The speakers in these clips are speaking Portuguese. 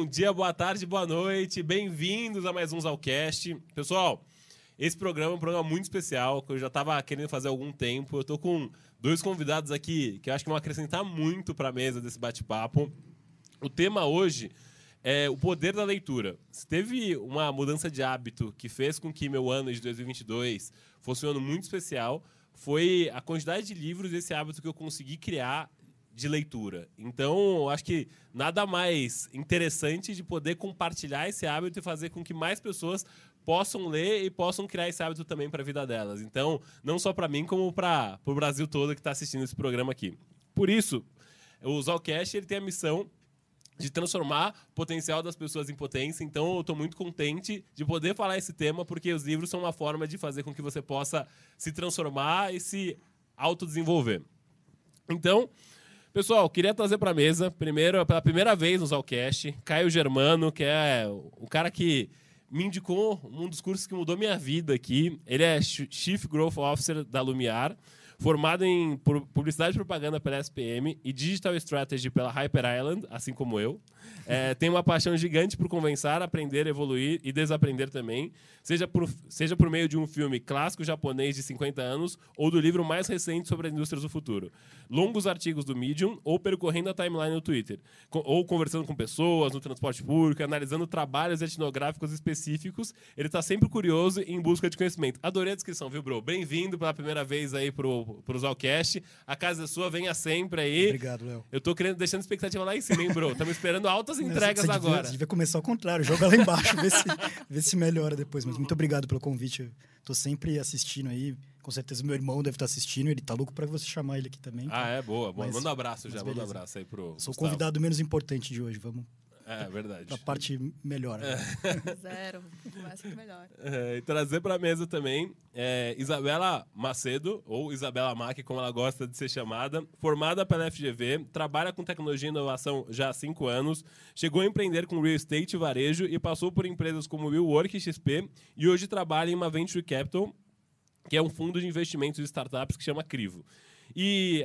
Bom dia, boa tarde, boa noite. Bem-vindos a mais um Zalcast. Pessoal, esse programa é um programa muito especial, que eu já estava querendo fazer há algum tempo. Eu estou com dois convidados aqui que eu acho que vão acrescentar muito para a mesa desse bate-papo. O tema hoje é o poder da leitura. Se teve uma mudança de hábito que fez com que meu ano de 2022 fosse um ano muito especial, foi a quantidade de livros desse hábito que eu consegui criar de leitura. Então, acho que nada mais interessante de poder compartilhar esse hábito e fazer com que mais pessoas possam ler e possam criar esse hábito também para a vida delas. Então, não só para mim, como para o Brasil todo que está assistindo esse programa aqui. Por isso, o Zalcast ele tem a missão de transformar o potencial das pessoas em potência. Então, eu estou muito contente de poder falar esse tema, porque os livros são uma forma de fazer com que você possa se transformar e se autodesenvolver. Então, pessoal, queria trazer para a mesa, primeiro, pela primeira vez no Zalcast, Caio Germano, que é o cara que me indicou um dos cursos que mudou minha vida aqui. Ele é Chief Growth Officer da Lumiar formado em publicidade e propaganda pela SPM e Digital Strategy pela Hyper Island, assim como eu. É, tem uma paixão gigante por convencer, aprender, evoluir e desaprender também, seja por, seja por meio de um filme clássico japonês de 50 anos ou do livro mais recente sobre as indústrias do futuro. Longos artigos do Medium ou percorrendo a timeline no Twitter, ou conversando com pessoas no transporte público, analisando trabalhos etnográficos específicos. Ele está sempre curioso e em busca de conhecimento. Adorei a descrição, viu, bro? Bem-vindo pela primeira vez aí pro pro Zalcast. A casa é sua, venha sempre aí. Obrigado, Léo. Eu tô querendo, deixando a expectativa lá em cima, hein, bro? Estamos esperando altas entregas você agora. Devia, devia começar ao contrário, joga lá embaixo, vê se, vê se melhora depois. Mas muito obrigado pelo convite. Eu tô sempre assistindo aí. Com certeza meu irmão deve estar assistindo, ele tá louco para você chamar ele aqui também. Ah, é? Boa, boa. Manda um abraço já, manda um abraço aí pro. Sou o convidado menos importante de hoje, vamos é, verdade. A parte melhor. Né? É. Zero. Começa com melhor. É, e trazer para a mesa também é, Isabela Macedo, ou Isabela Mack, como ela gosta de ser chamada, formada pela FGV, trabalha com tecnologia e inovação já há cinco anos, chegou a empreender com real estate e varejo e passou por empresas como WeWork e XP e hoje trabalha em uma Venture Capital, que é um fundo de investimentos de startups que chama Crivo. E,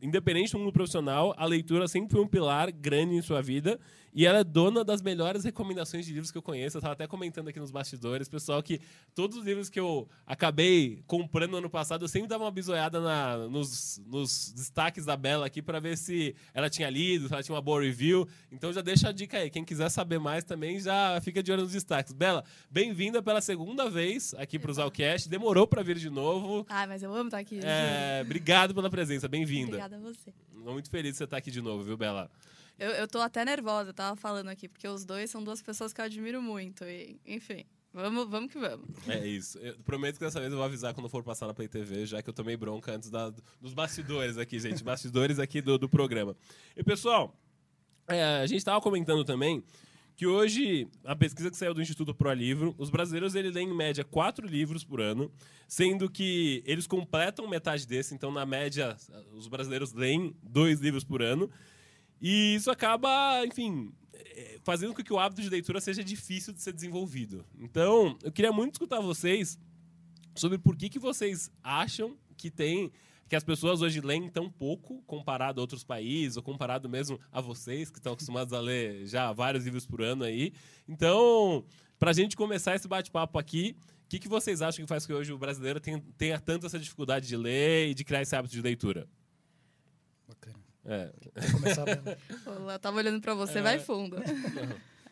independente do mundo profissional, a leitura sempre foi um pilar grande em sua vida e ela é dona das melhores recomendações de livros que eu conheço. Eu estava até comentando aqui nos bastidores, pessoal, que todos os livros que eu acabei comprando no ano passado, eu sempre dava uma bisoiada na, nos, nos destaques da Bela aqui para ver se ela tinha lido, se ela tinha uma boa review. Então já deixa a dica aí. Quem quiser saber mais também já fica de olho nos destaques. Bela, bem-vinda pela segunda vez aqui para o Zalcast. Demorou para vir de novo. Ah, mas eu amo estar aqui. É, obrigado pela presença, bem-vinda. Obrigada a você. Estou muito feliz de você estar aqui de novo, viu, Bela? Eu, eu tô até nervosa, tava falando aqui, porque os dois são duas pessoas que eu admiro muito. E, enfim, vamos, vamos que vamos. É isso. Eu prometo que dessa vez eu vou avisar quando for passar na Play TV, já que eu tomei bronca antes da, dos bastidores aqui, gente. bastidores aqui do, do programa. E, pessoal, é, a gente estava comentando também que hoje, a pesquisa que saiu do Instituto Pro Livro, os brasileiros ele leem em média quatro livros por ano, sendo que eles completam metade desse, então na média os brasileiros leem dois livros por ano. E isso acaba, enfim, é, fazendo com que o hábito de leitura seja difícil de ser desenvolvido. Então, eu queria muito escutar vocês sobre por que, que vocês acham que tem que as pessoas hoje leem tão pouco comparado a outros países, ou comparado mesmo a vocês, que estão acostumados a ler já vários livros por ano aí. Então, para a gente começar esse bate-papo aqui, o que, que vocês acham que faz com que hoje o brasileiro tenha, tenha tanto essa dificuldade de ler e de criar esse hábito de leitura? Bacana. É. Começar Eu tava olhando para você, é. vai fundo.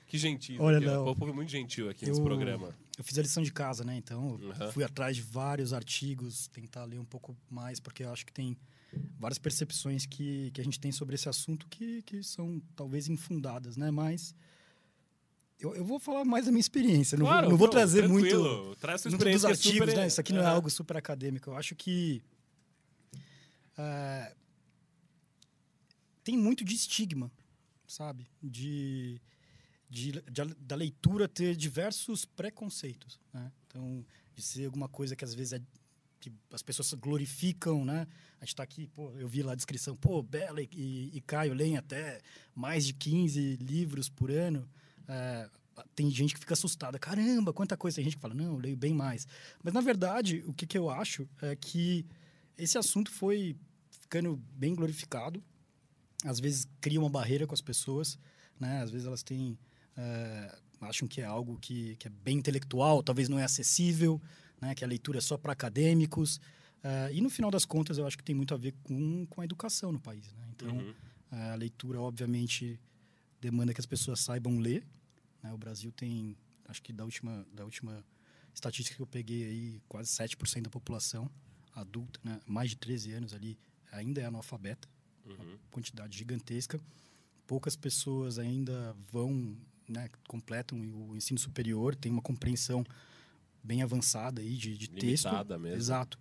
Que gentil. Olha, aqui, Léo, um muito gentil aqui eu, nesse programa. Eu fiz a lição de casa, né? Então, uhum. fui atrás de vários artigos, tentar ler um pouco mais, porque eu acho que tem várias percepções que, que a gente tem sobre esse assunto que, que são talvez infundadas, né? Mas eu, eu vou falar mais da minha experiência. Não, claro, vou, não vou trazer tranquilo. muito, Traz muito dos artigos, super... né? Isso aqui não é algo super acadêmico. Eu acho que uh, tem muito de estigma, sabe? De, de, de, da leitura ter diversos preconceitos, né? Então, de ser alguma coisa que às vezes é, que as pessoas glorificam, né? A gente está aqui, pô, eu vi lá a descrição, pô, Bela e, e, e Caio leem até mais de 15 livros por ano. É, tem gente que fica assustada, caramba, quanta coisa. Tem gente que fala, não, eu leio bem mais. Mas, na verdade, o que, que eu acho é que esse assunto foi ficando bem glorificado às vezes cria uma barreira com as pessoas, né? Às vezes elas têm é, acham que é algo que, que é bem intelectual, talvez não é acessível, né? que a leitura é só para acadêmicos. É, e no final das contas, eu acho que tem muito a ver com, com a educação no país. Né? Então, Uhum. é, a leitura, obviamente, demanda que as pessoas saibam ler. né? O Brasil tem, acho que da última, da última estatística que eu peguei aí, quase 7% da população adulta, né? mais de 13 anos ali, ainda é analfabeta Uhum. quantidade gigantesca. Poucas pessoas ainda vão, né, completam o ensino superior, tem uma compreensão bem avançada aí de, de texto. Limitada mesmo. Exato.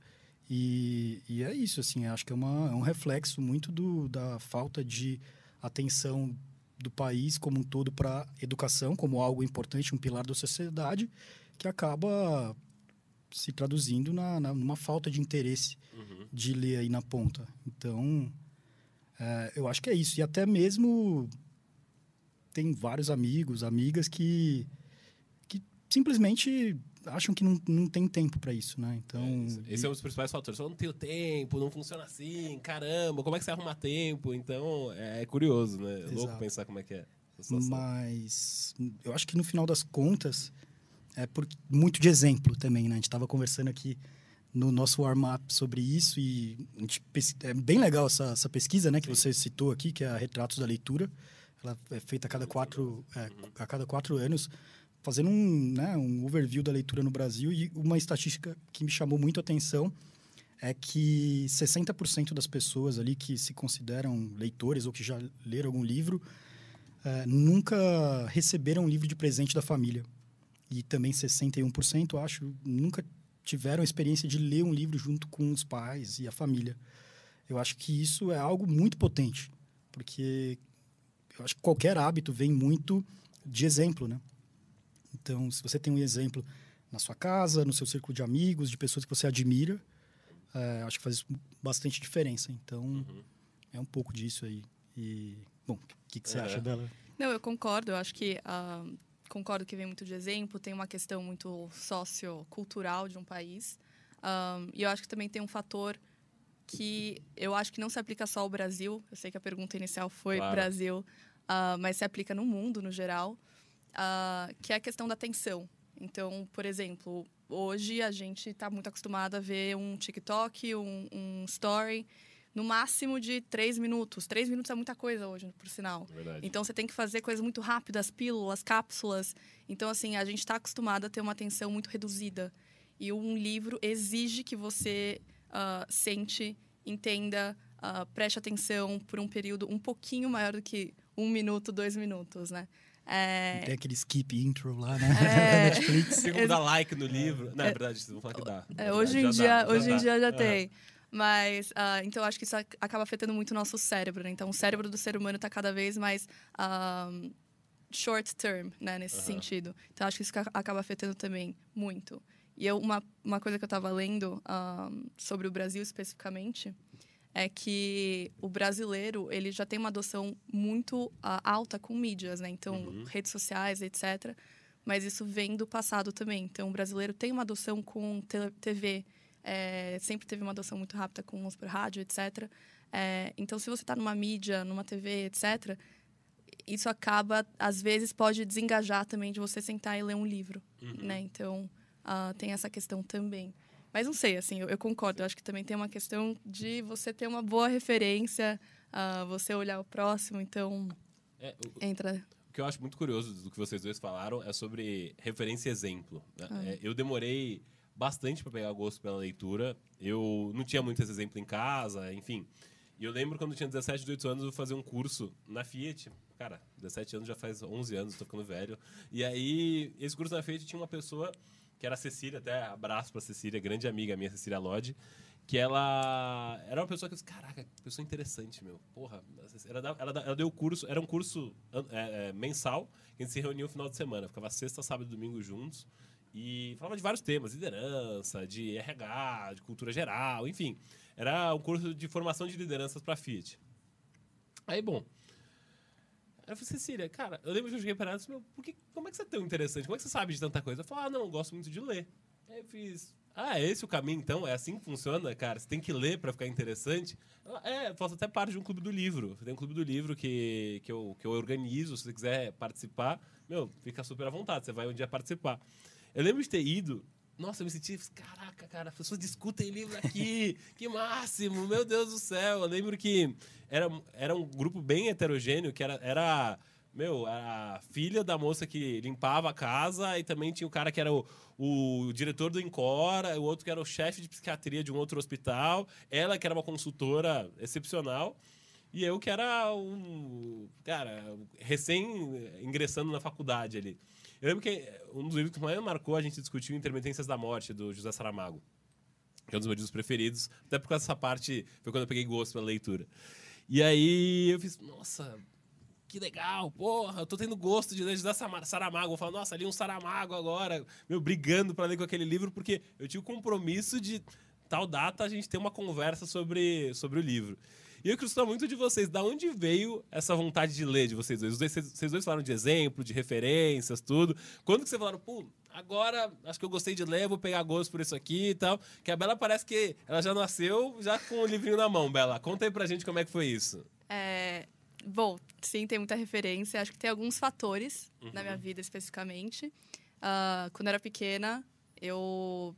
E, e é isso, assim, acho que é, uma, é um reflexo muito do, da falta de atenção do país como um todo para educação, como algo importante, um pilar da sociedade, que acaba se traduzindo na, na, numa falta de interesse Uhum. de ler aí na ponta. Então, é, eu acho que é isso. E até mesmo tem vários amigos, amigas que, que simplesmente acham que não, não tem tempo para isso, né? Então, É, esse- esse é um dos principais fatores. Eu não tenho tempo, não funciona assim, caramba, como é que você arruma tempo? Então, é, curioso, né? É louco pensar como é que é. Mas eu acho que no final das contas é por muito de exemplo também, né? A gente estava conversando aqui no nosso warm-up sobre isso e pes- é bem legal essa, essa pesquisa, né? Que Sim. você citou aqui, que é a Retratos da Leitura. Ela é feita a cada quatro, é, a cada quatro anos, fazendo um, né, um overview da leitura no Brasil e uma estatística que me chamou muito a atenção é que 60% das pessoas ali que se consideram leitores ou que já leram algum livro eh, nunca receberam um livro de presente da família. E também 61%, acho, nunca tiveram a experiência de ler um livro junto com os pais e a família. Eu acho que isso é algo muito potente, porque eu acho que qualquer hábito vem muito de exemplo, né? Então, se você tem um exemplo na sua casa, no seu círculo de amigos, de pessoas que você admira, eh, acho que faz bastante diferença. Então, Uhum. é um pouco disso aí. E, bom, o que, que você É. acha dela? Não, eu concordo. Eu acho que ah, concordo que vem muito de exemplo. Tem uma questão muito sociocultural de um país. Ah, e eu acho que também tem um fator que eu acho que não se aplica só ao Brasil. Eu sei que a pergunta inicial foi Claro. Brasil, ah, mas se aplica no mundo no geral, ah, que é a questão da atenção. Então, por exemplo, hoje a gente está muito acostumado a ver um TikTok, um, um story, no máximo de três minutos. Três minutos é muita coisa hoje, por sinal. Verdade. Então você tem que fazer coisas muito rápidas, pílulas, cápsulas. Então, assim, a gente está acostumado a ter uma atenção muito reduzida. E um livro exige que você ah, sente, entenda, ah, preste atenção por um período um pouquinho maior do que um minuto, dois minutos, né? É, Tem aquele skip intro lá, né? É. Netflix. Tem como dar like no livro. Não, é verdade, vão falar que dá. É, hoje em Já dia, dá, hoje em dá. dia já Aham. tem. Mas, ah, então, acho que isso ac- acaba afetando muito o nosso cérebro, né? Então, o cérebro do ser humano está cada vez mais ah, short term, né? Nesse Aham. sentido. Então, acho que isso ca- acaba afetando também muito. E eu, uma, uma coisa que eu estava lendo ah, sobre o Brasil especificamente é que o brasileiro ele já tem uma adoção muito ah, alta com mídias, né? Então, Uhum. redes sociais, etc. Mas isso vem do passado também. Então, o brasileiro tem uma adoção com TV, é, sempre teve uma adoção muito rápida com música por rádio, etc. É, então, se você está numa mídia, numa TV, etc., isso acaba, às vezes, pode desengajar também de você sentar e ler um livro, Uhum. né? Então, ah, tem essa questão também. Mas não sei, assim, eu, eu concordo. Eu acho que também tem uma questão de você ter uma boa referência, ah, você olhar o próximo, então É, o- entra... O que eu acho muito curioso do que vocês dois falaram é sobre referência e exemplo. né? Ah. É, eu demorei bastante para pegar gosto pela leitura. Eu não tinha muito esse exemplo em casa, enfim. E eu lembro quando eu tinha 17, 18 anos, eu fazia um curso na Fiat. Cara, 17 anos já faz 11 anos, tô ficando velho. E aí, esse curso na Fiat tinha uma pessoa, que era a Cecília, até abraço pra Cecília, grande amiga minha, Cecília Lodge, que ela era uma pessoa que eu disse, caraca, pessoa interessante, meu. Porra, ela, ela, ela deu curso, era um curso é, é, mensal, que a gente se reunia no final de semana. Ficava sexta, sábado e domingo juntos. E falava de vários temas, liderança, de RH, de cultura geral, enfim. Era um curso de formação de lideranças para Fiat. Aí, bom. Aí eu falei, Cecília, cara, eu lembro que eu cheguei para ela e disse, meu, por que, como é que você é tão interessante? Como é que você sabe de tanta coisa? Eu falei, ah, não, eu gosto muito de ler. Aí eu fiz, Ah, é esse o caminho, então? É assim que funciona, cara? Você tem que ler para ficar interessante? É, eu faço até parte de um clube do livro. Tem um clube do livro que, que, eu, que eu organizo. Se você quiser participar, meu, fica super à vontade. Você vai um dia participar. Eu lembro de ter ido. Nossa, eu me senti, caraca, cara, as pessoas discutem livro aqui, que máximo, meu Deus do céu. Eu lembro que era, era um grupo bem heterogêneo, que era, era meu, a filha da moça que limpava a casa e também tinha o cara que era o, o diretor do Incora, o outro que era o chefe de psiquiatria de um outro hospital, ela que era uma consultora excepcional. E eu que era um, cara, recém ingressando na faculdade ali. Eu lembro que um dos livros que mais marcou, a gente discutiu Intermitências da Morte, do José Saramago. Que é um dos meus livros preferidos. Até porque essa parte foi quando eu peguei gosto pela leitura. E aí eu fiz, nossa, que legal, porra, eu tô tendo gosto de ler José Saramago. Vou falar, nossa, li um Saramago agora, meu, brigando para ler com aquele livro, porque eu tinha o compromisso de tal data a gente ter uma conversa sobre, sobre o livro. E eu queria muito de vocês, da onde veio essa vontade de ler de vocês dois? Vocês dois falaram de exemplo, de referências, tudo. Quando que vocês falaram, pô, agora acho que eu gostei de ler, vou pegar gosto por isso aqui e tal. Que a Bela parece que ela já nasceu já com o livrinho na mão, Bela. Conta aí pra gente como é que foi isso. É, Bom, sim, tem muita referência. Acho que tem alguns fatores uhum. na minha vida especificamente. Uh, quando eu era pequena, eu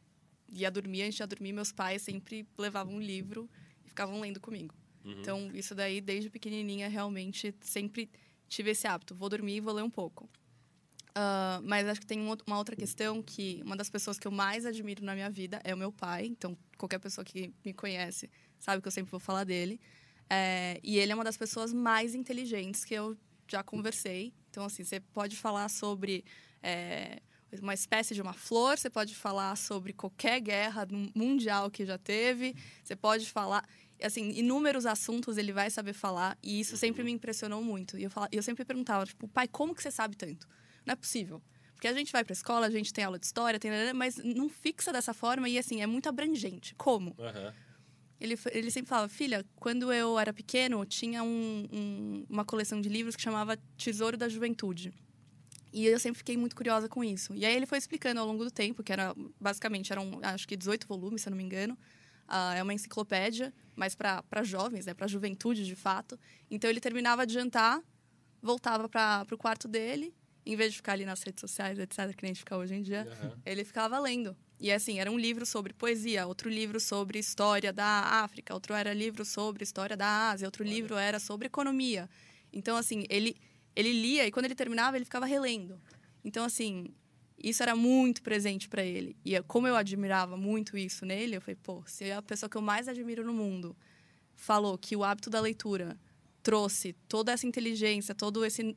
ia dormir, antes de dormir, meus pais sempre levavam um livro e ficavam lendo comigo. Uhum. Então, isso daí, desde pequenininha, realmente sempre tive esse hábito. Vou dormir e vou ler um pouco. Uh, mas acho que tem uma outra questão que uma das pessoas que eu mais admiro na minha vida é o meu pai. Então, qualquer pessoa que me conhece sabe que eu sempre vou falar dele. É, e ele é uma das pessoas mais inteligentes que eu já conversei. Então, assim, você pode falar sobre é, uma espécie de uma flor, você pode falar sobre qualquer guerra mundial que já teve, você pode falar. Assim, inúmeros assuntos ele vai saber falar, e isso sempre me impressionou muito. E eu, fala, eu sempre perguntava, tipo, pai, como que você sabe tanto? Não é possível. Porque a gente vai para escola, a gente tem aula de história, tem, mas não fixa dessa forma e, assim, é muito abrangente. Como? Uhum. Ele, ele sempre falava, filha, quando eu era pequeno, tinha um, um, uma coleção de livros que chamava Tesouro da Juventude. E eu sempre fiquei muito curiosa com isso. E aí ele foi explicando ao longo do tempo, que era basicamente, eram acho que 18 volumes, se eu não me engano. Uh, é uma enciclopédia, mas para jovens, né, para juventude de fato. Então ele terminava de jantar, voltava para o quarto dele, em vez de ficar ali nas redes sociais, etc., que nem a gente fica hoje em dia, uhum. ele ficava lendo. E assim, era um livro sobre poesia, outro livro sobre história da África, outro era livro sobre história da Ásia, outro Olha. livro era sobre economia. Então, assim, ele, ele lia e quando ele terminava, ele ficava relendo. Então, assim, isso era muito presente para ele. E como eu admirava muito isso nele, eu falei, pô, se a pessoa que eu mais admiro no mundo falou que o hábito da leitura trouxe toda essa inteligência, todo esse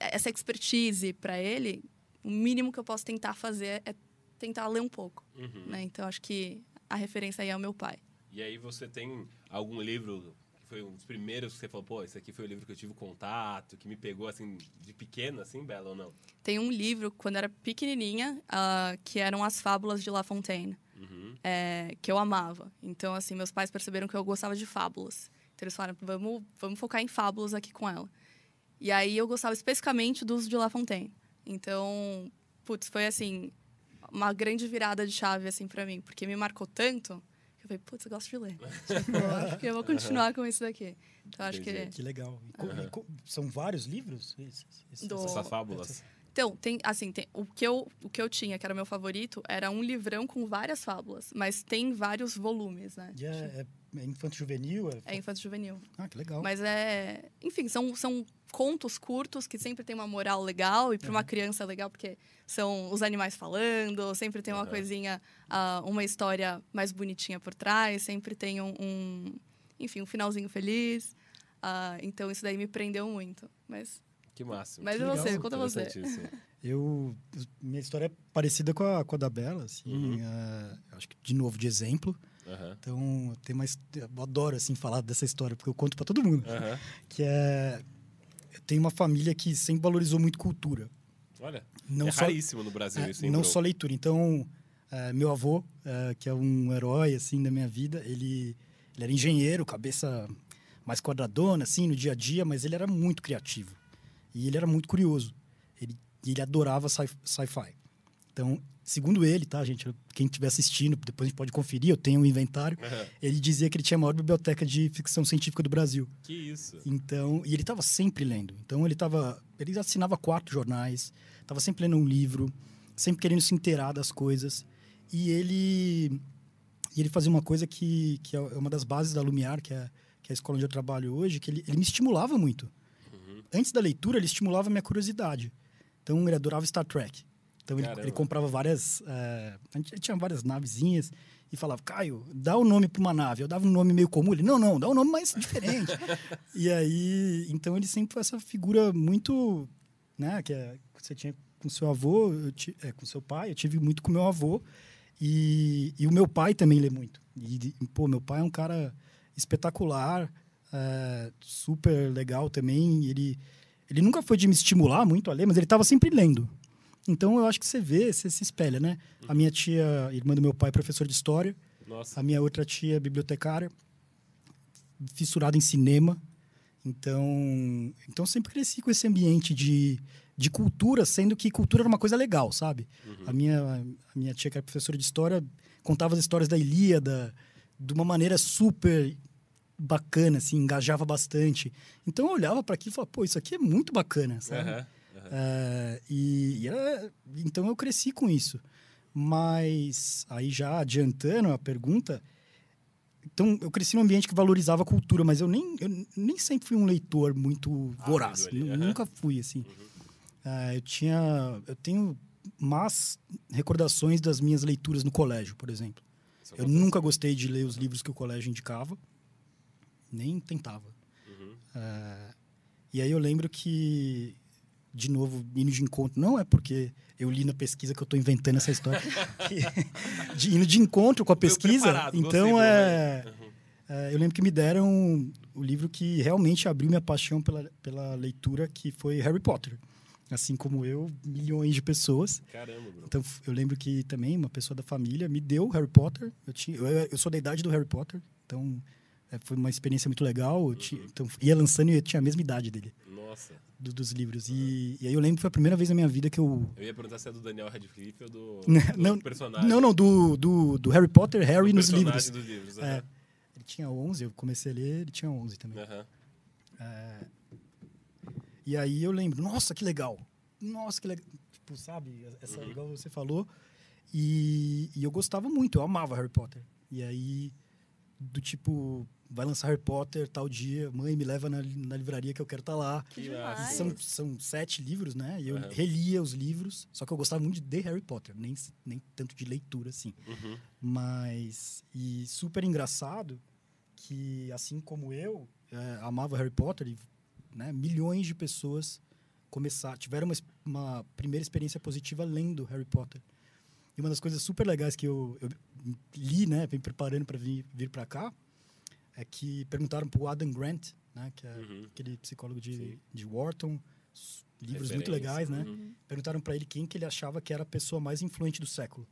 essa expertise para ele, o mínimo que eu posso tentar fazer é tentar ler um pouco. Uhum. Né? Então, acho que a referência aí é o meu pai. E aí você tem algum livro foi um dos primeiros que você falou, pô, esse aqui foi o livro que eu tive contato, que me pegou, assim, de pequena, assim, Bela, ou não? Tem um livro, quando era pequenininha, uh, que eram As Fábulas de La Fontaine, uhum. é, que eu amava. Então, assim, meus pais perceberam que eu gostava de fábulas. Então, eles falaram, vamos, vamos focar em fábulas aqui com ela. E aí, eu gostava especificamente dos de La Fontaine. Então, putz, foi assim uma grande virada de chave, assim, para mim. Porque me marcou tanto eu falei, putz, eu gosto de ler. tipo, acho que eu vou continuar com isso daqui. Então, acho que... Que legal. Uhum. São vários livros? Esses, Do... Essas fábulas. Então, tem, assim, tem, o, que eu, o que eu tinha, que era meu favorito, era um livrão com várias fábulas, mas tem vários volumes, né? E é, é, é infanto juvenil? É, é infanto juvenil. Ah, que legal. Mas é. Enfim, são, são contos curtos que sempre tem uma moral legal e para uhum. uma criança é legal porque são os animais falando, sempre tem uma uhum. coisinha, uh, uma história mais bonitinha por trás, sempre tem um, um enfim, um finalzinho feliz. Uh, então isso daí me prendeu muito. Mas que máximo. Mas que você, conta você. Eu, minha história é parecida com a, com a da Bela, assim, uhum. uh, acho que de novo de exemplo. Uhum. Então, tem mais, eu adoro assim falar dessa história porque eu conto para todo mundo, uhum. que é eu tenho uma família que sempre valorizou muito cultura. Olha, não é só, raríssimo no Brasil é, isso, Não só leitura. Então, uh, meu avô, uh, que é um herói assim da minha vida, ele, ele era engenheiro, cabeça mais quadradona assim no dia a dia, mas ele era muito criativo. E ele era muito curioso. Ele, ele adorava sci-fi. Então, segundo ele, tá, gente? Quem estiver assistindo, depois a gente pode conferir, eu tenho um inventário. Aham. Ele dizia que ele tinha a maior biblioteca de ficção científica do Brasil. Que isso. Então, e ele estava sempre lendo. Então ele tava, ele assinava quatro jornais, estava sempre lendo um livro, sempre querendo se inteirar das coisas. E ele e ele fazia uma coisa que, que é uma das bases da Lumiar, que é, que é a escola onde eu trabalho hoje, que ele, ele me estimulava muito. Uhum. Antes da leitura, ele estimulava a minha curiosidade. Então ele adorava Star Trek. Então ele, ele comprava várias. eh, a gente tinha várias navezinhas e falava, Caio, dá o nome para uma nave. Eu dava um nome meio comum. Ele, não, não, dá um nome mais diferente. e aí, então ele sempre foi essa figura muito, né, que, é, você tinha com seu avô, é, com seu pai, eu tive muito com meu avô. E, e o meu pai também lê muito. E, pô, meu pai é um cara espetacular, é, super legal também. Ele, ele nunca foi de me estimular muito a ler, mas ele estava sempre lendo. Então eu acho que você vê, você se espelha, né? A minha tia, irmã do meu pai, é professora de história. Nossa. A minha outra tia é bibliotecária, fissurada em cinema. Então, então sempre cresci com esse ambiente de, de cultura, sendo que cultura era uma coisa legal, sabe? A, minha, a minha tia, que era professora de história, contava as histórias da Ilíada de uma maneira super bacana, assim, engajava bastante. Então eu olhava para aquilo e falava, pô, isso aqui é muito bacana, sabe? É, e e era- então eu cresci com isso. Mas aí já adiantando a pergunta, então eu cresci num ambiente que valorizava a cultura, mas eu nem, eu nem sempre fui um leitor muito voraz. ali, Nu- aham. Nunca fui assim. É, eu tinha, eu tenho más recordações das minhas leituras no colégio, por exemplo. Isso Eu acontece. nunca gostei de ler os livros que o colégio indicava, nem tentava. Uhum. É, e aí eu lembro que, de novo, indo de encontro, não é porque eu li na pesquisa que eu estou inventando essa história, de, indo de encontro com a pesquisa, então é, Uhum. é, eu lembro que me deram o livro que realmente abriu minha paixão pela, pela leitura, que foi Harry Potter. Assim como eu, milhões de pessoas. Caramba, Bruno. Então, eu lembro que também uma pessoa da família me deu Harry Potter. Eu, tinha, eu, eu sou da idade do Harry Potter, então é, foi uma experiência muito legal. Eu ti- então, ia lançando e eu tinha a mesma idade dele, Nossa. Do- dos livros. E, e aí eu lembro que foi a primeira vez na minha vida que eu. Eu ia perguntar se é do Daniel Radcliffe ou do, do não, personagem. não, não, do, do, do Harry Potter, Harry nos livros. dos livros. É, aham. ele tinha 11, eu comecei a ler, ele tinha 11 também. Aham. E aí eu lembro, nossa, que legal. Nossa, que legal. Tipo, sabe, essa Uhum. igual você falou. E, e eu gostava muito, eu amava Harry Potter. E aí, do tipo, vai lançar Harry Potter tal dia, mãe, me leva na, na livraria que eu quero estar lá. Que. São, são sete livros, né? E eu Aham. relia os livros, só que eu gostava muito de Harry Potter, nem, nem tanto de leitura, assim. Uhum. Mas. E super engraçado que, assim como eu, é, amava Harry Potter, e, né, milhões de pessoas começar, tiveram uma, uma primeira experiência positiva lendo Harry Potter. E uma das coisas super legais que eu, eu li, né, vem preparando para vir, vir para cá, é que perguntaram para o Adam Grant, né, que é Uhum. aquele psicólogo de, Sim. de Wharton, livros muito Referência. legais, né? Uhum. Perguntaram para ele quem que ele achava que era a pessoa mais influente do século.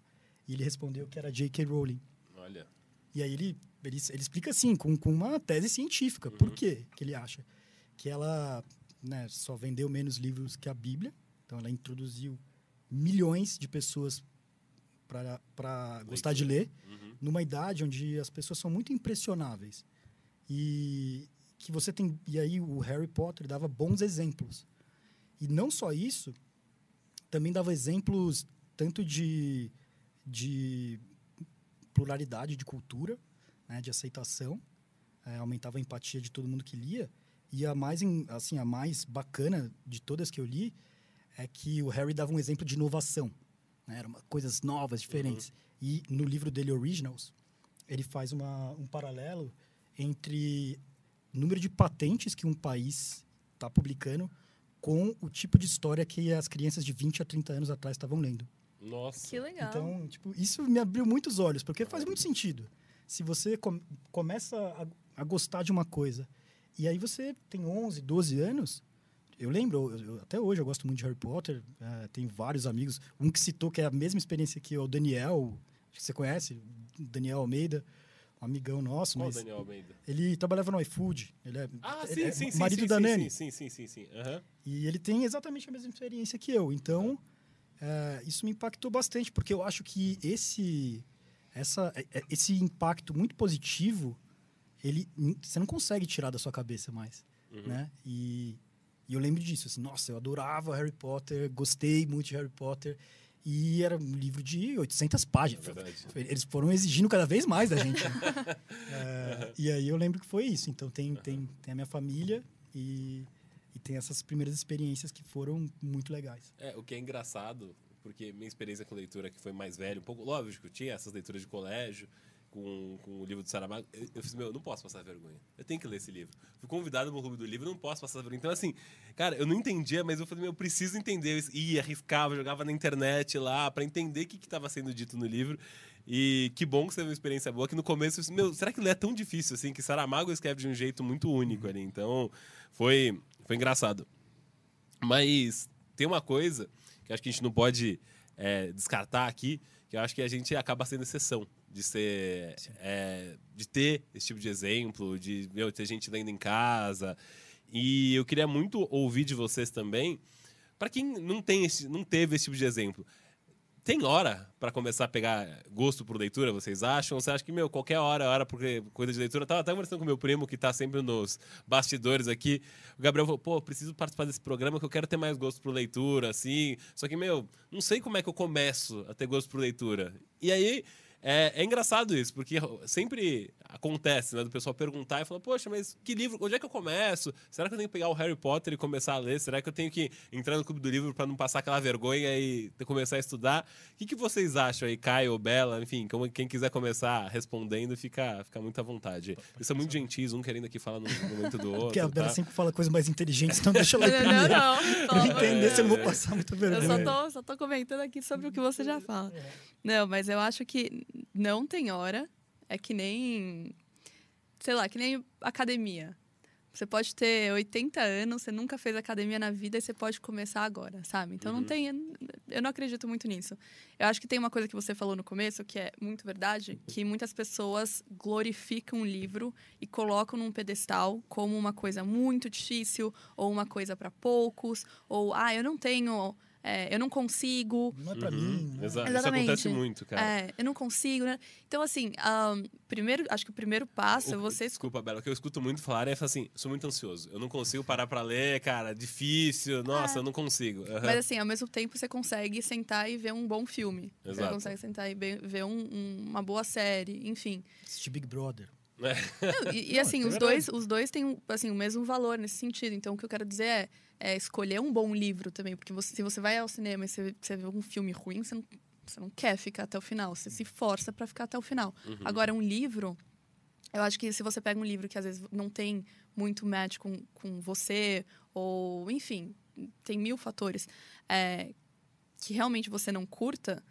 E ele respondeu que era J.K. Rowling. Olha. E aí ele, ele, ele explica assim, com, com uma tese científica. Por Uhum. quê que ele acha? Que ela né, só vendeu menos livros que a Bíblia. Então ela introduziu milhões de pessoas para gostar de ler, Uhum. numa idade onde as pessoas são muito impressionáveis. E que você tem e aí o Harry Potter dava bons exemplos. E não só isso, também dava exemplos tanto de, de pluralidade de cultura, né, de aceitação, eh, aumentava a empatia de todo mundo que lia. E a mais assim a mais bacana de todas que eu li é que o Harry dava um exemplo de inovação, né, eram coisas novas, diferentes. E no livro dele Originals, ele faz uma, um paralelo entre o número de patentes que um país está publicando com o tipo de história que as crianças de 20 a 30 anos atrás estavam lendo. Nossa. Que legal. Então, tipo, isso me abriu muitos olhos, porque faz muito sentido. Se você com- começa a, a gostar de uma coisa e aí você tem 11, 12 anos, eu lembro, eu- eu- até hoje eu gosto muito de Harry Potter, eh, tenho vários amigos. Um que citou que é a mesma experiência que eu, o Daniel, acho que você conhece, Daniel Almeida, um amigão nosso, Qual mas Daniel Almeida? ele trabalhava no iFood, ele é, Ah, ele sim, é sim, sim. marido sim, da sim, Nani. Sim, sim, sim, sim. sim. Aham. E ele tem exatamente a mesma experiência que eu. Então, é, isso me impactou bastante, porque eu acho que esse, essa, é, é, esse impacto muito positivo, ele, você não consegue tirar da sua cabeça mais, Uhum. né? E, e eu lembro disso, assim, nossa, eu adorava Harry Potter, gostei muito de Harry Potter, e era um livro de 800 É páginas. verdade. Eles foram exigindo cada vez mais da gente. né? É, e aí eu lembro que foi isso. Então tem, tem, tem a minha família e, e tem essas primeiras experiências que foram muito legais. É, o que é engraçado, porque minha experiência com leitura que foi mais velho, um pouco, lógico, eu tinha essas leituras de colégio, com, com o livro do Saramago, eu, eu fiz, meu, eu não posso passar vergonha. Eu tenho que ler esse livro. Fui convidado no clube do livro, não posso passar vergonha. Então, assim, cara, eu não entendia, mas eu falei, meu, eu preciso entender. Eu ia, arriscava, jogava na internet lá, para entender o que estava sendo dito no livro. E que bom que você teve uma experiência boa, que no começo, disse, meu, será que ler é tão difícil, assim, que Saramago escreve de um jeito muito único ali. Então, foi, foi engraçado. Mas tem uma coisa que acho que a gente não pode é, descartar aqui, que eu acho que a gente acaba sendo exceção de ser é, de ter esse tipo de exemplo, de meu, ter gente lendo em casa. E eu queria muito ouvir de vocês também, para quem não tem esse, não teve esse tipo de exemplo. Tem hora para começar a pegar gosto por leitura, vocês acham? Ou você acha que, meu, qualquer hora, é hora porque coisa de leitura? Eu tava até conversando com meu primo, que tá sempre nos bastidores aqui. O Gabriel falou, pô, preciso participar desse programa que eu quero ter mais gosto por leitura, assim. Só que, meu, não sei como é que eu começo a ter gosto por leitura. E aí, é, é engraçado isso, porque sempre acontece, né? Do pessoal perguntar e falar, poxa, mas que livro, onde é que eu começo? Será que eu tenho que pegar o Harry Potter e começar a ler? Será que eu tenho que entrar no clube do livro para não passar aquela vergonha e começar a estudar? O que, que vocês acham aí, Caio, Bela? Enfim, como, quem quiser começar respondendo, fica, fica muito à vontade. Eles são muito gentis, um querendo aqui falar no, no momento do outro. Porque a Bela tá? sempre fala coisas mais inteligentes, então deixa ela ir Não, não, não. eu entender se eu não vou passar muita Eu vergonha. só tô, só tô comentando aqui sobre o que você já fala. Não, mas eu acho que não tem hora. É que nem. Sei lá, que nem academia. Você pode ter 80 anos, você nunca fez academia na vida e você pode começar agora, sabe? Então não Uhum. tem. Eu não acredito muito nisso. Eu acho que tem uma coisa que você falou no começo que é muito verdade, que muitas pessoas glorificam o livro e colocam num pedestal como uma coisa muito difícil ou uma coisa para poucos ou ah, eu não tenho, é, eu não consigo, Não é pra Uhum, mim. né? Exato. Exatamente. Isso acontece muito, cara. é, eu não consigo, né? Então, assim, ahn, primeiro, acho que o primeiro passo é O- você Desculpa, Bela, o que eu escuto muito falar é assim: sou muito ansioso. Eu não consigo parar pra ler, cara. Difícil. Nossa, eu não consigo. Aham. Mas assim, ao mesmo tempo você consegue sentar e ver um bom filme. Você Exato. consegue sentar e ver um- um- uma boa série, enfim. Assistir Big Brother. Não, e, e, assim, é os verdade. dois, os dois têm assim, o mesmo valor nesse sentido. Então, o que eu quero dizer é, é escolher um bom livro também. Porque você- se você vai ao cinema e você, você vê um filme ruim, você não, você não quer ficar até o final. Você se força para ficar até o final. Uhum. Agora, um livro, eu acho que se você pega um livro que às vezes não tem muito match com, com você, ou enfim, tem mil fatores, é, que realmente você não curta,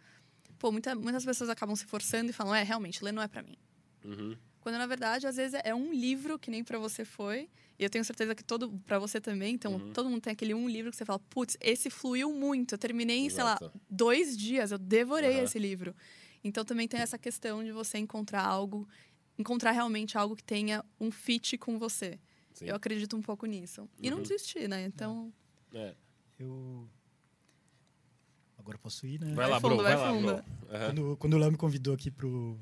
pô, muita, muitas pessoas acabam se forçando e falam, é, realmente, ler não é para mim. Uhum. Quando na verdade, às vezes é um livro que nem pra você foi, e eu tenho certeza que todo para você também, então Uhum. todo mundo tem aquele um livro que você fala, putz, esse fluiu muito. Eu terminei em, sei lá, Exato. dois dias, eu devorei Aham. esse livro. Então também tem essa questão de você encontrar algo, encontrar realmente algo que tenha um fit com você. Sim. Eu acredito um pouco nisso. E não Uhum. desistir, né? Então, É. Eu. Agora posso ir, né? Vai lá, fundo, bro. vai Vai lá, bro. Quando, quando o Léo me convidou aqui pro,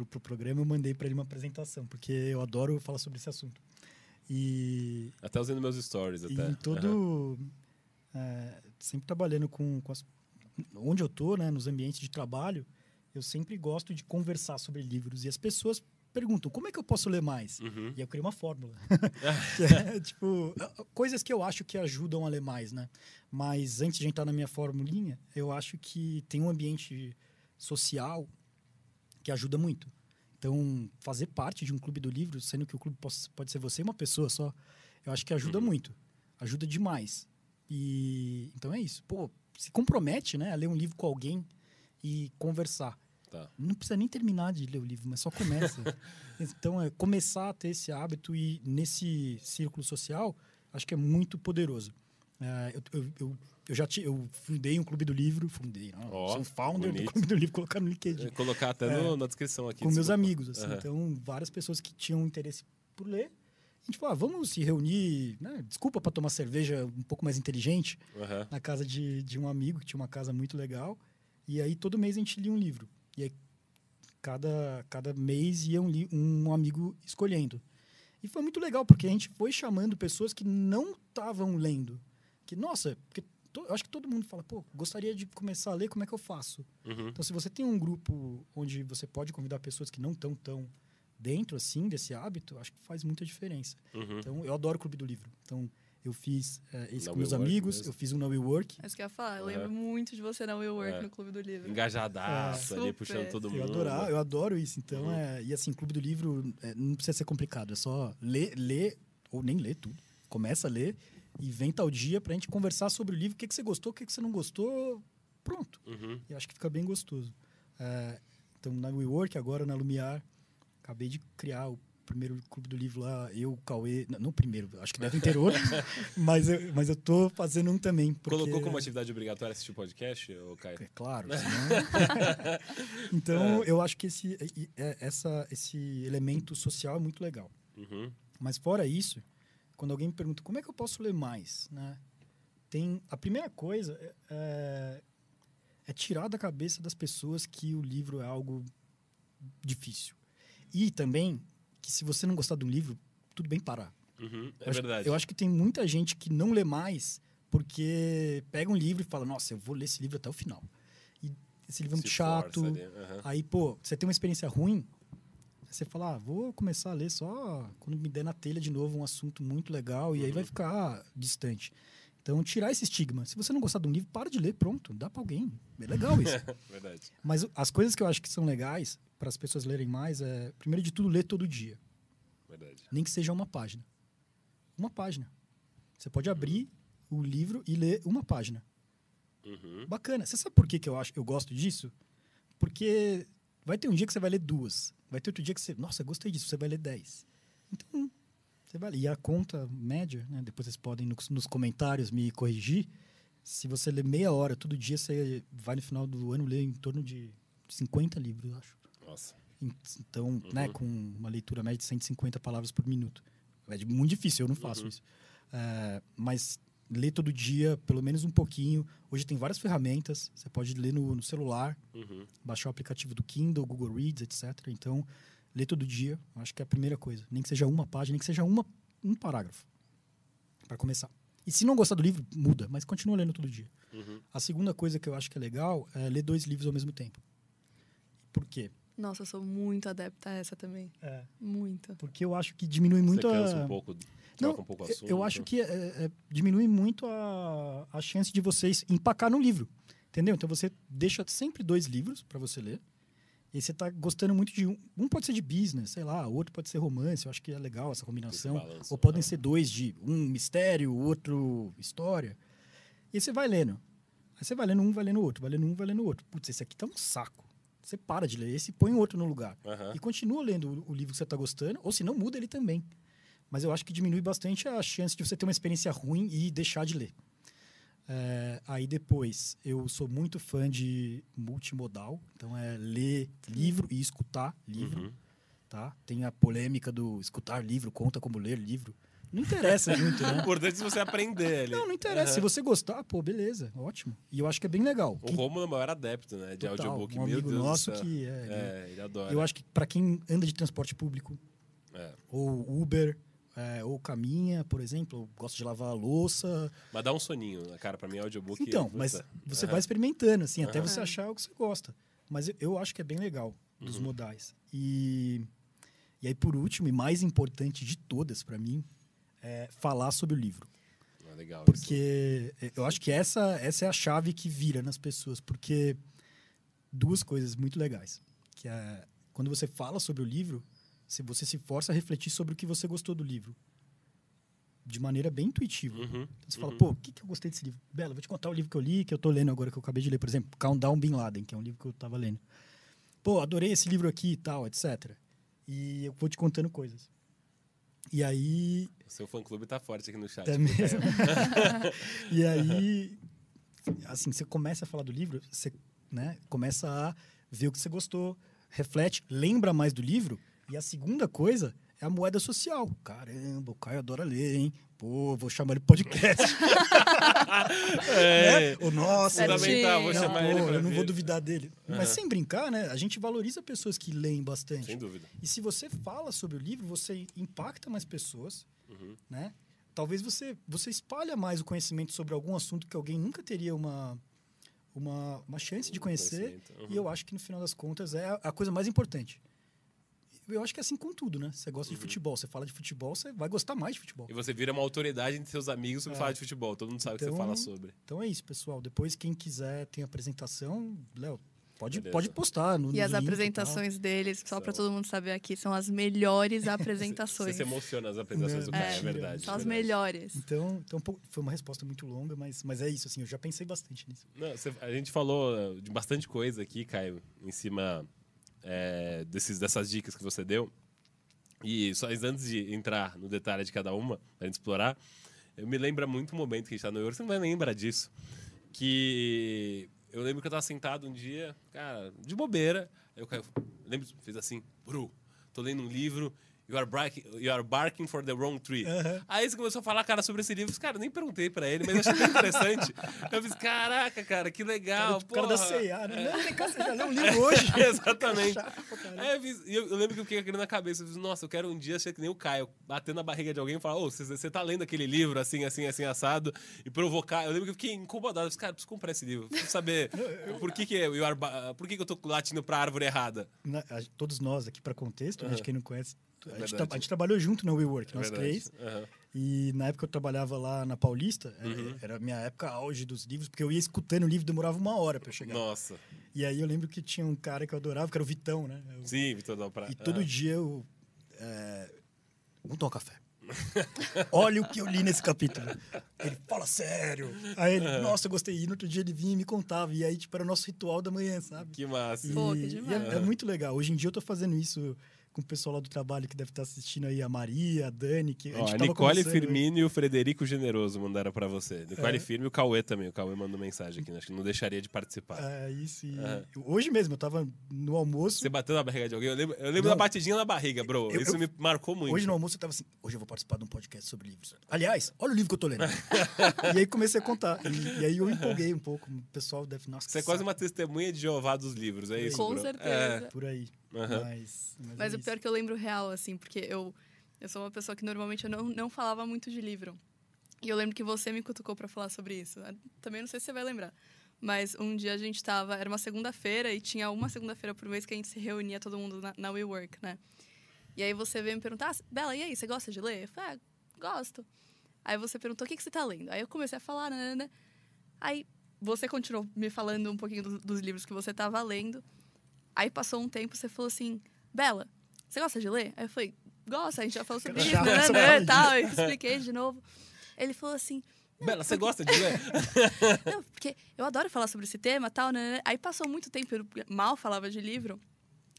pro, pro programa, eu mandei pra ele uma apresentação, porque eu adoro falar sobre esse assunto. E, Até usando meus stories. e Até. em todo. é, sempre trabalhando com, com as, onde eu tô, né, nos ambientes de trabalho, eu sempre gosto de conversar sobre livros. E as pessoas perguntam, como é que eu posso ler mais? Uhum. E eu criei uma fórmula. é, tipo, coisas que eu acho que ajudam a ler mais, né? Mas antes de entrar na minha formulinha, eu acho que tem um ambiente social que ajuda muito. Então, fazer parte de um clube do livro, sendo que o clube pode ser você e uma pessoa só, eu acho que ajuda Uhum. muito. Ajuda demais. E então é isso. Pô, se compromete, né, a ler um livro com alguém e conversar. Tá. Não precisa nem terminar de ler o livro, mas só começa. então, é começar a ter esse hábito e nesse círculo social, acho que é muito poderoso. É, eu, eu, eu, eu já ti- eu fundei um clube do livro, fundei, não, Ó, sou um founder bonito. do clube do livro, colocar no LinkedIn Vou colocar até no- na descrição aqui. É. com meus amigos, assim. Aham. Então, várias pessoas que tinham interesse por ler A gente falou, ah, vamos se reunir, né? desculpa para tomar cerveja um pouco mais inteligente, Aham. na casa de, de um amigo que tinha uma casa muito legal. E aí todo mês a gente lia um livro. E aí cada, cada mês ia um, um amigo escolhendo. E foi muito legal, porque a gente foi chamando pessoas que não estavam lendo. Que, nossa, porque to- eu acho que todo mundo fala, pô, gostaria de começar a ler, como é que eu faço? Uhum. Então, se você tem um grupo onde você pode convidar pessoas que não estão tão dentro, assim, desse hábito, acho que faz muita diferença. Uhum. Então, eu adoro o Clube do Livro. Então, eu fiz eh, esse Na com meus WeWork amigos, mesmo. eu fiz um na WeWork. É isso que eu ia falar. Eu Aham. lembro muito de você na Will Work É. no Clube do Livro. Engajadaço É. ali, Super. puxando todo mundo. Eu, adorar, eu adoro isso. Então, Uhum. é, e assim, Clube do Livro é, não precisa ser complicado. É só ler, ler ou nem ler tudo. Começa a ler e vem tal dia pra gente conversar sobre o livro. O que, que você gostou, o que, que você não gostou. Pronto. Uhum. E acho que fica bem gostoso. É, então, na WeWork, agora na Lumiar, acabei de criar o primeiro clube do livro lá, eu, o Cauê. Não, não o primeiro, acho que devem ter outros, mas, eu, mas eu tô fazendo um também. Porque, Colocou como atividade obrigatória assistir podcast, ô Caio? É claro, senão... então, eu acho que esse, é- essa, esse elemento social é muito legal. Uhum. Mas fora isso, quando alguém me pergunta como é que eu posso ler mais, né? Tem a primeira coisa é, é, é tirar da cabeça das pessoas que o livro é algo difícil. E também que se você não gostar de um livro, tudo bem parar. Uhum. É eu acho, verdade. Eu acho que tem muita gente que não lê mais porque pega um livro e fala: "Nossa, eu vou ler esse livro até o final". E esse livro é muito Se chato. força aham. Aí, pô, você tem uma experiência ruim, você fala, ah, vou começar a ler só quando me der na telha de novo um assunto muito legal, e aí Uhum. vai ficar distante. Então, tirar esse estigma. Se você não gostar de um livro, para de ler, pronto, dá pra alguém. É legal isso. Verdade. Mas as coisas que eu acho que são legais para as pessoas lerem mais é, primeiro de tudo, ler todo dia. Verdade. Nem que seja uma página. Uma página. Você pode abrir o livro e ler uma página. Uhum. Bacana. Você sabe por que, que eu acho eu gosto disso? Porque vai ter um dia que você vai ler duas. Vai ter outro dia que você, nossa, gostei disso, você vai ler dez. Então, você vai ler. E a conta média, né? Depois vocês podem nos, nos comentários me corrigir. Se você ler meia hora todo dia, você vai no final do ano ler em torno de 50 livros, eu acho. Nossa. Então, né, com uma leitura média de 150 palavras por minuto. É muito difícil, eu não faço Uhum. isso. É, mas ler todo dia, pelo menos um pouquinho. Hoje tem várias ferramentas. Você pode ler no, no celular, Uhum. baixar o aplicativo do Kindle, Google Reads, etc. Então, ler todo dia, acho que é a primeira coisa. Nem que seja uma página, nem que seja uma, um parágrafo. Para começar. E se não gostar do livro, muda, mas continua lendo todo dia. Uhum. A segunda coisa que eu acho que é legal é ler dois livros ao mesmo tempo. Por quê? Nossa, eu sou muito adepta a essa também. É, Muito. porque eu acho que diminui muito Você cansa a... um pouco, Não, troca um pouco o eu- assunto. eu acho que é- é- diminui muito a, a chance de vocês empacar no livro. Entendeu? Então você deixa sempre dois livros para você ler. E você tá gostando muito de um. Um pode ser de business, sei lá, outro pode ser romance. Eu acho que é legal essa combinação. Balanço, Ou podem aham. ser dois de um mistério, outro história. E você vai lendo. Aí você vai lendo um, vai lendo outro, vai lendo um, vai lendo outro. Putz, esse aqui tá um saco. Você para de ler esse e põe outro no lugar. Aham. E continua lendo o, o livro que você está gostando, ou se não, muda ele também. Mas eu acho que diminui bastante a chance de você ter uma experiência ruim e deixar de ler. É, aí depois, eu sou muito fã de multimodal, então é ler livro e escutar livro, Uhum. tá? Tem a polêmica do escutar livro, conta como ler livro. Não interessa muito, O né? importante é você aprender ali. Não, não interessa. Se Aham. você gostar, pô, beleza, ótimo. E eu acho que é bem legal. O Quem- Romulo é o maior adepto, né? De total, audiobook. um Meu amigo Deus nosso que é, ele- É, ele adora. eu acho que para quem anda de transporte público, É. ou Uber, é, ou caminha, por exemplo, gosto de lavar a louça. Mas dá um soninho, né, cara. Pra mim, audiobook... Então, puta, mas você Aham. vai experimentando, assim, até você achar o que você gosta. Mas eu, eu acho que é bem legal dos Uhum. modais. E, e aí, por último, e mais importante de todas para mim, é falar sobre o livro. Ah, legal. isso. Porque eu acho que essa, essa é a chave que vira nas pessoas. Porque duas coisas muito legais. Que é quando você fala sobre o livro, se você se força a refletir sobre o que você gostou do livro. De maneira bem intuitiva. Uhum. Então você fala, Uhum. pô, o que, que eu gostei desse livro? Bela, vou te contar o livro que eu li, que eu tô lendo agora, que eu acabei de ler, por exemplo, Countdown Bin Laden, que é um livro que eu tava lendo. Pô, adorei esse livro aqui e tal, etc. E eu vou te contando coisas. E aí, O seu fã-clube tá forte aqui no chat. é mesmo. e aí, assim, você começa a falar do livro, você né, começa a ver o que você gostou, reflete, lembra mais do livro. E a segunda coisa é a moeda social. Caramba, o Caio adora ler, hein? Pô, vou chamar ele podcast. É, né? O nossa, fundamental, vou Certinho. chamar pô, ele eu não vou duvidar dele. Mas sem brincar, né? A gente valoriza pessoas que leem bastante. Sem dúvida. E se você fala sobre o livro, você impacta mais pessoas, Uhum. né? Talvez você, você espalha mais o conhecimento sobre algum assunto que alguém nunca teria uma, uma, uma chance de conhecer. Uhum. E eu acho que no final das contas é a- a coisa mais importante. Eu acho que é assim com tudo, né? Você gosta de futebol, você fala de futebol, você vai gostar mais de futebol. Uhum. E você vira uma autoridade entre seus amigos sobre É. falar de futebol. Todo mundo sabe o que você Então- fala sobre. Então é isso, pessoal. Depois, quem quiser tem apresentação, Léo, pode, Beleza. pode postar no E no as apresentações deles, só para todo mundo saber aqui, são as melhores Você apresentações. se emociona nas apresentações do É, cara, é é, verdade. São as verdade. melhores. Então, então foi uma resposta muito longa, mas, mas é isso, assim, eu já pensei bastante nisso. Não, você- a gente falou de bastante coisa aqui, Caio, em cima eh, desses, dessas dicas que você deu. E só antes de entrar no detalhe de cada uma, pra gente explorar, eu me lembra muito um momento que a gente tá no Euro, você não vai lembrar disso. Que eu lembro que eu tava sentado um dia, cara, de bobeira. O Caio, lembro, fez assim, Bru, tô lendo um livro. You are, barking, you are barking for the wrong tree. Aham. Aí você começou a falar, cara, sobre esse livro. Cara, eu nem perguntei pra ele, mas achei tão interessante. eu fiz, caraca, cara, que legal. o cara da porra." C&A, né? Não, vem cá, você já leu um livro hoje? Exatamente. Chato pra. Aí eu, fiz- eu, eu lembro que eu fiquei aquilo na cabeça. Eu fiz, nossa, eu quero um dia ser que nem o Caio, bater na barriga de alguém e falar, ô, você, você tá lendo aquele livro assim, assim, assim, assado, e provocar. Eu lembro que eu fiquei incomodado. Eu fiz, cara, preciso comprar esse livro. Preciso saber por que, que, eu, you are por que, que eu tô latindo pra árvore errada. Na- a- todos nós aqui para contexto, né, de quem não conhece, a, gente tra- a gente trabalhou junto na WeWork, É nós verdade. três. Aham. E na época eu trabalhava lá na Paulista, é, Uhum. era a minha época auge dos livros, porque eu ia escutando o livro, demorava uma hora para eu chegar. Nossa. E aí eu lembro que tinha um cara que eu adorava, que era o Vitão, né? Eu- Sim, Vitor da Praia. e todo dia eu. É, vamos tomar um café. Olha o que eu li nesse capítulo. Ele fala sério. Aí ele, nossa, eu gostei. E no outro dia ele vinha e me contava. E aí, tipo, era o nosso ritual da manhã, sabe? Que massa. E, Pô, que e demais. é, é muito legal. Hoje em dia eu tô fazendo isso com o pessoal lá do trabalho que deve estar assistindo aí, a Maria, a Dani, que a Ó, gente a tava Nicole. Firmino e o Frederico Generoso mandaram pra você. Nicole É. Firmino e o Cauê também. O Cauê mandou mensagem aqui, né? acho que não deixaria de participar. É, isso. E. Hoje mesmo, eu tava no almoço. Você bateu na barriga de alguém? Eu lembro, eu lembro Não. da batidinha na barriga, bro. Eu- Isso eu- me marcou muito. Hoje no almoço eu tava assim, hoje eu vou participar de um podcast sobre livros. Aliás, olha o livro que eu tô lendo. e aí comecei a contar. E, e aí eu empolguei um pouco. O pessoal deve, nossa, Você é quase saco. uma testemunha de Jeová dos livros, é isso, Com bro? certeza. por aí. Aham. Mas, mas, Mas é o isso. pior é que eu lembro real, assim, porque eu, eu sou uma pessoa que normalmente eu não, não falava muito de livro. E eu lembro que você me cutucou pra falar sobre isso. Também não sei se você vai lembrar. Mas um dia a gente tava. Era uma segunda-feira e tinha uma segunda-feira por mês que a gente se reunia todo mundo na, na WeWork, né? E aí você veio me perguntar, ah, Bela, e aí, você gosta de ler? Eu falei, ah, gosto. Aí você perguntou, o que, que você tá lendo? Aí eu comecei a falar, né, né, né. Aí você continuou me falando um pouquinho do- dos livros que você tava lendo. Aí passou um tempo, você falou assim, Bela, você gosta de ler? Aí eu falei, gosta, a gente já falou sobre isso, né, né, tal. Eu expliquei de novo. Ele falou assim, Bela, você gosta de ler? não, porque eu adoro falar sobre esse tema tal, né, né. Aí passou muito tempo, eu mal falava de livro.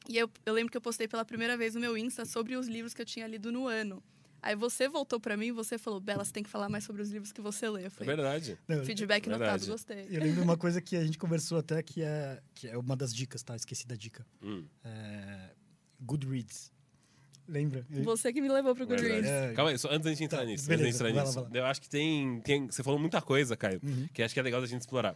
E eu, eu lembro que eu postei pela primeira vez no meu Insta sobre os livros que eu tinha lido no ano. Aí você voltou pra mim e você falou, Bela, você tem que falar mais sobre os livros que você lê. É verdade. Feedback Verdade. notado, gostei. eu lembro uma coisa que a gente conversou até que é, que é uma das dicas, tá? Esqueci da dica. Hum, É, Goodreads. Lembra? Você que me levou pro. Goodreads. É, Calma aí, só antes da gente entrar Tá, nisso. beleza, antes da gente vai entrar lá, nisso. vai Eu acho que tem, tem. Você falou muita coisa, Caio, Uhum. que acho que é legal da gente explorar.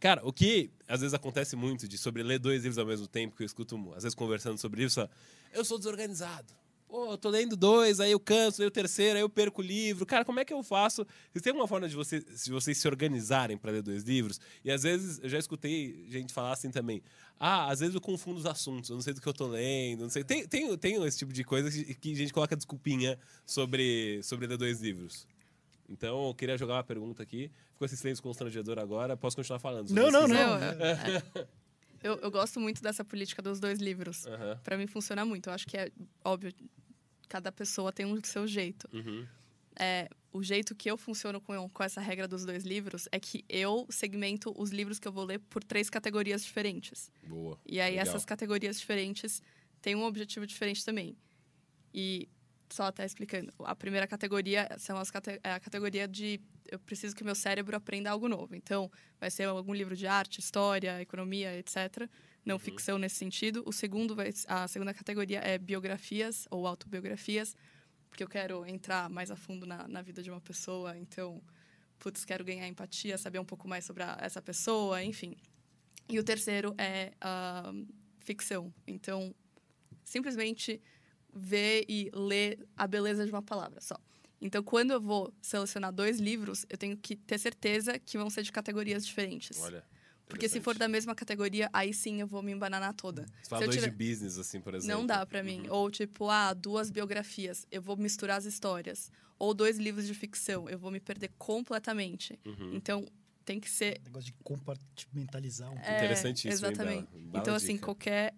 Cara, o que às vezes acontece muito de sobre ler dois livros ao mesmo tempo, que eu escuto, às vezes, conversando sobre isso, eu sou desorganizado. Pô, eu tô lendo dois, aí eu canso, aí o terceiro, aí eu perco o livro. Cara, como é que eu faço? Vocês têm alguma forma de você, se vocês se organizarem para ler dois livros? E às vezes, eu já escutei gente falar assim também. Ah, às vezes eu confundo os assuntos, eu não sei do que eu tô lendo, não sei. Tem, tem, tem esse tipo de coisa que, que a gente coloca desculpinha sobre, sobre ler dois livros. Então, eu queria jogar uma pergunta aqui. Ficou esse silêncio constrangedor agora. Posso continuar falando? Não, vocês não, não. Não, é- eu, eu gosto muito dessa política dos dois livros. Aham. Pra mim funciona muito. Eu acho que é óbvio, cada pessoa tem um seu jeito. Uhum. É, o jeito que eu funciono com, com essa regra dos dois livros é que eu segmento os livros que eu vou ler por três categorias diferentes. Boa. E aí Legal. essas categorias diferentes têm um objetivo diferente também. E só até explicando, a primeira categoria são as cate- é a categoria de eu preciso que meu cérebro aprenda algo novo. Então, vai ser algum livro de arte, história, economia, etc. Não ficção nesse sentido. O segundo vai, a segunda categoria é biografias ou autobiografias. porque eu quero entrar mais a fundo na, na vida de uma pessoa, então, putz, quero ganhar empatia, saber um pouco mais sobre a, essa pessoa, enfim. E o terceiro é uh, ficção. Então, simplesmente ver e ler a beleza de uma palavra só. Então, quando eu vou selecionar dois livros, eu tenho que ter certeza que vão ser de categorias diferentes. Olha. Porque se for da mesma categoria, aí sim eu vou me embananar toda. Você fala dois tiver... de business, assim, por exemplo. Não dá para mim. Uhum. Ou tipo, ah, duas biografias, eu vou misturar as histórias. Ou dois livros de ficção, eu vou me perder completamente. Uhum. Então, tem que ser. negócio de compartimentalizar um pouco. É, Interessantíssimo. Exatamente. Hein, Bela? então, assim, qualquer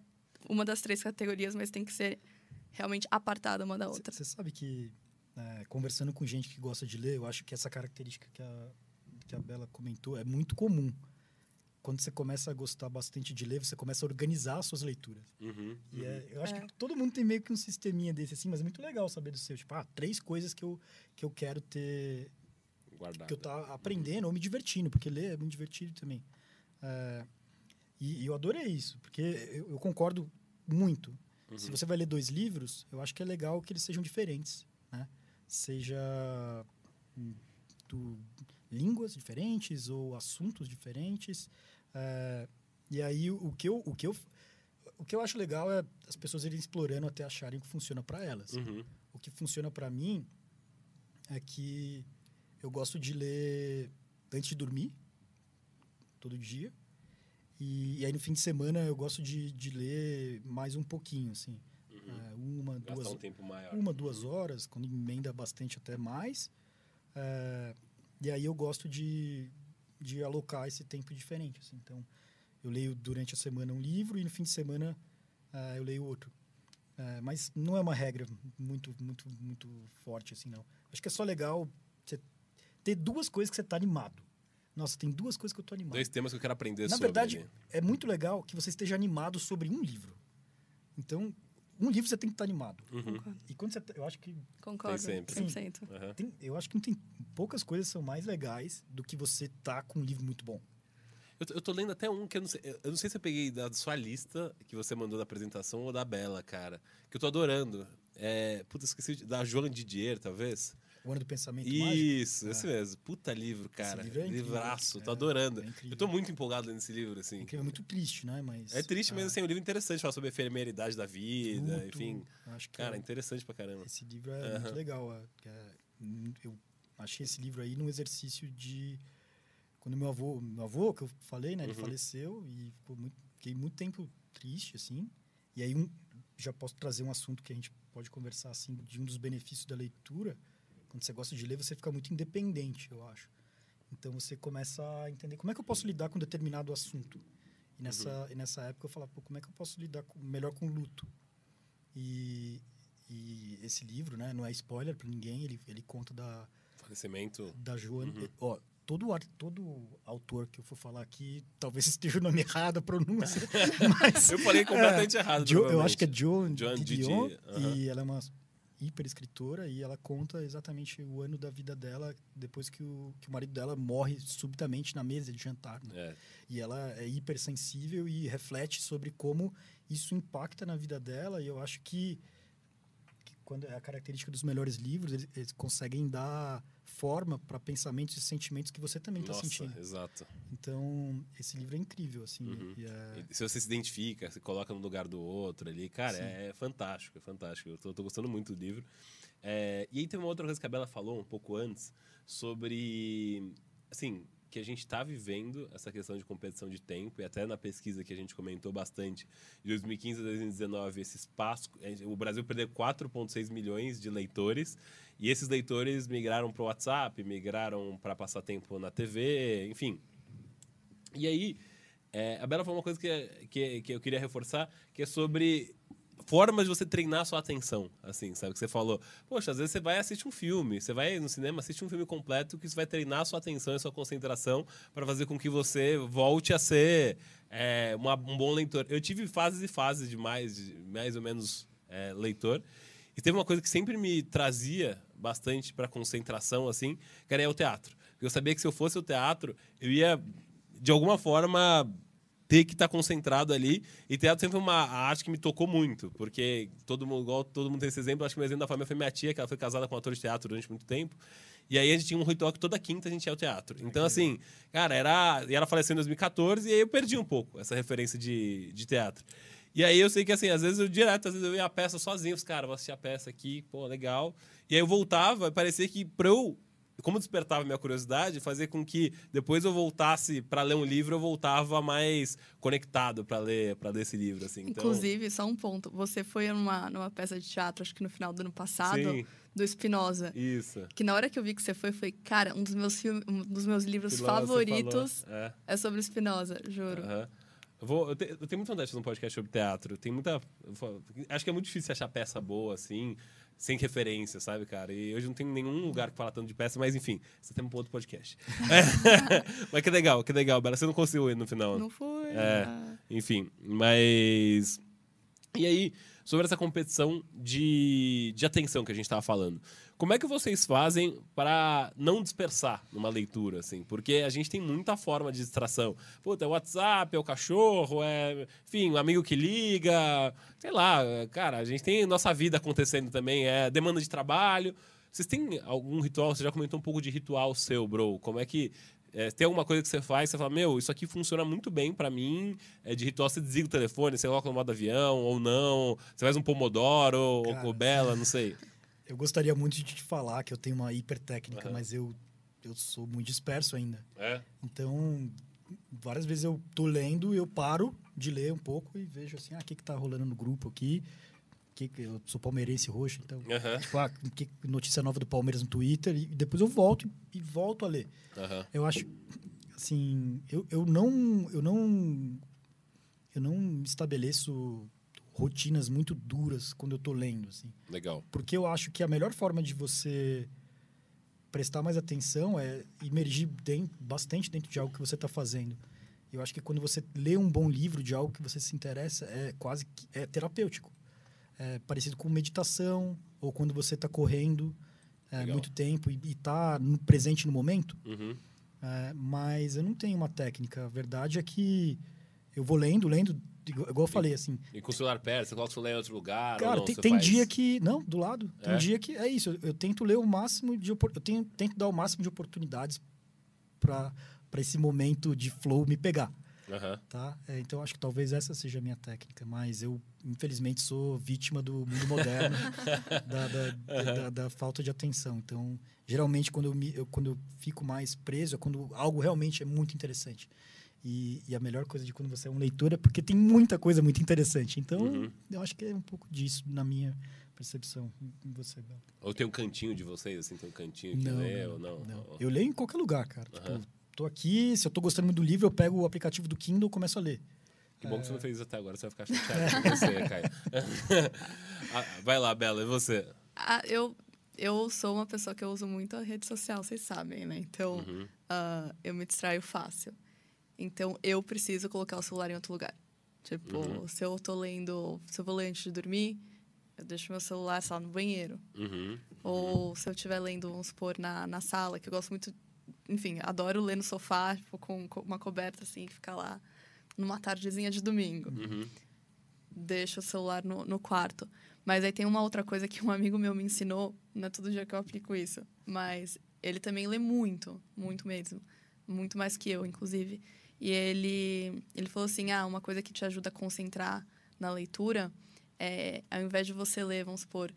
uma das três categorias, mas tem que ser realmente apartada uma da outra. Você sabe que, é, conversando com gente que gosta de ler, eu acho que essa característica que a, que a Bela comentou é muito comum quando você começa a gostar bastante de ler, você começa a organizar as suas leituras. Uhum, e é, uhum. eu acho é. que todo mundo tem meio que um sisteminha desse assim, mas é muito legal saber do seu. Tipo, ah, três coisas que eu, que eu quero ter. Guardado. Que eu tá aprendendo uhum. ou me divertindo, porque ler é muito divertido também. É, e, e, eu adorei isso, porque eu, eu concordo muito. Uhum. Se você vai ler dois livros, eu acho que é legal que eles sejam diferentes, né? Seja hum, do, línguas diferentes ou assuntos diferentes. É, e aí o que eu, o que eu o que eu acho legal é as pessoas irem explorando até acharem o que funciona para elas. Uhum. O que funciona para mim é que eu gosto de ler antes de dormir, todo dia. E, e aí no fim de semana eu gosto de, de ler mais um pouquinho, assim. Uhum. É, uma, Gastar duas, um tempo maior. Uma, duas horas, quando emenda bastante até mais. É, e aí eu gosto de, de alocar esse tempo diferente. Assim. Então, eu leio durante a semana um livro e no fim de semana uh, eu leio outro. Uh, mas não é uma regra muito, muito, muito forte assim, não. Acho que é só legal você ter duas coisas que você está animado. Nossa, tem duas coisas que eu estou animado. Dois temas que eu quero aprender Na sobre. Na verdade, é muito legal que você esteja animado sobre um livro. Então, um livro você tem que estar animado. Uhum. E quando você. Tá, eu acho que. Concordo, tem sempre. 100%. Uhum. Tem, eu acho que não tem. Poucas coisas são mais legais do que você tá com um livro muito bom. Eu, eu tô lendo até um que eu não sei. Eu não sei se eu peguei da sua lista que você mandou da apresentação ou da Bela, cara. Que eu tô adorando. É, puta, esqueci. Da Joan Didier, talvez. O Ano do Pensamento Isso, Mágico. Isso, esse é. mesmo. Puta livro, cara. Esse livro é incrível. Livraço, tô é, adorando. É eu tô muito empolgado nesse livro, assim. É, muito triste, né? Mas, é triste, mas assim, é um livro interessante, fala sobre a efemeridade da vida, muito, enfim. Acho que cara, é interessante pra caramba. Esse livro é uhum. muito legal. eu achei esse livro aí num exercício de... Quando meu avô, meu avô, que eu falei, né? Ele uhum. faleceu e muito, fiquei muito tempo triste, assim. E aí um, já posso trazer um assunto que a gente pode conversar, assim, de um dos benefícios da leitura quando você gosta de ler, você fica muito independente, eu acho. Então você começa a entender como é que eu posso lidar com determinado assunto. E nessa, uhum. e nessa época eu falava, pô, como é que eu posso lidar com, melhor com luto? E, e esse livro, né, não é spoiler para ninguém, ele, ele conta da falecimento da Joana, uhum. ó, todo todo autor que eu for falar aqui, talvez esteja o nome errado, a pronúncia, mas eu falei completamente é, errado. Jo, eu acho que é Joan, Joan Didion, uhum. e ela é uma hiper escritora e ela conta exatamente o ano da vida dela depois que o, que o marido dela morre subitamente na mesa de jantar. Né? É. E ela é hipersensível e reflete sobre como isso impacta na vida dela. E eu acho que quando é a característica dos melhores livros, eles, eles conseguem dar forma para pensamentos e sentimentos que você também está sentindo. Exato. Então, esse livro é incrível, assim. Uhum. É... Se você se identifica, se coloca no lugar do outro ali, cara, é, é, fantástico, é fantástico. Eu tô gostando muito do livro. É, e aí tem uma outra coisa que a Bela falou um pouco antes sobre, assim, que a gente está vivendo essa questão de competição de tempo, e até na pesquisa que a gente comentou bastante, de 2015 a 2019, esse espaço, o Brasil perdeu 4,6 milhões de leitores, e esses leitores migraram para o WhatsApp, migraram para passar tempo na TV, enfim. E aí, é, a Bela falou uma coisa que, que, que eu queria reforçar, que é sobre formas de você treinar sua atenção, assim, sabe? Que você falou, poxa, às vezes você vai assistir um filme, você vai no cinema assistir um filme completo que isso vai treinar sua atenção e sua concentração para fazer com que você volte a ser é, uma, um bom leitor. Eu tive fases e fases de mais, de mais ou menos é, leitor. E teve uma coisa que sempre me trazia bastante para concentração, assim, que era o teatro. Eu sabia que se eu fosse o teatro, eu ia, de alguma forma, ter que estar concentrado ali. E teatro sempre foi uma arte que me tocou muito, porque todo mundo, igual todo mundo tem esse exemplo, acho que o exemplo da família foi minha tia, que ela foi casada com um ator de teatro durante muito tempo. E aí a gente tinha um ritual que toda quinta a gente ia ao teatro. Então, assim, cara, era. E ela faleceu em 2014, e aí eu perdi um pouco essa referência de, de teatro. E aí eu sei que, assim, às vezes eu direto, às vezes eu ia a peça sozinho, os caras, vou assistir a peça aqui, pô, legal. E aí eu voltava, e parecia que pra eu como despertava minha curiosidade, fazia com que depois eu voltasse para ler um livro, eu voltava mais conectado para ler, para ler esse livro, assim. Então... Inclusive, só um ponto, você foi numa, numa peça de teatro, acho que no final do ano passado, Sim. do Spinoza. Isso. Que na hora que eu vi que você foi, foi, cara, um dos meus filmes, um dos meus livros Spinoza, favoritos. É. é sobre Spinoza, juro. Aham. Eu, vou, eu, te- eu tenho muita vontade de fazer um podcast sobre teatro. Tem muita. Acho que é muito difícil achar peça boa, assim, sem referência, sabe, cara? E hoje não tem nenhum lugar que fala tanto de peça, mas enfim, você tem um outro podcast. É. mas que legal, que legal, Bela. Você não conseguiu ir no final. Não foi? É. Ah. Enfim, mas. E aí, sobre essa competição de, de atenção que a gente estava falando. Como é que vocês fazem para não dispersar numa leitura, assim? Porque a gente tem muita forma de distração. Puta, é o WhatsApp, é o cachorro, é. Enfim, um amigo que liga. Sei lá, cara, a gente tem nossa vida acontecendo também, é demanda de trabalho. Vocês têm algum ritual? Você já comentou um pouco de ritual seu, bro. Como é que. É, tem alguma coisa que você faz, você fala, meu, isso aqui funciona muito bem pra mim. É de ritual, você desliga o telefone, você coloca no modo avião, ou não. Você faz um pomodoro, ou Cara. cobela, não sei. Eu gostaria muito de te falar que eu tenho uma hipertécnica, Aham. mas eu, eu sou muito disperso ainda. É? Então, várias vezes eu tô lendo, eu paro de ler um pouco e vejo assim, ah, o que que tá rolando no grupo aqui? Que eu sou palmeirense roxo, então, Aham. tipo, ah, que notícia nova do Palmeiras no Twitter e depois eu volto e, e volto a ler. Aham. Eu acho assim, eu, eu não eu não eu não estabeleço rotinas muito duras quando eu tô lendo, assim. Legal. Porque eu acho que a melhor forma de você prestar mais atenção é imergir den- bastante dentro de algo que você está fazendo. Eu acho que quando você lê um bom livro de algo que você se interessa, é quase que é terapêutico. É parecido com meditação, ou quando você está correndo é, muito tempo e está presente no momento. Uhum. É, mas eu não tenho uma técnica. A verdade é que eu vou lendo, lendo, igual igual eu falei, assim, E com o celular perto, você coloca o celular em outro lugar? Cara, não? tem, tem faz- dia que. Não, do lado. Tem É? dia que é isso. Eu, eu tento ler o máximo de. Eu tenho, tento dar o máximo de oportunidades para esse momento de flow me pegar. Aham. Tá? É, então, acho que talvez essa seja a minha técnica. Mas eu, infelizmente, sou vítima do mundo moderno, da, da, da- da falta de atenção. Então, geralmente, quando eu, me, eu- quando eu fico mais preso, é quando algo realmente é muito interessante. E, e a melhor coisa de quando você é um leitor é porque tem muita coisa muito interessante. Então, Uhum. eu acho que é um pouco disso na minha percepção. Em você, Bela. Ou tem um cantinho de vocês, assim, tem um cantinho que lê ou não? Ou- Eu leio em qualquer lugar, cara. Aham. Tipo, tô aqui, se eu tô gostando muito do livro, eu pego o aplicativo do Kindle e começo a ler. Que bom que você não fez isso até agora, você vai ficar chateado com você, Caio. Ah, vai lá, Bela, e você? Ah, eu, eu sou uma pessoa que eu uso muito a rede social, vocês sabem, né? Então, Uhum. ah, eu me distraio fácil. Então, eu preciso colocar o celular em outro lugar. Tipo, Uhum. se eu tô lendo... Se eu vou ler antes de dormir, eu deixo meu celular, sei lá, no banheiro. Uhum. Ou se eu estiver lendo, vamos supor, na, na sala, que eu gosto muito... Enfim, adoro ler no sofá, tipo, com, com uma coberta, assim, ficar lá numa tardezinha de domingo Uhum. deixo o celular no, no quarto. Mas aí tem uma outra coisa que um amigo meu me ensinou, não é todo dia que eu aplico isso, mas ele também lê muito, muito mesmo, muito mais que eu, inclusive. E ele, ele falou assim: ah, uma coisa que te ajuda a concentrar na leitura é, ao invés de você ler, vamos supor,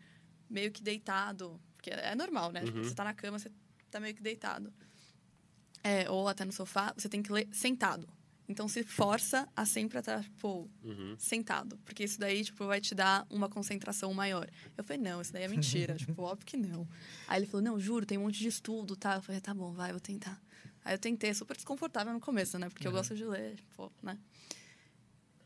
meio que deitado, porque é normal, né? Tipo, Uhum. você tá na cama, você tá meio que deitado. É, ou até no sofá, você tem que ler sentado. Então se força a sempre estar, tipo, Uhum. sentado. Porque isso daí, tipo, vai te dar uma concentração maior. Eu falei, não, isso daí é mentira. tipo, óbvio que não. Aí ele falou, não, juro, tem um monte de estudo, tá? Eu falei, tá bom, vai, vou tentar. Aí eu tentei, super desconfortável no começo, né? Porque eu Uhum. gosto de ler, pô, né?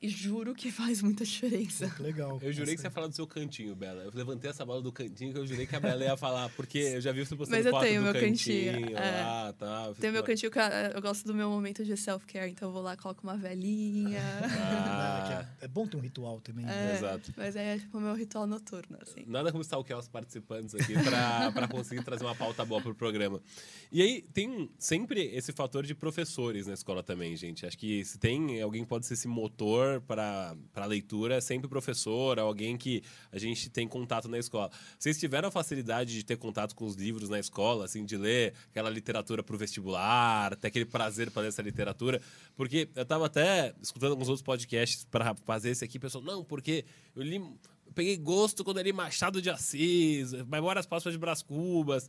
E juro que faz muita diferença. Legal. Eu jurei que você ia falar do seu cantinho, Bela. Eu levantei essa bola do cantinho que eu jurei que a Bela ia falar, porque eu já vi você postando Mas eu foto tenho do meu cantinho, cantinho, é. lá, tá. Eu Tem o meu cantinho que eu- eu gosto do meu momento de self-care, então eu vou lá, coloco uma velhinha. Ah, É, é bom ter um ritual também. né? É, Exato. Mas é tipo o meu ritual noturno, assim. Nada como stalkear os participantes aqui pra, pra conseguir trazer uma pauta boa pro programa. E aí, tem sempre esse fator de professores na escola também, gente. Acho que se tem alguém que pode ser esse motor para a leitura, é sempre professor, alguém que a gente tem contato na escola. Vocês tiveram a facilidade de ter contato com os livros na escola, assim, de ler aquela literatura pro vestibular, ter aquele prazer para ler essa literatura? Porque eu tava até escutando alguns outros podcasts para fazer esse aqui, pessoal, não, porque eu li eu peguei gosto quando eu li Machado de Assis, Memórias Póstumas de Brás Cubas.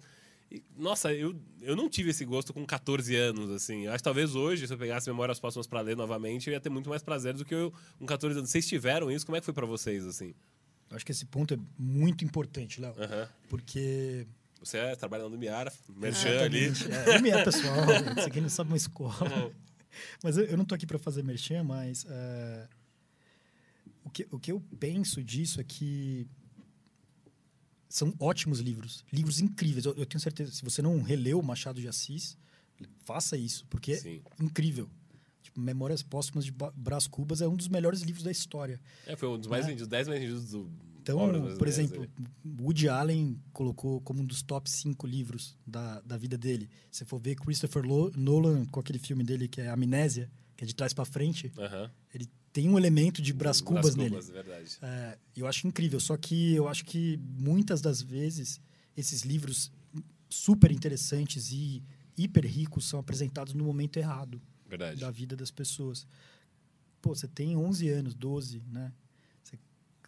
E, nossa, eu, eu não tive esse gosto com 14 anos, assim. Eu acho que talvez hoje, se eu pegasse Memórias Póstumas para ler novamente, eu ia ter muito mais prazer do que eu com 14 anos. Vocês tiveram isso? Como é que foi para vocês, assim? Eu acho que esse ponto é muito importante, Léo. Porque. Você é, trabalha na Lumiara, merchan ali. Exatamente. É, é pessoal, isso aqui não sabe uma escola. Mas eu, eu não tô aqui para fazer merchan, mas é, o, que, o que eu penso disso é que são ótimos livros, livros incríveis. Eu, eu tenho certeza, se você não releu Machado de Assis, faça isso, porque é Sim. incrível. Tipo, Memórias Póstumas de Brás Cubas é um dos melhores livros da história. É, foi um dos mais É. vendidos, 10 mais vendidos do. Então, por brasileiras exemplo. Woody Allen colocou como um dos top 5 livros da, da vida dele. Se for ver Christopher Nolan com aquele filme dele que é Amnésia, que é de trás para frente, Aham. ele tem um elemento de Brás Cubas nele. Cubas, verdade. É, eu acho incrível, só que eu acho que muitas das vezes esses livros super interessantes e hiper ricos são apresentados no momento errado Verdade. da vida das pessoas. Pô, você tem 11 anos, 12, né? Você-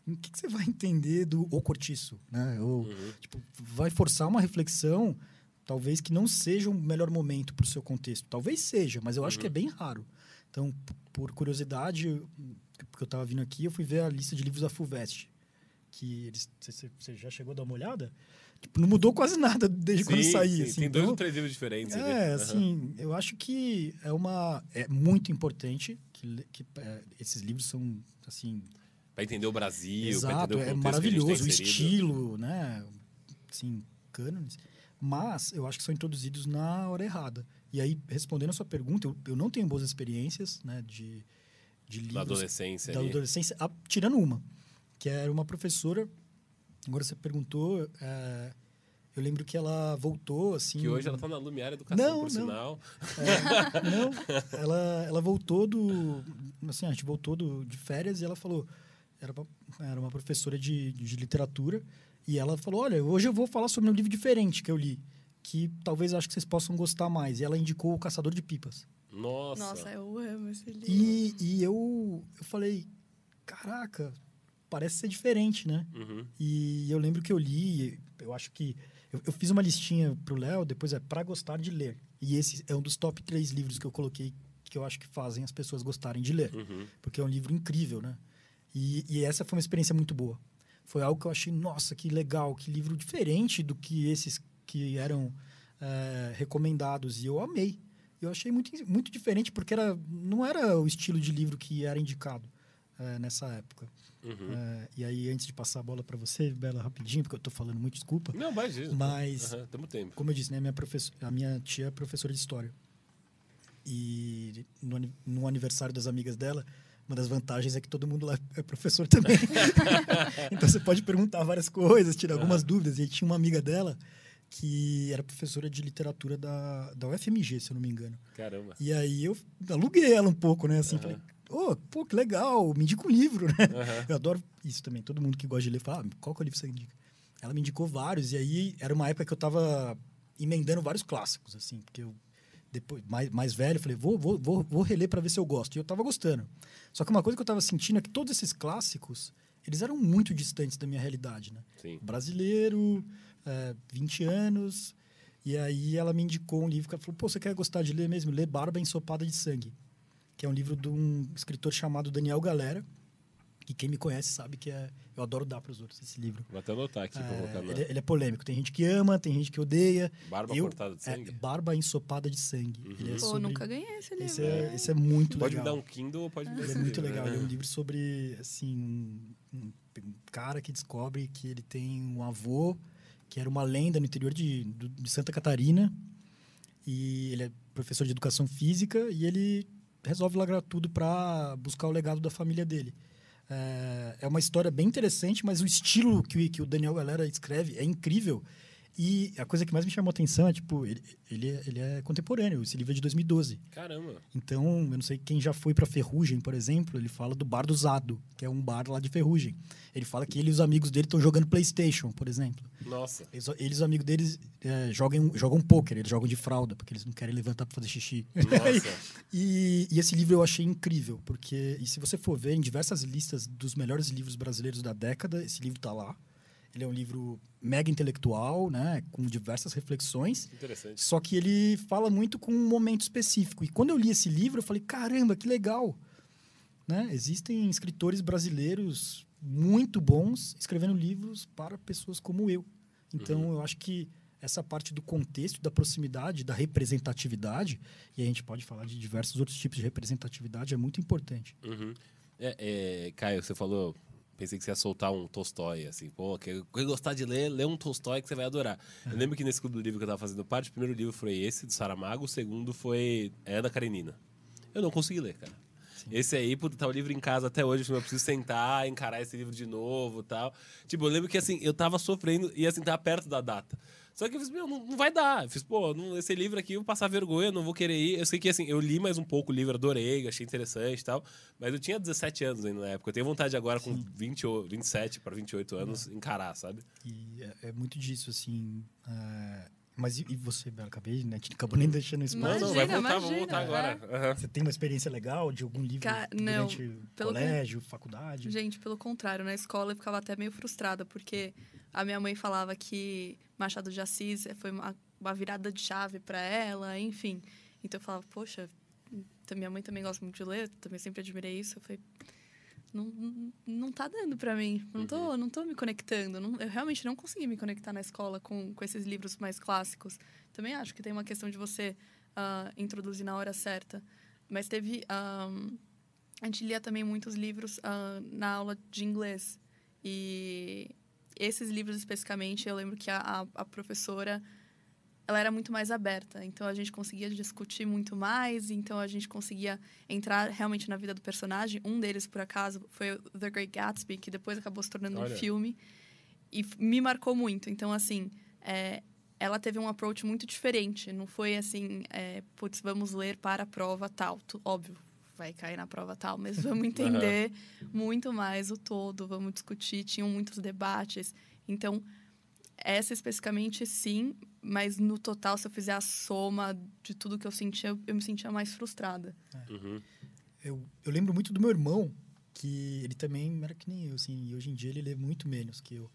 o que, que você vai entender do O Cortiço, né? Ou, Uhum. tipo, vai forçar uma reflexão, talvez que não seja o melhor momento para o seu contexto. Talvez seja, mas eu acho Uhum. que é bem raro. Então, por curiosidade, eu- porque eu estava vindo aqui, eu fui ver a lista de livros da FUVEST. Que eles. Você já chegou a dar uma olhada? Tipo, não mudou quase nada desde quando Sim, saí. sim, assim. tem dois Então, ou três livros diferentes ali. é, Aham. assim, eu acho que é uma é muito importante que, que é, esses livros são assim Pra entender o Brasil, exato, entender o é tá maravilhoso, o estilo, né, assim, cânones, mas eu acho que são introduzidos na hora errada. E aí respondendo a sua pergunta, eu, eu não tenho boas experiências, né, de de livros Da adolescência da adolescência, a- tirando uma, que era uma professora. Agora você perguntou, é, eu lembro que ela voltou assim. Que hoje ela tá na Lumiar Educação, Não, por não. sinal. É, não, ela, ela voltou do. Assim, a gente voltou do, de férias e ela falou. Era uma, era uma professora de, de literatura. E ela falou: Olha, hoje eu vou falar sobre um livro diferente que eu li. Que talvez acho que vocês possam gostar mais. E ela indicou O Caçador de Pipas. Nossa. Nossa, eu amo esse livro. E, e eu, eu falei: Caraca, parece ser diferente, né? Uhum. E eu lembro que eu li, eu acho que. Eu, eu fiz uma listinha pro Léo, depois é para gostar de ler. E esse é um dos top três livros que eu coloquei que eu acho que fazem as pessoas gostarem de ler. Uhum. Porque é um livro incrível, né? E, e essa foi uma experiência muito boa. Foi algo que eu achei, nossa, que legal, que livro diferente do que esses que eram é, recomendados. E eu amei. Eu achei muito, muito diferente, porque era, não era o estilo de livro que era indicado é, nessa época. Uhum. É, e aí, antes de passar a bola para você, Bela, rapidinho, porque eu tô falando muito, desculpa. Não, imagina. Mas- Aham, tamo tempo. Como eu disse, né, minha a minha tia é professora de história. E no, no aniversário das amigas dela, uma das vantagens é que todo mundo lá é professor também. então você pode perguntar várias coisas, tirar algumas dúvidas. E tinha uma amiga dela que era professora de literatura da, da UFMG, se eu não me engano. Caramba. E aí eu aluguei ela um pouco, né? Assim, falei, ô, pô, que legal, me indica um livro, né? Eu adoro isso também. Todo mundo que gosta de ler fala, ah, qual que é o livro que você indica? Ela me indicou vários, e aí era uma época que eu tava emendando vários clássicos, assim, porque eu, depois, mais, mais velho, falei, vou, vou, vou, vou reler para ver se eu gosto. E eu tava gostando. Só que uma coisa que eu tava sentindo é que todos esses clássicos, eles eram muito distantes da minha realidade, né? Sim. brasileiro, é, 20 anos. E aí ela me indicou um livro que ela falou: pô, você quer gostar de ler mesmo? Lê Barba Ensopada de Sangue, que é um livro de um escritor chamado Daniel Galera, que quem me conhece sabe que é, eu adoro dar para os outros esse livro. Vou até anotar aqui pra É, colocar na... ele, ele é polêmico. Tem gente que ama, tem gente que odeia. Barba eu- cortada de sangue? É, barba ensopada de sangue. Ele é Pô, sobre- nunca ganhei esse livro. Esse é, esse é muito Pode me legal. dar um Kindle ou pode me dar Ele é muito livro, legal. né? Ele é um livro sobre, assim, um, um- um cara que descobre que ele tem um avô que era uma lenda no interior de, de Santa Catarina. E ele é professor de educação física e ele resolve largar tudo para buscar o legado da família dele. É, é uma história bem interessante, mas o estilo que o Daniel Galera escreve é incrível. E a coisa que mais me chamou a atenção é, tipo, ele, ele, é, ele é contemporâneo. Esse livro é de 2012. Caramba. Então, eu não sei quem já foi para Ferrugem, por exemplo, ele fala do Bar do Zado, que é um bar lá de Ferrugem. Ele fala que ele e os amigos dele estão jogando PlayStation, por exemplo. Nossa. Eles, eles os amigos deles é, jogam, jogam poker, eles jogam de fralda, porque eles não querem levantar para fazer xixi. Nossa. E, e esse livro eu achei incrível, porque, e se você for ver em diversas listas dos melhores livros brasileiros da década, esse livro tá lá. Ele é um livro mega intelectual, né, com diversas reflexões. Interessante. Só que ele fala muito com um momento específico. E quando eu li esse livro, eu falei: caramba, que legal! Né? Existem escritores brasileiros muito bons escrevendo livros para pessoas como eu. Então, eu acho que essa parte do contexto, da proximidade, da representatividade, e a gente pode falar de diversos outros tipos de representatividade, é muito importante. Uhum. É, é, Caio, você falou. Pensei que você ia soltar um Tolstói, assim. Pô, quem gostar de ler, lê um Tolstói que você vai adorar. Eu lembro que nesse clube do livro que eu tava fazendo parte, o primeiro livro foi esse, do Saramago, o segundo foi É da Karenina. Eu não consegui ler, cara. Esse aí, puta, tá o livro em casa até hoje, eu preciso sentar, encarar esse livro de novo tal. Tipo, eu lembro que assim, eu tava sofrendo e assim, tava perto da data. Só que eu fiz, meu, não, não vai dar. Eu fiz, pô, não- esse livro aqui eu vou passar vergonha, não vou querer ir. Eu sei que assim, eu li mais um pouco o livro, adorei, achei interessante e tal. Mas eu tinha 17 anos ainda na época. Eu tenho vontade agora, com 20, ou 27 para 28 anos, encarar, sabe? E é, é muito disso, assim. é, Mas e, e você, Bela? Acabei, né? A gente acabou nem deixando isso Não, vai voltar, vamos imagina, voltar agora. Aham. Você tem uma experiência legal de algum livro Ca- não, durante pelo que- colégio, faculdade? Gente, pelo contrário, na escola eu ficava até meio frustrada, porque a minha mãe falava que Machado de Assis foi uma, uma virada de chave para ela, enfim. Então eu falava, poxa, então minha mãe também gosta muito de ler, também sempre admirei isso. Eu falei, não, não, tá dando para mim, não tô, não tô me conectando. não- eu realmente não consegui me conectar na escola com, com esses livros mais clássicos. Também acho que tem uma questão de você ah, introduzir na hora certa. Mas teve. ah, a gente lia também muitos livros ah, na aula de inglês. E esses livros especificamente, eu lembro que a, a, a professora ela era muito mais aberta. Então a gente conseguia discutir muito mais, então a gente conseguia entrar realmente na vida do personagem. Um deles, por acaso, foi o The Great Gatsby, que depois acabou se tornando Olha. um filme. E me marcou muito. Então, assim, é, ela teve um approach muito diferente. Não foi assim, é, putz, vamos ler para a prova tal. Tu- óbvio, vai cair na prova tal, mas vamos entender muito mais o todo, vamos discutir. Tinham muitos debates. Então, essa especificamente, sim, mas no total, se eu fizer a soma de tudo que eu sentia, eu, me sentia mais frustrada. Uhum. Eu, eu lembro muito do meu irmão, que ele também era que nem eu, assim, e hoje em dia ele lê muito menos que eu.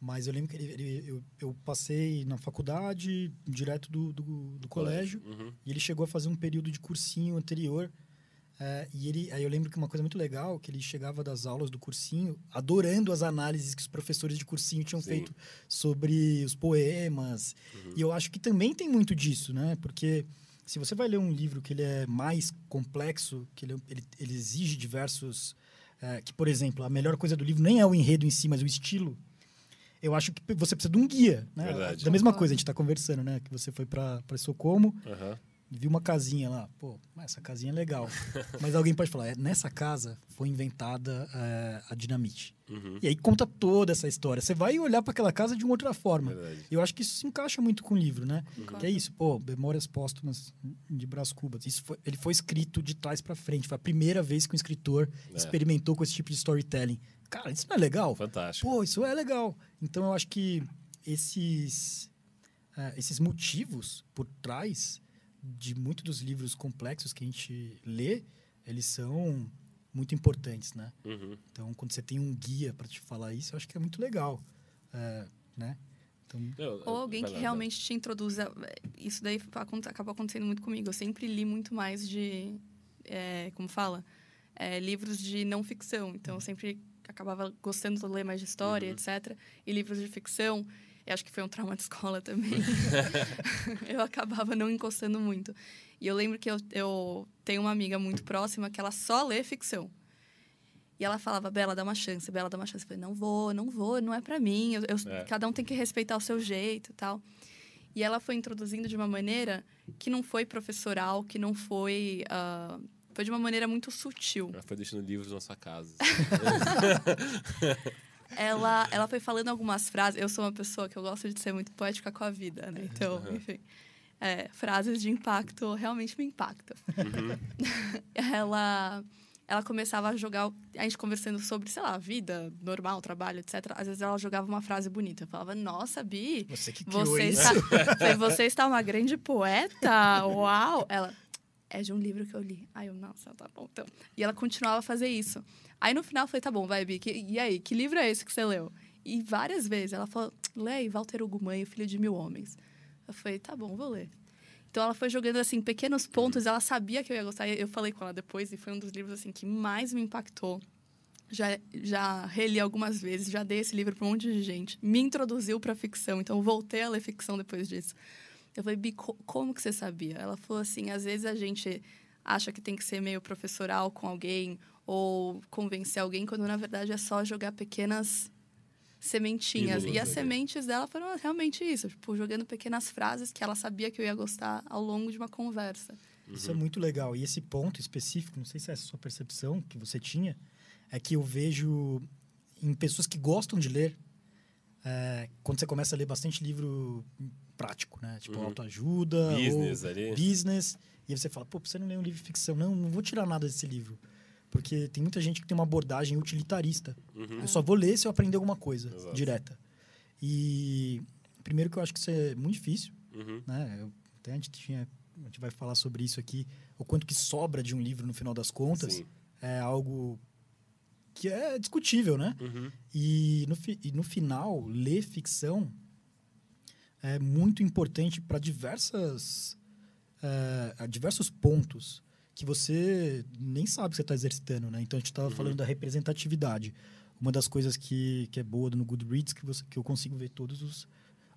Mas eu lembro que ele, ele- eu, eu passei na faculdade, direto do, do, do colégio, Uhum. e ele chegou a fazer um período de cursinho anterior. É, e ele, aí eu lembro que uma coisa muito legal, que ele chegava das aulas do cursinho, adorando as análises que os professores de cursinho tinham Sim. feito sobre os poemas. E eu acho que também tem muito disso, né? Porque se você vai ler um livro que ele é mais complexo, que ele, ele, ele exige diversos... é, que, por exemplo, a melhor coisa do livro nem é o enredo em si, mas o estilo. Eu acho que você precisa de um guia, né? Verdade. Da mesma coisa, a gente está conversando, né? Que você foi para Socomo, Aham. Viu uma casinha lá. Pô, essa casinha é legal. Mas alguém pode falar, "É, nessa casa foi inventada é, a dinamite. Uhum. E aí conta toda essa história. Você vai olhar para aquela casa de uma outra forma. Verdade. E eu acho que isso se encaixa muito com o livro, né? Concordo. Que é isso, pô, Memórias Póstumas de Brás Cubas. Isso foi, ele foi escrito de trás para frente. Foi a primeira vez que um escritor É. experimentou com esse tipo de storytelling. Cara, isso não é legal? Fantástico. Pô, isso é legal. Então eu acho que esses, ah, esses motivos por trás de muitos dos livros complexos que a gente lê, eles são muito importantes, né? Uhum. Então, quando você tem um guia para te falar isso, eu acho que é muito legal, é, né? Então, Ou alguém que lá, realmente te introduza. Isso daí acabou acontecendo muito comigo. Eu sempre li muito mais de. é, como fala? é, livros de não ficção. Então, eu sempre acabava gostando de ler mais de história, Uhum. etc. E livros de ficção, eu acho que foi um trauma de escola também. eu acabava não encostando muito. E eu lembro que eu, eu tenho uma amiga muito próxima que ela só lê ficção. E ela falava, Bela, dá uma chance, Bela, dá uma chance. Eu falei, não vou, não vou, não é pra mim. Eu, eu- É. Cada um tem que respeitar o seu jeito tal. E ela foi introduzindo de uma maneira que não foi professoral, que não foi... ah, foi de uma maneira muito sutil. Ela foi deixando livros na sua casa. ela, ela foi falando algumas frases. Eu sou uma pessoa que eu gosto de ser muito poética com a vida, né? Então, Aham. enfim. é, frases de impacto realmente me impactam. Uhum. ela, ela começava a jogar. A gente conversando sobre, sei lá, vida normal, trabalho, etc. Às vezes ela jogava uma frase bonita. Eu falava, nossa, Bi, Você que você está, você está uma grande poeta. Uau! Ela, é de um livro que eu li. Aí eu, nossa, tá bom, então. E ela continuava a fazer isso. Aí no final eu falei, tá bom, vai, Bi, e aí, que livro é esse que você leu? E várias vezes ela falou, lê Walter Hugo Mãe, o Filho de Mil Homens. Eu falei, tá bom, vou ler. Então ela foi jogando assim pequenos pontos, ela sabia que eu ia gostar. Eu falei com ela depois e foi um dos livros assim que mais me impactou. Já já reli algumas vezes, já dei esse livro para um monte de gente. Me introduziu para ficção, então voltei a ler ficção depois disso. Eu falei, Bi, co- como que você sabia? Ela falou assim, às vezes a gente acha que tem que ser meio professoral com alguém ou convencer alguém, quando na verdade é só jogar pequenas sementinhas. Pílulas e as ali. sementes dela foram realmente isso, tipo, jogando pequenas frases que ela sabia que eu ia gostar ao longo de uma conversa. Isso é muito legal. E esse ponto específico, não sei se é a sua percepção que você tinha, é que eu vejo em pessoas que gostam de ler, é, quando você começa a ler bastante livro prático, né? Tipo Uhum. autoajuda, Business ou ali. business, e aí você fala, pô, você não lê um livro de ficção? Não, não vou tirar nada desse livro. Porque tem muita gente que tem uma abordagem utilitarista. Uhum. Eu só vou ler se eu aprender alguma coisa, Exato. direta. E primeiro que eu acho que isso é muito difícil, Uhum. né? Eu, até a gente tinha, a gente vai falar sobre isso aqui, o quanto que sobra de um livro no final das contas Sim. é algo que é discutível, né? Uhum. E no, e no final, ler ficção é muito importante para diversas é, diversos pontos que você nem sabe que você está exercitando, né? Então a gente estava Uhum. falando da representatividade. Uma das coisas que, que é boa no Goodreads que você que eu consigo ver todos os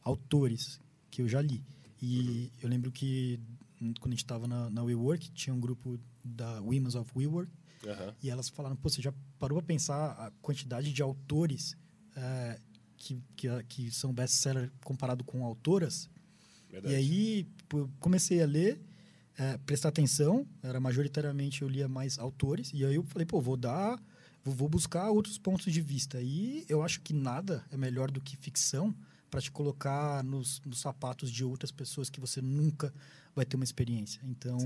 autores que eu já li. E eu lembro que hum, quando a gente estava na, na WeWork, tinha um grupo da Women's of WeWork Aham. e elas falaram, pô, você já parou para pensar a quantidade de autores eh, que, que, que são best-seller comparado com autoras? Verdade. E aí eu comecei a ler, eh, prestar atenção, era majoritariamente eu lia mais autores, e aí eu falei, pô, vou dar, vou, vou buscar outros pontos de vista. E eu acho que nada é melhor do que ficção para te colocar nos, nos sapatos de outras pessoas que você nunca vai ter uma experiência. Então,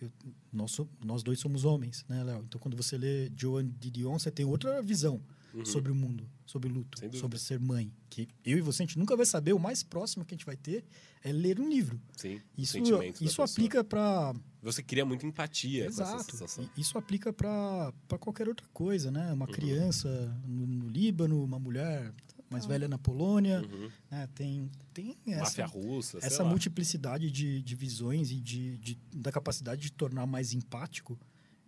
eu- nós, nós dois somos homens, né, Léo? Então, quando você lê Joan Didion, você tem outra visão Uhum. sobre o mundo, sobre o luto, sobre ser mãe. Que eu e você, a gente nunca vai saber. O mais próximo que a gente vai ter é ler um livro. Sim. Isso, isso aplica para Você cria muita empatia com essa Exato. sensação. Isso aplica para qualquer outra coisa, né? Uhum. Uma criança no, no Líbano, uma mulher mais velha na Polônia, Uhum. né? Tem, tem essa, Máfia russa, sei essa lá. multiplicidade de, de visões e de, de- da capacidade de tornar mais empático,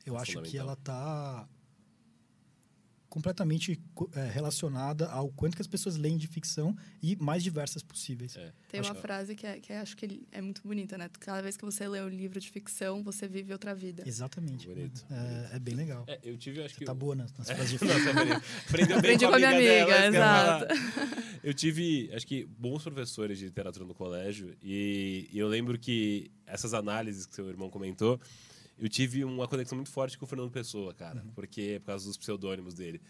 eu É acho que ela está completamente co- é, relacionada ao quanto que as pessoas leem de ficção e mais diversas possíveis. É. Tem Acho uma frase que, é, que é- acho que é muito bonita, né? Cada vez que você lê um livro de ficção, você vive outra vida. Exatamente. Bonito, É, é bem legal. É, eu tive, acho Você que... tá boa nas, nas frases de Nossa, Maria. Aprendeu bem Aprendi com a minha amiga, que eu falar. exato. Eu tive, acho que, bons professores de literatura no colégio. E, e eu lembro que essas análises que seu irmão comentou, eu tive uma conexão muito forte com o Fernando Pessoa, cara. Porque, por causa dos pseudônimos dele.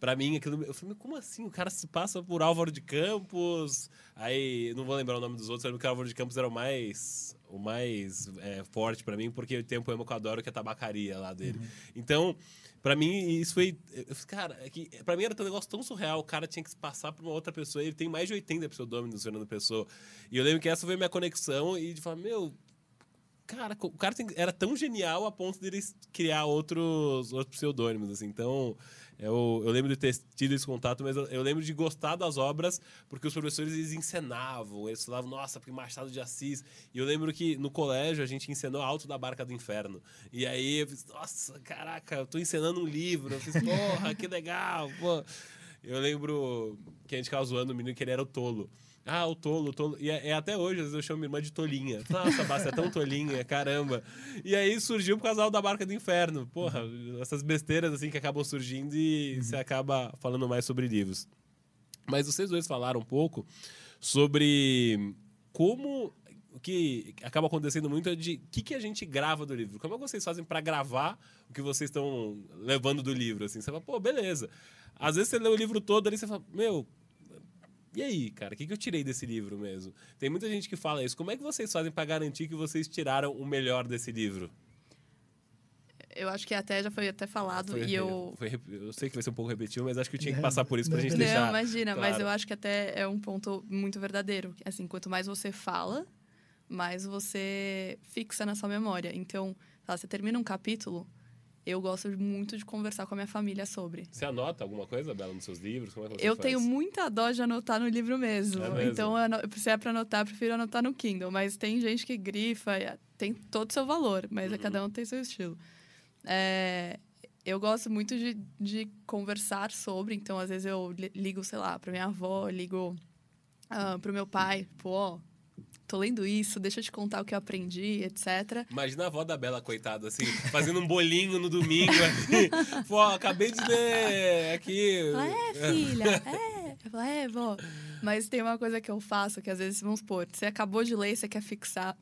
Pra mim, aquilo. Eu falei, mas como assim? O cara se passa por Álvaro de Campos. Aí, não vou lembrar o nome dos outros, eu lembro que o Álvaro de Campos era o mais. O mais é, forte pra mim, porque tem um poema que eu adoro, que é a tabacaria lá dele. Então, pra mim, isso foi. Eu cara, é que, pra mim era um negócio tão surreal. O cara tinha que se passar por uma outra pessoa. Ele tem mais de 80 pseudônimos, Fernando Pessoa. E eu lembro que essa foi a minha conexão e de falar, meu, cara, o cara tem- era tão genial a ponto de eles criar outros, outros pseudônimos, assim. Então, eu, eu lembro de ter tido esse contato, mas eu, eu lembro de gostar das obras porque os professores eles encenavam, eles falavam, nossa, porque Machado de Assis. E eu lembro que no colégio a gente encenou Alto da Barca do Inferno. E aí eu fiz, nossa, caraca, eu tô encenando um livro. Eu fiz, porra, que legal, pô. Eu lembro que a gente ficava zoando o menino que ele era o tolo. Ah, o tolo, o tolo. E é, é até hoje, às vezes eu chamo minha irmã de tolinha. Nossa, Basta, é tão tolinha, caramba. E aí surgiu por causa da Barca do Inferno. Porra, essas besteiras assim que acabam surgindo e você acaba falando mais sobre livros. Mas vocês dois falaram um pouco sobre como o que acaba acontecendo muito é de o que, que a gente grava do livro. Como é que vocês fazem para gravar o que vocês estão levando do livro? Assim, você fala, pô, beleza. Às vezes você lê o livro todo ali e você fala, meu, e aí, cara, o que, que eu tirei desse livro mesmo? Tem muita gente que fala isso. Como é que vocês fazem para garantir que vocês tiraram o melhor desse livro? Eu acho que até já foi até falado Foi- e eu. foi eu sei que vai ser um pouco repetitivo, mas acho que eu tinha que Não, passar por isso pra gente não, deixar. Não, imagina, mas claro. eu acho que até é um ponto muito verdadeiro. Assim, quanto mais você fala, mais você fixa na sua memória. Então, sei lá, você termina um capítulo, eu gosto muito de conversar com a minha família sobre. Você anota alguma coisa, Bela, nos seus livros? Como é que você Eu faz? tenho muita dó de anotar no livro mesmo. É mesmo? Então, se é pra anotar, eu prefiro anotar no Kindle. Mas tem gente que grifa, e tem todo o seu valor, mas Uhum. cada um tem seu estilo. É, eu gosto muito de, de conversar sobre, então às vezes eu li- ligo, sei lá, pra minha avó, ligo ah, pro meu pai, pô, ó, tô lendo isso, deixa eu te contar o que eu aprendi, etc. Imagina a avó da Bela, coitada, assim, fazendo um bolinho no domingo ali. Pô, acabei de ler aqui. É, filha, é. Eu falo, é, vó. Mas tem uma coisa que eu faço, que às vezes, vamos supor, você acabou de ler você quer fixar.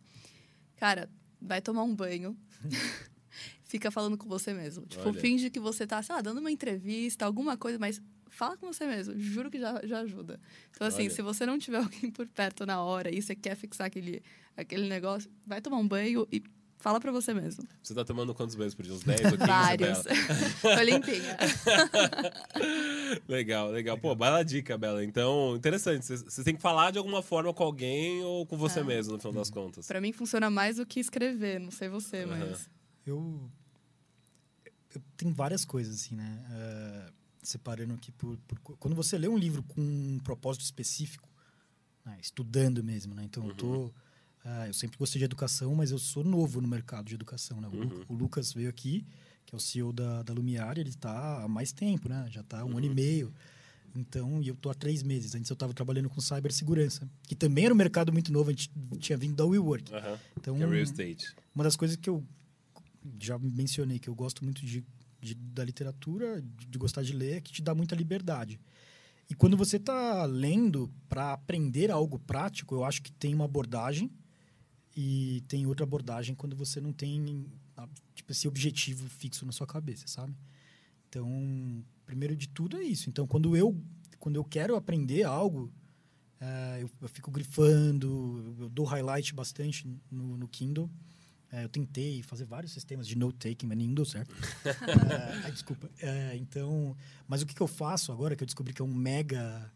Cara, vai tomar um banho. Fica falando com você mesmo. Tipo, Olha. finge que você tá, sei lá, dando uma entrevista, alguma coisa, mas fala com você mesmo. Juro que já, já ajuda. Então, assim, Olha. se você não tiver alguém por perto na hora e você quer fixar aquele, aquele negócio, vai tomar um banho e fala pra você mesmo. Você tá tomando quantos banhos por dia? Uns 10 ou 15, Vários. Tô limpinha. Legal, legal. Pô, bela dica, Bela. Então, interessante. Você- tem que falar de alguma forma com alguém ou com você É. mesmo, no final das contas. Pra mim funciona mais do que escrever, não sei você, mas. Eu, eu tem várias coisas assim, né? Eh, separando aqui por, por quando você lê um livro com um propósito específico, né, estudando mesmo, né? Então eu tô ah, eu sempre gostei de educação, mas eu sou novo no mercado de educação, né? O, Uhum. o Lucas veio aqui, que é o CEO da, da Lumiar, ele está há mais tempo, né? Já está um ano e meio. Então, e eu tô há três meses. Antes eu estava trabalhando com cibersegurança, que também era um mercado muito novo. A gente tinha vindo da WeWork. Aham. Então, Que é real estate. uma das coisas que eu já mencionei, que eu gosto muito de, de- da literatura, de, de gostar de ler, é que te dá muita liberdade. E quando você está lendo para aprender algo prático, eu acho que tem uma abordagem e tem outra abordagem quando você não tem tipo, esse objetivo fixo na sua cabeça, sabe? Então, primeiro de tudo é isso. Então, quando eu, quando eu quero aprender algo, eh, eu, eu fico grifando, eu dou highlight bastante no, no Kindle. Eh, eu tentei fazer vários sistemas de note-taking, mas nenhum deu certo. Ai, desculpa. Eh, então, mas o que, que eu faço agora, que eu descobri que é um mega...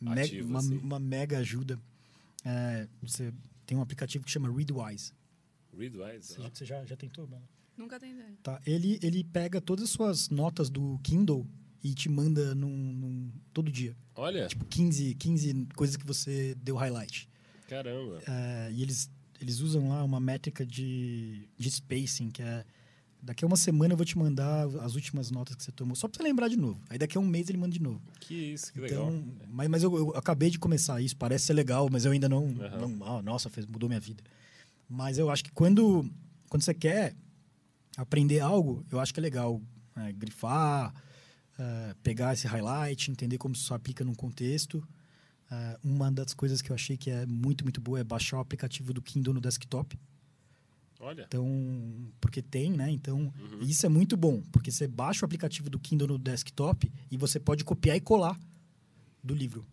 me- Ativo, uma, assim. uma mega ajuda. Eh, você tem um aplicativo que chama Readwise. Readwise. Você, você já, já tentou, Bela? Nunca tem ideia. Tá. Ele, ele pega todas as suas notas do Kindle e te manda num, num- todo dia. Olha, Tipo, 15, 15 coisas que você deu highlight. caramba. É, e eles, eles usam lá uma métrica de, de spacing, que é... Daqui a uma semana eu vou te mandar as últimas notas que você tomou, só pra você lembrar de novo. Aí daqui a um mês ele manda de novo. Que isso, que legal. Então, mas mas eu, eu acabei de começar isso, parece ser legal, mas eu ainda não. Aham. não ah, nossa, fez, mudou minha vida. Mas eu acho que quando, quando você quer aprender algo, eu acho que é legal é, grifar, é, pegar esse highlight, entender como isso aplica num contexto. É, uma das coisas que eu achei que é muito, muito boa é baixar o aplicativo do Kindle no desktop. Olha. Então, porque tem, né? Então, Uhum. isso é muito bom, porque você baixa o aplicativo do Kindle no desktop e você pode copiar e colar do livro.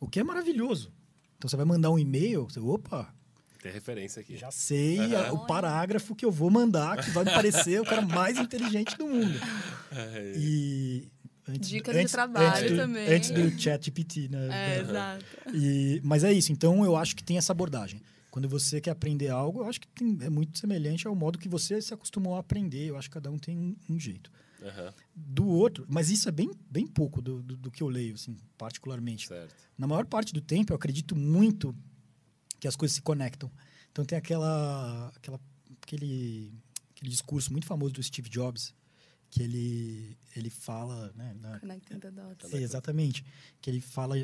O que é maravilhoso. Então, você vai mandar um e-mail, você, opa, Tem referência aqui. já sei Aham. a- o parágrafo que eu vou mandar, que vai me parecer o cara mais inteligente do mundo. É, E antes, Dicas de antes- trabalho antes do, também. Antes do chat GPT, né? É, Da- exato. E, mas é isso. Então, eu acho que tem essa abordagem. Quando você quer aprender algo, eu acho que tem- é muito semelhante ao modo que você se acostumou a aprender. Eu acho que cada um tem um, um jeito. Aham, Do outro, mas isso é bem, bem pouco do, do, do que eu leio, assim, particularmente. certo. Na maior parte do tempo, eu acredito muito que as coisas se conectam. Então tem aquela, aquela aquele, aquele discurso muito famoso do Steve Jobs que ele ele fala, né, na- Connecting the dots. é, exatamente, que ele fala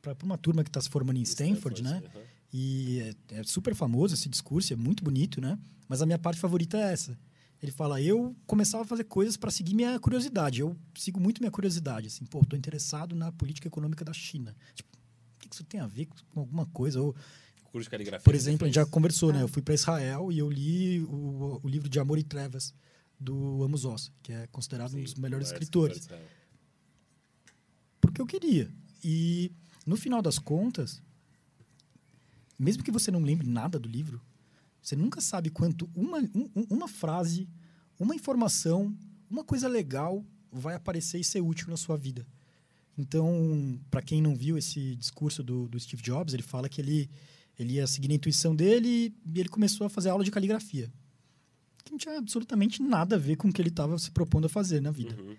para uma turma que está se formando em Stanford, né? aham. E é, é super famoso esse discurso, é muito bonito, né? Mas a minha parte favorita é essa. Ele fala: eu começava a fazer coisas para seguir minha curiosidade. Eu sigo muito minha curiosidade, assim, pô, tô interessado na política econômica da China. Tipo, o que isso tem a ver com alguma coisa? Ou, Curso de caligrafia. por que exemplo, a gente já conversou, né? Ah. Eu fui para Israel e eu li o, o livro de Amor e Trevas do Amos Oz, que é considerado um Sim, dos melhores escritores porque eu queria. E no final das contas, mesmo que você não lembre nada do livro, você nunca sabe quanto uma, um- um- uma frase, uma informação, uma coisa legal vai aparecer e ser útil na sua vida. Então, para quem não viu esse discurso do, do Steve Jobs, ele fala que ele, ele ia seguir a intuição dele e ele começou a fazer aula de caligrafia. Que não tinha absolutamente nada a ver com o que ele estava se propondo a fazer na vida. Uhum.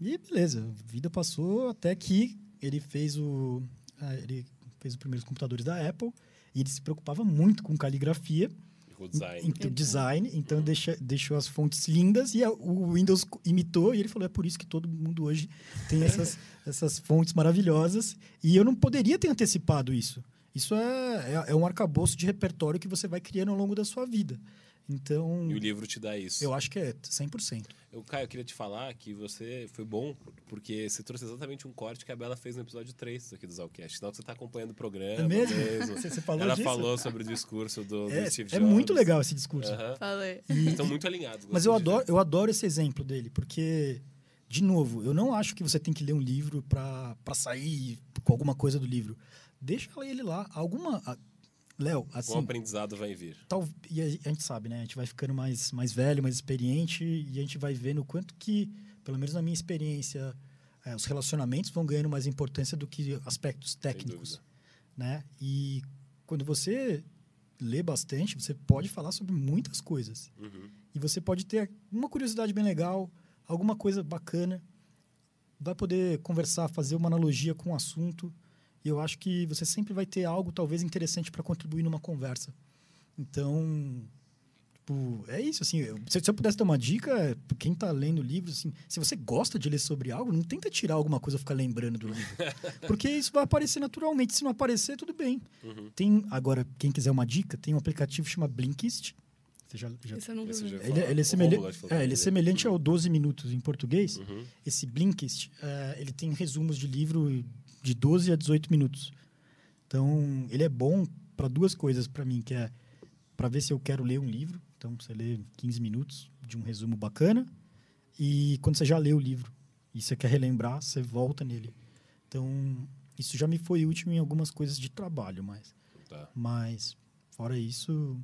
E beleza, a vida passou até que ele fez o ah, ele fez os primeiros computadores da Apple e ele se preocupava muito com caligrafia, O design. então design, então deixa, deixou as fontes lindas e a- o Windows imitou e ele falou é por isso que todo mundo hoje tem essas, essas fontes maravilhosas e eu não poderia ter antecipado isso. Isso é, é, é um arcabouço de repertório que você vai criando ao longo da sua vida. Então, E o livro te dá isso. eu acho que é 100%. Eu, Caio, eu queria te falar que você foi bom, porque você trouxe exatamente um corte que a Bela fez no episódio 3 aqui do Zalcast. Sinal que você está acompanhando o programa É mesmo? mesmo. Você, você falou Ela disso? falou sobre o discurso do, do É, Steve é Jobs. muito legal esse discurso. Aham. Falei. E- Eles estão muito alinhados. Mas eu adoro, eu adoro esse exemplo dele, porque, de novo, eu não acho que você tem que ler um livro para sair com alguma coisa do livro. Deixa ele lá. Alguma. Léo, Um assim. aprendizado vai vir. Tal, e a, a gente sabe, né? A gente vai ficando mais, mais velho, mais experiente, e a gente vai vendo o quanto que, pelo menos na minha experiência, eh, os relacionamentos vão ganhando mais importância do que aspectos técnicos né? E quando você lê bastante, você pode falar sobre muitas coisas. Uhum. E você pode ter uma curiosidade bem legal, alguma coisa bacana, vai poder conversar, fazer uma analogia com o assunto. E eu acho que você sempre vai ter algo talvez interessante para contribuir numa conversa. Então, tipo, é isso assim, eu- se, se eu pudesse dar uma dica, é, quem está lendo o livro, assim, se você gosta de ler sobre algo, não tenta tirar alguma coisa e ficar lembrando do livro. Porque isso vai aparecer naturalmente, se não aparecer, tudo bem. Uhum. Tem, agora, quem quiser uma dica, tem um aplicativo que chama Blinkist. Você já, já Isso eu nunca Esse vi. já- ele, é- ele é, O semelha- Rômulo, acho que falou é, ele é semelhante ao 12 minutos em português. Uhum. Esse Blinkist, é, ele tem resumos de livro de 12 a 18 minutos. Então, ele é bom para duas coisas para mim, que é para ver se eu quero ler um livro. Então, você lê 15 minutos de um resumo bacana. E quando você já lê o livro e você quer relembrar, você volta nele. Então, isso já me foi útil em algumas coisas de trabalho, mas Tá. mas, fora isso,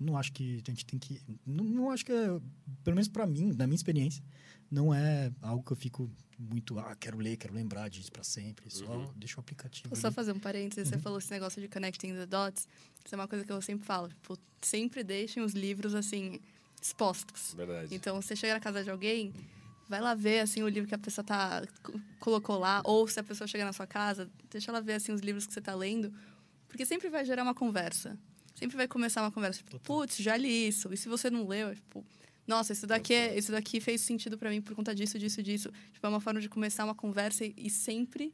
não acho que a gente tem que. Não, não acho que é. Pelo menos para mim, na minha experiência, não é algo que eu fico muito. Ah, quero ler, quero lembrar disso para sempre. Só Uhum. deixa o aplicativo. Vou só fazer um parênteses. Uhum. Você falou esse negócio de connecting the dots. Isso é uma coisa que eu sempre falo. Tipo, sempre deixem os livros, assim, expostos. Verdade. Então, você chega na casa de alguém, vai lá ver, assim, o livro que a pessoa tá, co- colocou lá. Ou se a pessoa chegar na sua casa, deixa ela ver, assim, os livros que você tá lendo. Porque sempre vai gerar uma conversa. Sempre vai começar uma conversa. Tipo, putz, já li isso. E se você não leu, é tipo... Nossa, isso daqui, é, isso daqui fez sentido para mim por conta disso, disso, disso. Tipo, é uma forma de começar uma conversa e, e sempre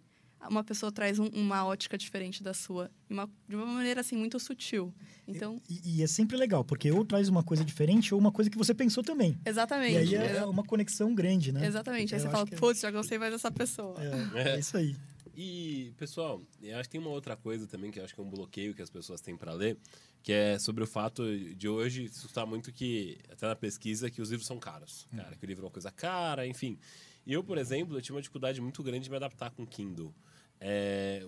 uma pessoa traz um- uma ótica diferente da sua. Uma- de uma maneira, assim, muito sutil. Então, E, e é sempre legal, porque ou traz uma coisa diferente ou uma coisa que você pensou também. exatamente. E aí é, é- uma conexão grande, né? Exatamente. Aí você fala, que é- putz, já gostei mais dessa pessoa. É, é isso aí. E, pessoal, eu acho que tem uma outra coisa também que eu acho que é um bloqueio que as pessoas têm para ler, que é sobre o fato de hoje escutar muito que, até na pesquisa, que os livros são caros. Cara, que o livro é uma coisa cara, enfim. E eu, por exemplo, eu tinha uma dificuldade muito grande de me adaptar com o Kindle. É,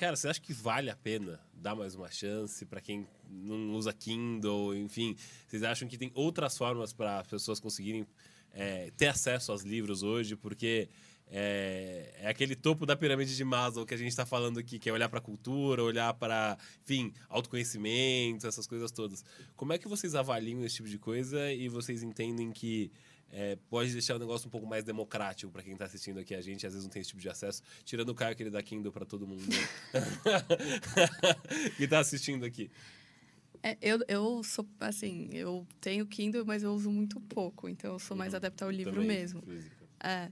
Cara, você acha que vale a pena dar mais uma chance para quem não usa Kindle, enfim? Vocês acham que tem outras formas para as pessoas conseguirem é, ter acesso aos livros hoje? Porque é, é aquele topo da pirâmide de Maslow que a gente está falando aqui, que é olhar para a cultura, olhar para, enfim, autoconhecimento, essas coisas todas. Como é que vocês avaliam esse tipo de coisa e vocês entendem que é, pode deixar o negócio um pouco mais democrático para quem está assistindo aqui a gente, às vezes não tem esse tipo de acesso, tirando o Caio que ele dá Kindle para todo mundo que está assistindo aqui. É, eu, eu sou, assim, eu tenho Kindle, mas eu uso muito pouco, então eu sou mais Uhum. adepta ao livro Também, mesmo. físico. É,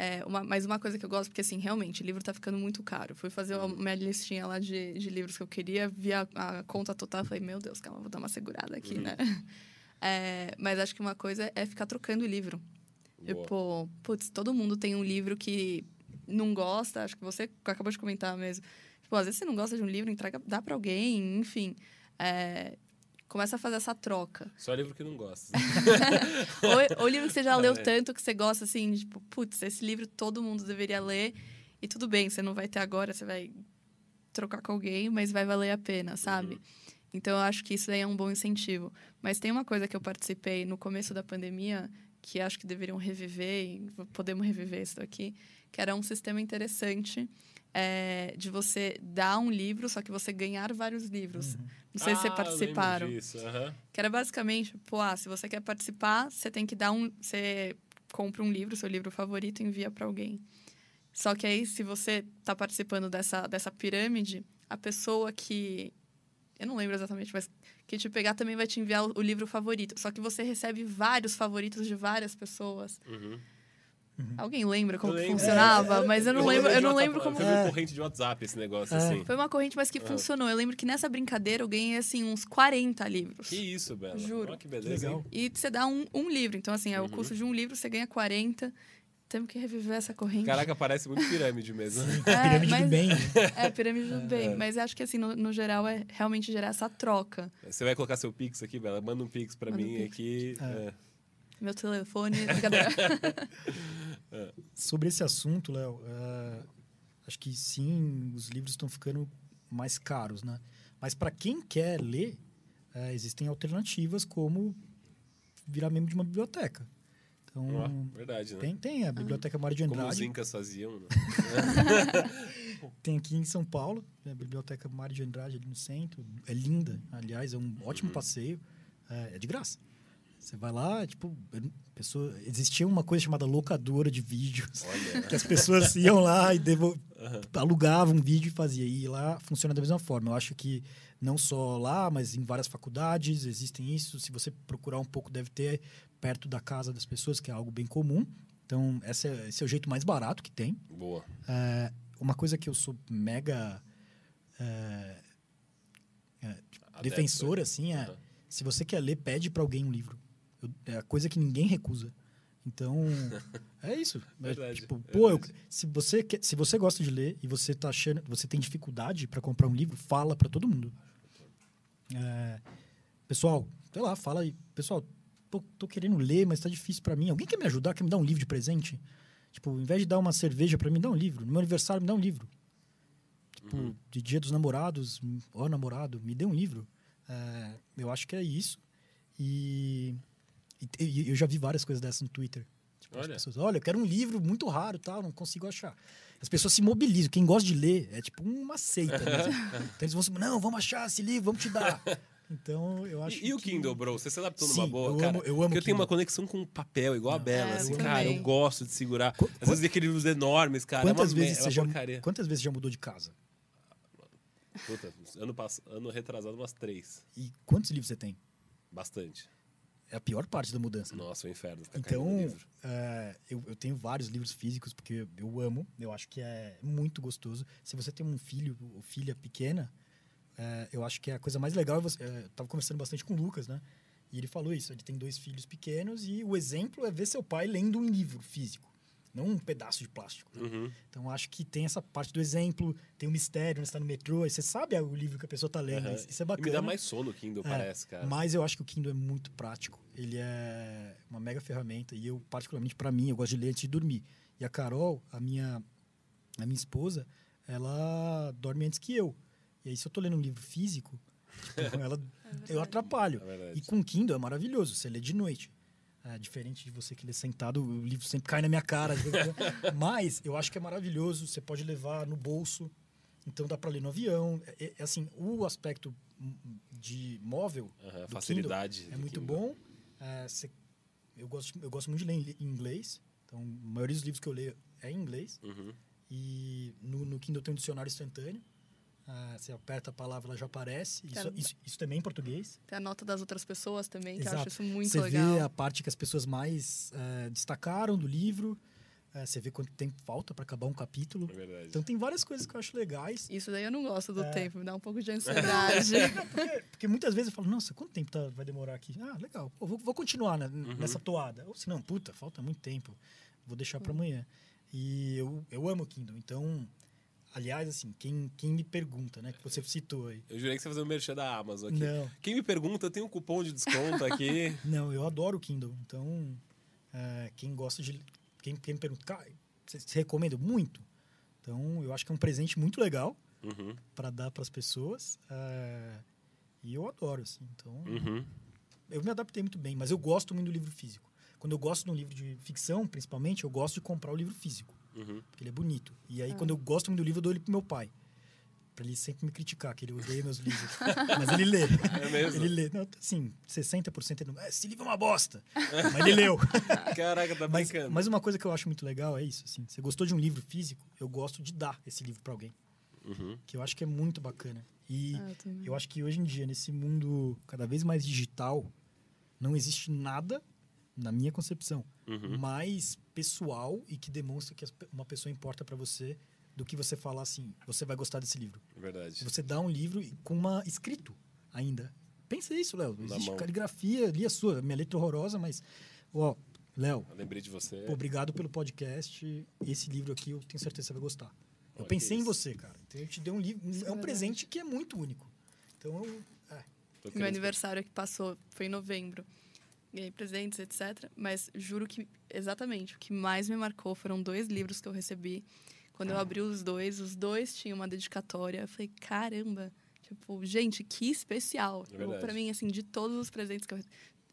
é uma, mas uma coisa que eu gosto, porque assim, realmente, livro tá ficando muito caro. Fui fazer uma minha listinha lá de, de livros que eu queria, vi a, a conta total, falei, meu Deus, calma, vou dar uma segurada aqui, Uhum. né? É, mas acho que uma coisa é ficar trocando livro. Boa. Tipo, putz, todo mundo tem um livro que não gosta, acho que você acabou de comentar mesmo. Tipo, às vezes você não gosta de um livro, entrega, dá pra alguém, enfim. É, começa a fazer essa troca. Só livro que não gosta. ou, ou livro que você já leu É. tanto que você gosta, assim, tipo, putz, esse livro todo mundo deveria ler. E tudo bem, você não vai ter agora, você vai trocar com alguém, mas vai valer a pena, sabe? Uhum. Então, eu acho que isso aí é um bom incentivo. Mas tem uma coisa que eu participei no começo da pandemia, que acho que deveriam reviver, e podemos reviver isso aqui, que era um sistema interessante é, de você dar um livro, só que você ganhar vários livros. Não sei se Ah, vocês lembro participaram. disso, aham. Que era basicamente, pô, ah, se você quer participar, você tem que dar um. Você compra um livro, seu livro favorito, e envia para alguém. Só que aí, se você tá participando dessa, dessa pirâmide, a pessoa que. Eu não lembro exatamente, mas que te pegar também vai te enviar o, o livro favorito. Só que você recebe vários favoritos de várias pessoas. Uhum. Alguém lembra como Eu funcionava? mas eu não lembro, eu não lembro como. Foi É. uma corrente de WhatsApp esse negócio, É. assim. Foi uma corrente, mas que funcionou. Eu lembro que nessa brincadeira eu ganhei, assim, uns 40 livros. Que isso, Bela. Juro. Olha que beleza, Legal. E você dá um, um livro. Então, assim, é o Uhum. custo de um livro, você ganha 40. Temos que reviver essa corrente. Caraca, parece muito pirâmide mesmo. É, Pirâmide mas- do bem. É, pirâmide do bem. Mas acho que, assim, no, no geral, é realmente gerar essa troca. Você vai colocar seu Pix aqui, Bela? Manda um Pix pra Manda um mim Pix. aqui. é. Meu telefone. Sobre esse assunto, Léo, é, acho que sim, os livros estão ficando mais caros, né? Mas para quem quer ler, é, existem alternativas como virar membro de uma biblioteca. Então, verdade, né? tem, tem a Biblioteca Mário de Como os Andrade, incas faziam, né? tem aqui em São Paulo, né, a Biblioteca Mário de Andrade ali no centro. É linda, aliás, é um ótimo passeio. É, é de graça. Você vai lá, tipo, pessoa, existia uma coisa chamada locadora de vídeos. Olha. que as pessoas iam lá e devo, alugavam um vídeo e fazia. E lá funciona da mesma forma. Eu acho que não só lá, mas em várias faculdades existem isso. Se você procurar um pouco, deve ter perto da casa das pessoas, que é algo bem comum. Então, esse é, esse é o jeito mais barato que tem. Boa. É, uma coisa que eu sou mega é, é, defensor, assim, é... Aham. Se você quer ler, pede para alguém um livro. Eu- é a coisa que ninguém recusa. Então, é isso. É, Verdade, tipo, pô, eu- se, você quer, se você gosta de ler e você tá achando, você tem dificuldade para comprar um livro, fala para todo mundo. É, pessoal, sei lá, fala aí. Pessoal, pô, tô querendo ler, mas tá difícil para mim. Alguém quer me ajudar? Quer me dar um livro de presente? Tipo, ao invés de dar uma cerveja para mim, dá um livro. No meu aniversário, me dá um livro. Tipo, Uhum. de dia dos namorados, ó namorado, me dê um livro. É, eu acho que é isso. E, e- e eu já vi várias coisas dessas no Twitter. Tipo, as Olha. pessoas, olha, eu quero um livro muito raro, tal, não consigo achar. As pessoas se mobilizam. Quem gosta de ler é tipo uma seita. mesmo. então eles vão se, não, vamos achar esse livro, vamos te dar. Então eu acho E, e o que- Kindle, bro? Você se adaptou Sim, numa boa? eu cara, amo- eu amo Porque eu tenho Kindle. uma conexão com o papel, igual a Bela. É, assim, eu cara, eu gosto de segurar. Qu- Às vezes aqueles livros enormes, cara. é Quantas me- vezes é você já, porcaria. quantas vezes você já mudou de casa? Puta, ano, pass... ano retrasado, umas três. E quantos livros você tem? Bastante. É a pior parte da mudança. né? Nossa, o inferno. Então, é, eu, eu tenho vários livros físicos porque eu amo. Eu acho que é muito gostoso. Se você tem um filho ou filha pequena, é, eu acho que a coisa mais legal é você. é, eu tava conversando bastante com o Lucas, né? E ele falou isso. Ele tem dois filhos pequenos e o exemplo é ver seu pai lendo um livro físico, não um pedaço de plástico. né? Uhum. Então, acho que tem essa parte do exemplo, tem o mistério, né? você está no metrô, e você sabe o livro que a pessoa está lendo. Aham. Isso é E bacana. me dá mais sono o Kindle, É, parece, cara. Mas eu acho que o Kindle é muito prático. Ele é uma mega ferramenta e eu particularmente para mim eu gosto de ler antes de dormir. E a Carol, a minha a minha esposa, ela dorme antes que eu. E aí se eu tô lendo um livro físico, tipo, ela eu atrapalho. É. E com o Kindle é maravilhoso, você lê de noite. É, diferente de você que lê sentado, o livro sempre cai na minha cara. Mas eu acho que é maravilhoso. Você pode levar no bolso. Então dá para ler no avião. É, é, assim, o aspecto de móvel. Uhum, facilidade. é muito Kindle. bom. É, você, eu, gosto, eu gosto muito de ler em inglês. Então, a maioria dos livros que eu leio é em inglês. Uhum. E no, no Kindle tem um dicionário instantâneo. Ah, você aperta a palavra, ela já aparece. Isso, isso, isso, também em português. Tem a nota das outras pessoas também, que Exato. eu acho isso muito você legal. Você vê a parte que as pessoas mais uh, destacaram do livro. Uh, você vê quanto tempo falta para acabar um capítulo. É verdade. Então tem várias coisas que eu acho legais. Isso daí eu não gosto do é... tempo, me dá um pouco de ansiedade. porque, porque, muitas vezes eu falo, nossa, quanto tempo tá, vai demorar aqui? Ah, legal, Pô, vou, vou, continuar né, uhum. nessa toada. Ou se não, puta, falta muito tempo, vou deixar para amanhã. E eu, eu amo o Kindle, então Aliás, assim, quem, quem me pergunta, né? Que você citou aí. Eu jurei que você ia fazer um merchan da Amazon aqui. Não. Quem me pergunta, tem um cupom de desconto aqui. Não, eu adoro o Kindle. Então, é, quem gosta de. Quem, quem me pergunta, cara, você, recomenda muito? Então, eu acho que é um presente muito legal uhum. para dar para as pessoas. É, e eu adoro, assim. Então, uhum. eu me adaptei muito bem, mas eu gosto muito do livro físico. Quando eu gosto de um livro de ficção, principalmente, eu gosto de comprar o livro físico. Uhum. Porque ele é bonito. E aí, ah. quando eu gosto muito do livro, eu dou ele pro meu pai. Pra ele sempre me criticar, que ele odeia meus livros. Mas ele lê. É mesmo? Ele lê. Não, assim, 60% ele não... Esse livro é uma bosta. Mas ele leu. Caraca, tá mas, brincando. Mas uma coisa que eu acho muito legal é isso. Assim, você gostou de um livro físico, eu gosto de dar esse livro para alguém. Uhum. Que eu acho que é muito bacana. E ah, eu, eu acho que hoje em dia, nesse mundo cada vez mais digital, não existe nada na minha concepção, uhum. mais pessoal e que demonstra que uma pessoa importa para você do que você falar assim, você vai gostar desse livro. Verdade. Você dá um livro com uma escrito ainda. Pensa isso, Léo. Existe caligrafia, li a sua, minha letra horrorosa, mas ó, Léo. Lembrei de você. Obrigado pelo podcast. Esse livro aqui eu tenho certeza que você vai gostar. Eu pensei em você, cara. Então eu te dei um livro, isso é um presente que é muito único. Então, eu, é. Meu aniversário que passou foi em novembro ganhei presentes, etc. Mas juro que exatamente o que mais me marcou foram dois livros que eu recebi. Quando eu abri os dois, os dois tinham uma dedicatória. Eu falei, caramba, tipo, gente, que especial. É para mim, assim, de todos os presentes que eu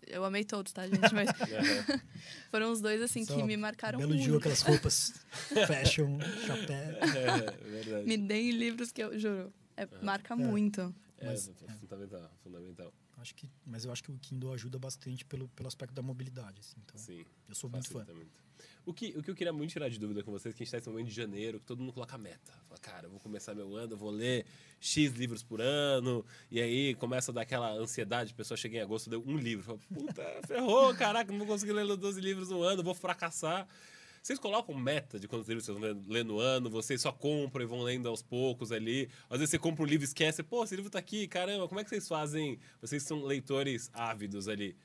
eu amei todos, tá, gente? Mas foram os dois, assim, Só que me marcaram belo muito. Belo aquelas roupas fashion, chapéu. É, verdade. Me deem livros que eu, juro, é, marca é. muito. É, Mas, fundamental, fundamental. Acho que, mas eu acho que o Kindle ajuda bastante pelo, pelo aspecto da mobilidade. Assim, então, Sim. Eu sou muito fã. Muito. O que, o que eu queria muito tirar de dúvida com vocês, é que a gente está nesse momento de janeiro, que todo mundo coloca meta. Fala, cara, eu vou começar meu ano, eu vou ler X livros por ano, e aí começa a dar aquela ansiedade, a pessoa chega em agosto, deu um livro. Fala, puta, ferrou, caraca, não vou conseguir ler 12 livros no ano, vou fracassar. Vocês colocam meta de quantos livros vocês vão ler no ano? Vocês só compram e vão lendo aos poucos ali? Às vezes você compra um livro e esquece. Pô, esse livro tá aqui, caramba. Como é que vocês fazem? Vocês são leitores ávidos ali.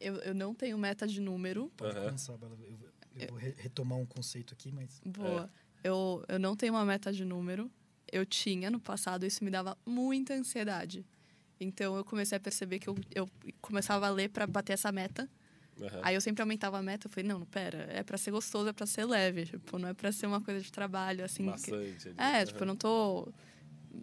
Eu, eu não tenho meta de número. Pode uhum. começar, Bela. Eu, eu, vou retomar um conceito aqui, mas... Boa. É. Eu, eu não tenho uma meta de número. Eu tinha no passado, isso me dava muita ansiedade. Então eu comecei a perceber que eu, eu começava a ler para bater essa meta. Uhum. Aí eu sempre aumentava a meta, eu falei, não, pera, é para ser gostoso, é para ser leve, tipo, não é para ser uma coisa de trabalho, assim. Bastante. Que... É, uhum. tipo, eu não tô...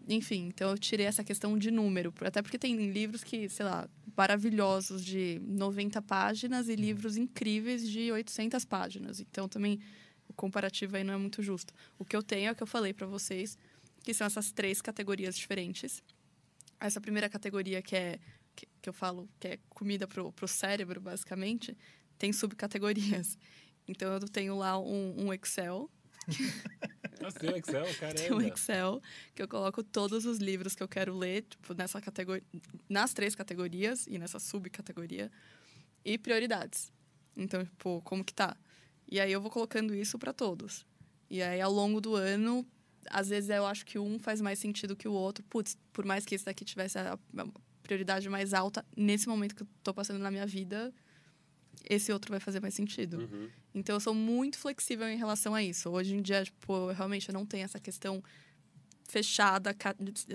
Enfim, então eu tirei essa questão de número. Até porque tem livros que, sei lá, maravilhosos de 90 páginas e uhum. livros incríveis de 800 páginas. Então também o comparativo aí não é muito justo. O que eu tenho é o que eu falei para vocês, que são essas três categorias diferentes. Essa primeira categoria que é que, que eu falo que é comida pro, pro cérebro, basicamente, tem subcategorias. Então eu tenho lá um, um Excel. Nossa, tem um Excel, caramba. Tem um Excel que eu coloco todos os livros que eu quero ler, tipo, nessa categoria, nas três categorias e nessa subcategoria. E prioridades. Então, tipo, como que tá? E aí eu vou colocando isso para todos. E aí, ao longo do ano, às vezes eu acho que um faz mais sentido que o outro. Putz, por mais que esse daqui tivesse a, prioridade mais alta nesse momento que eu tô passando na minha vida, esse outro vai fazer mais sentido. Uhum. Então eu sou muito flexível em relação a isso. Hoje em dia, tipo, eu realmente não tenho essa questão fechada,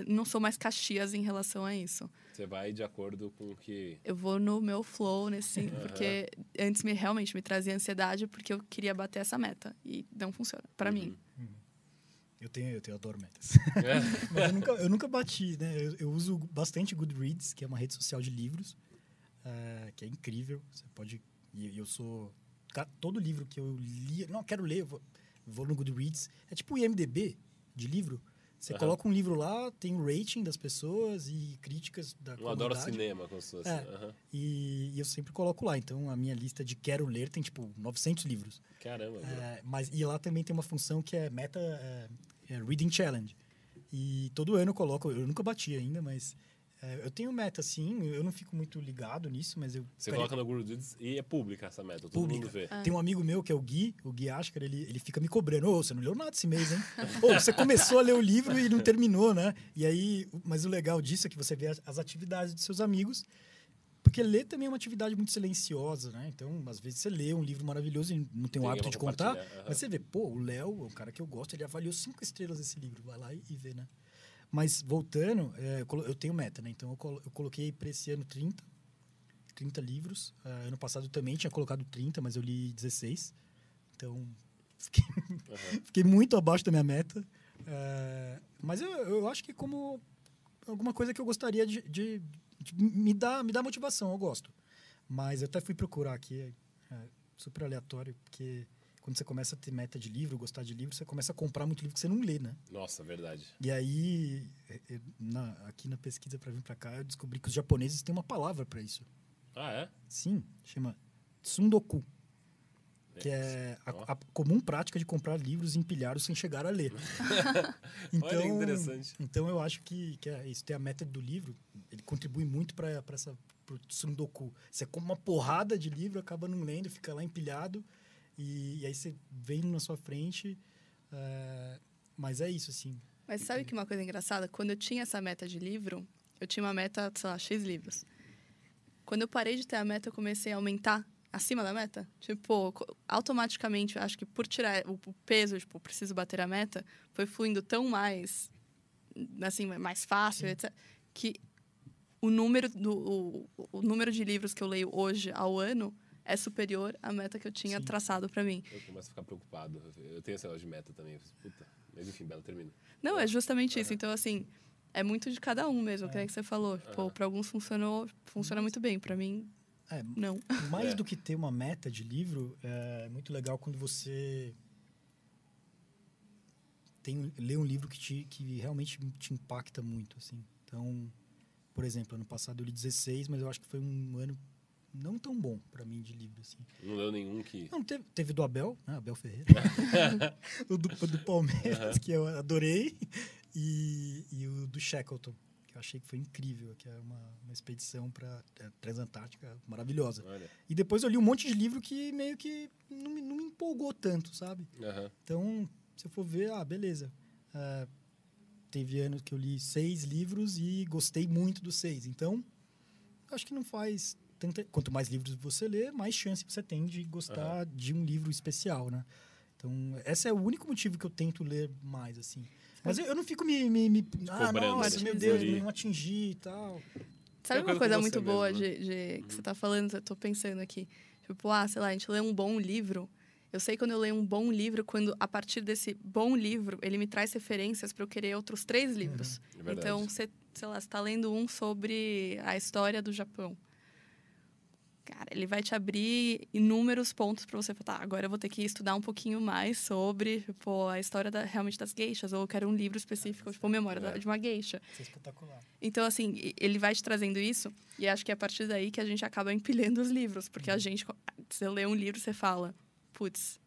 não sou mais caxias em relação a isso. Você vai de acordo com o que. Eu vou no meu flow nesse, uhum. porque antes me realmente me trazia ansiedade porque eu queria bater essa meta e não funciona para uhum. mim. Uhum. Eu tenho, eu tenho, adoro metas. É. Mas eu nunca, eu nunca bati, né? Eu, eu, uso bastante Goodreads, que é uma rede social de livros, uh, que é incrível. Você pode E eu sou. Todo livro que eu li. Não, quero ler, eu vou, vou no Goodreads. É tipo o IMDB de livro. Você Aham. coloca um livro lá, tem o rating das pessoas e críticas da Eu adoro comunidade. cinema, como se fosse. É. Aham. E, e eu sempre coloco lá. Então, a minha lista de quero ler tem, tipo, 900 livros. Caramba. É, mas, e lá também tem uma função que é Meta é, é Reading Challenge. E todo ano eu coloco, eu nunca bati ainda, mas é, eu tenho meta, sim. Eu não fico muito ligado nisso, mas eu... Você coloca no Goodreads e é pública essa meta, todo Pública. mundo vê. Tem um amigo meu que é o Gui, o Gui Ascar, ele, ele fica me cobrando. Ô, você não leu nada esse mês, hein? Ô, você começou a ler o livro e não terminou, né? E aí, mas o legal disso é que você vê as, as atividades dos seus amigos. Porque ler também é uma atividade muito silenciosa, né? Então, às vezes você lê um livro maravilhoso e não tem o hábito de contar. aham. Mas você vê, pô, o Léo, é um cara que eu gosto, ele avaliou cinco estrelas esse livro. Vai lá e, e vê, né? Mas voltando, é, eu, tenho meta, né? Então eu, colo- eu coloquei para esse ano 30, 30 livros. Ah, ano passado eu também tinha colocado 30, mas eu li 16. Então fiquei, Aham. fiquei muito abaixo da minha meta. Ah, mas eu, eu acho que como alguma coisa que eu gostaria de- de me dar me dar motivação, eu gosto. Mas eu até fui procurar aqui, é, super aleatório, porque quando você começa a ter meta de livro, gostar de livro, você começa a comprar muito livro que você não lê, né? Nossa, verdade. E aí, é, é, na- aqui na pesquisa para vir para cá, eu descobri que os japoneses têm uma palavra para isso. Ah, é? Sim, chama tsundoku, que é a, a comum prática de comprar livros empilhados sem chegar a ler. então, Olha que interessante. então eu acho que, que é isso, ter a meta do livro, ele contribui muito para essa pro tsundoku. Você compra uma porrada de livro, acaba não lendo, fica lá empilhado e, e aí você vem na sua frente. é, mas é isso, assim. Mas sabe que uma coisa engraçada? Quando eu tinha essa meta de livro, eu tinha uma meta, sei lá, X livros. Quando eu parei de ter a meta, eu comecei a aumentar acima da meta. Tipo, automaticamente, acho que por tirar o, peso, tipo, preciso bater a meta, foi fluindo tão mais, assim, mais fácil, etc. Que o número, do, o, o número de livros que eu leio hoje ao ano é superior à meta que eu tinha Sim. traçado para mim. Eu começo a ficar preocupado. Eu tenho negócio de meta também. Puta. Mas enfim, Bela, termina. Não, é justamente isso. Então, assim, é muito de cada um mesmo, que é que você falou. Pô, para alguns funcionou, funciona muito bem. Para mim, É, não. Mais É. do que ter uma meta de livro, é muito legal quando você tem lê um livro que te que realmente te impacta muito, assim. Então, por exemplo, ano passado eu li 16, mas eu acho que foi um ano não tão bom para mim de livro, assim. Não leu nenhum que. Não, teve, teve do Abel, né? Abel Ferreira. o do, do Palmeiras, que eu adorei. E, e o do Shackleton, que eu achei que foi incrível, que é uma, uma expedição para é, Transantártica maravilhosa. Olha. E depois eu li um monte de livro que meio que não me, não me empolgou tanto, sabe? Aham. Então, se eu for ver, ah, beleza. Ah, teve anos que eu li seis livros e gostei muito dos seis. Então, acho que não faz tanta... Quanto mais livros você lê, mais chance você tem de gostar de um livro especial, né? Então, esse é o único motivo que eu tento ler mais, assim. Mas eu, eu não fico me... me, me ah, cobrando, nossa, né? meu Deus, não atingi e tal. Sabe É uma coisa muito boa mesmo, né? de, de- que você tá falando? Eu tô pensando aqui. Tipo, ah, sei lá, a gente lê um bom livro. Eu sei quando eu leio um bom livro, quando a partir desse bom livro, ele me traz referências para eu querer outros três livros. É verdade. Então, você, sei lá, você tá lendo um sobre a história do Japão. Cara, ele vai te abrir inúmeros pontos para você falar, tá, agora eu vou ter que estudar um pouquinho mais sobre, tipo, a história da- realmente das geishas, ou eu quero um livro específico, tipo, Memória É. de uma geisha. Isso é espetacular. Então, assim, ele vai te trazendo isso, e acho que é a partir daí que a gente acaba empilhando os livros, porque a gente, você lê um livro, você fala, putz,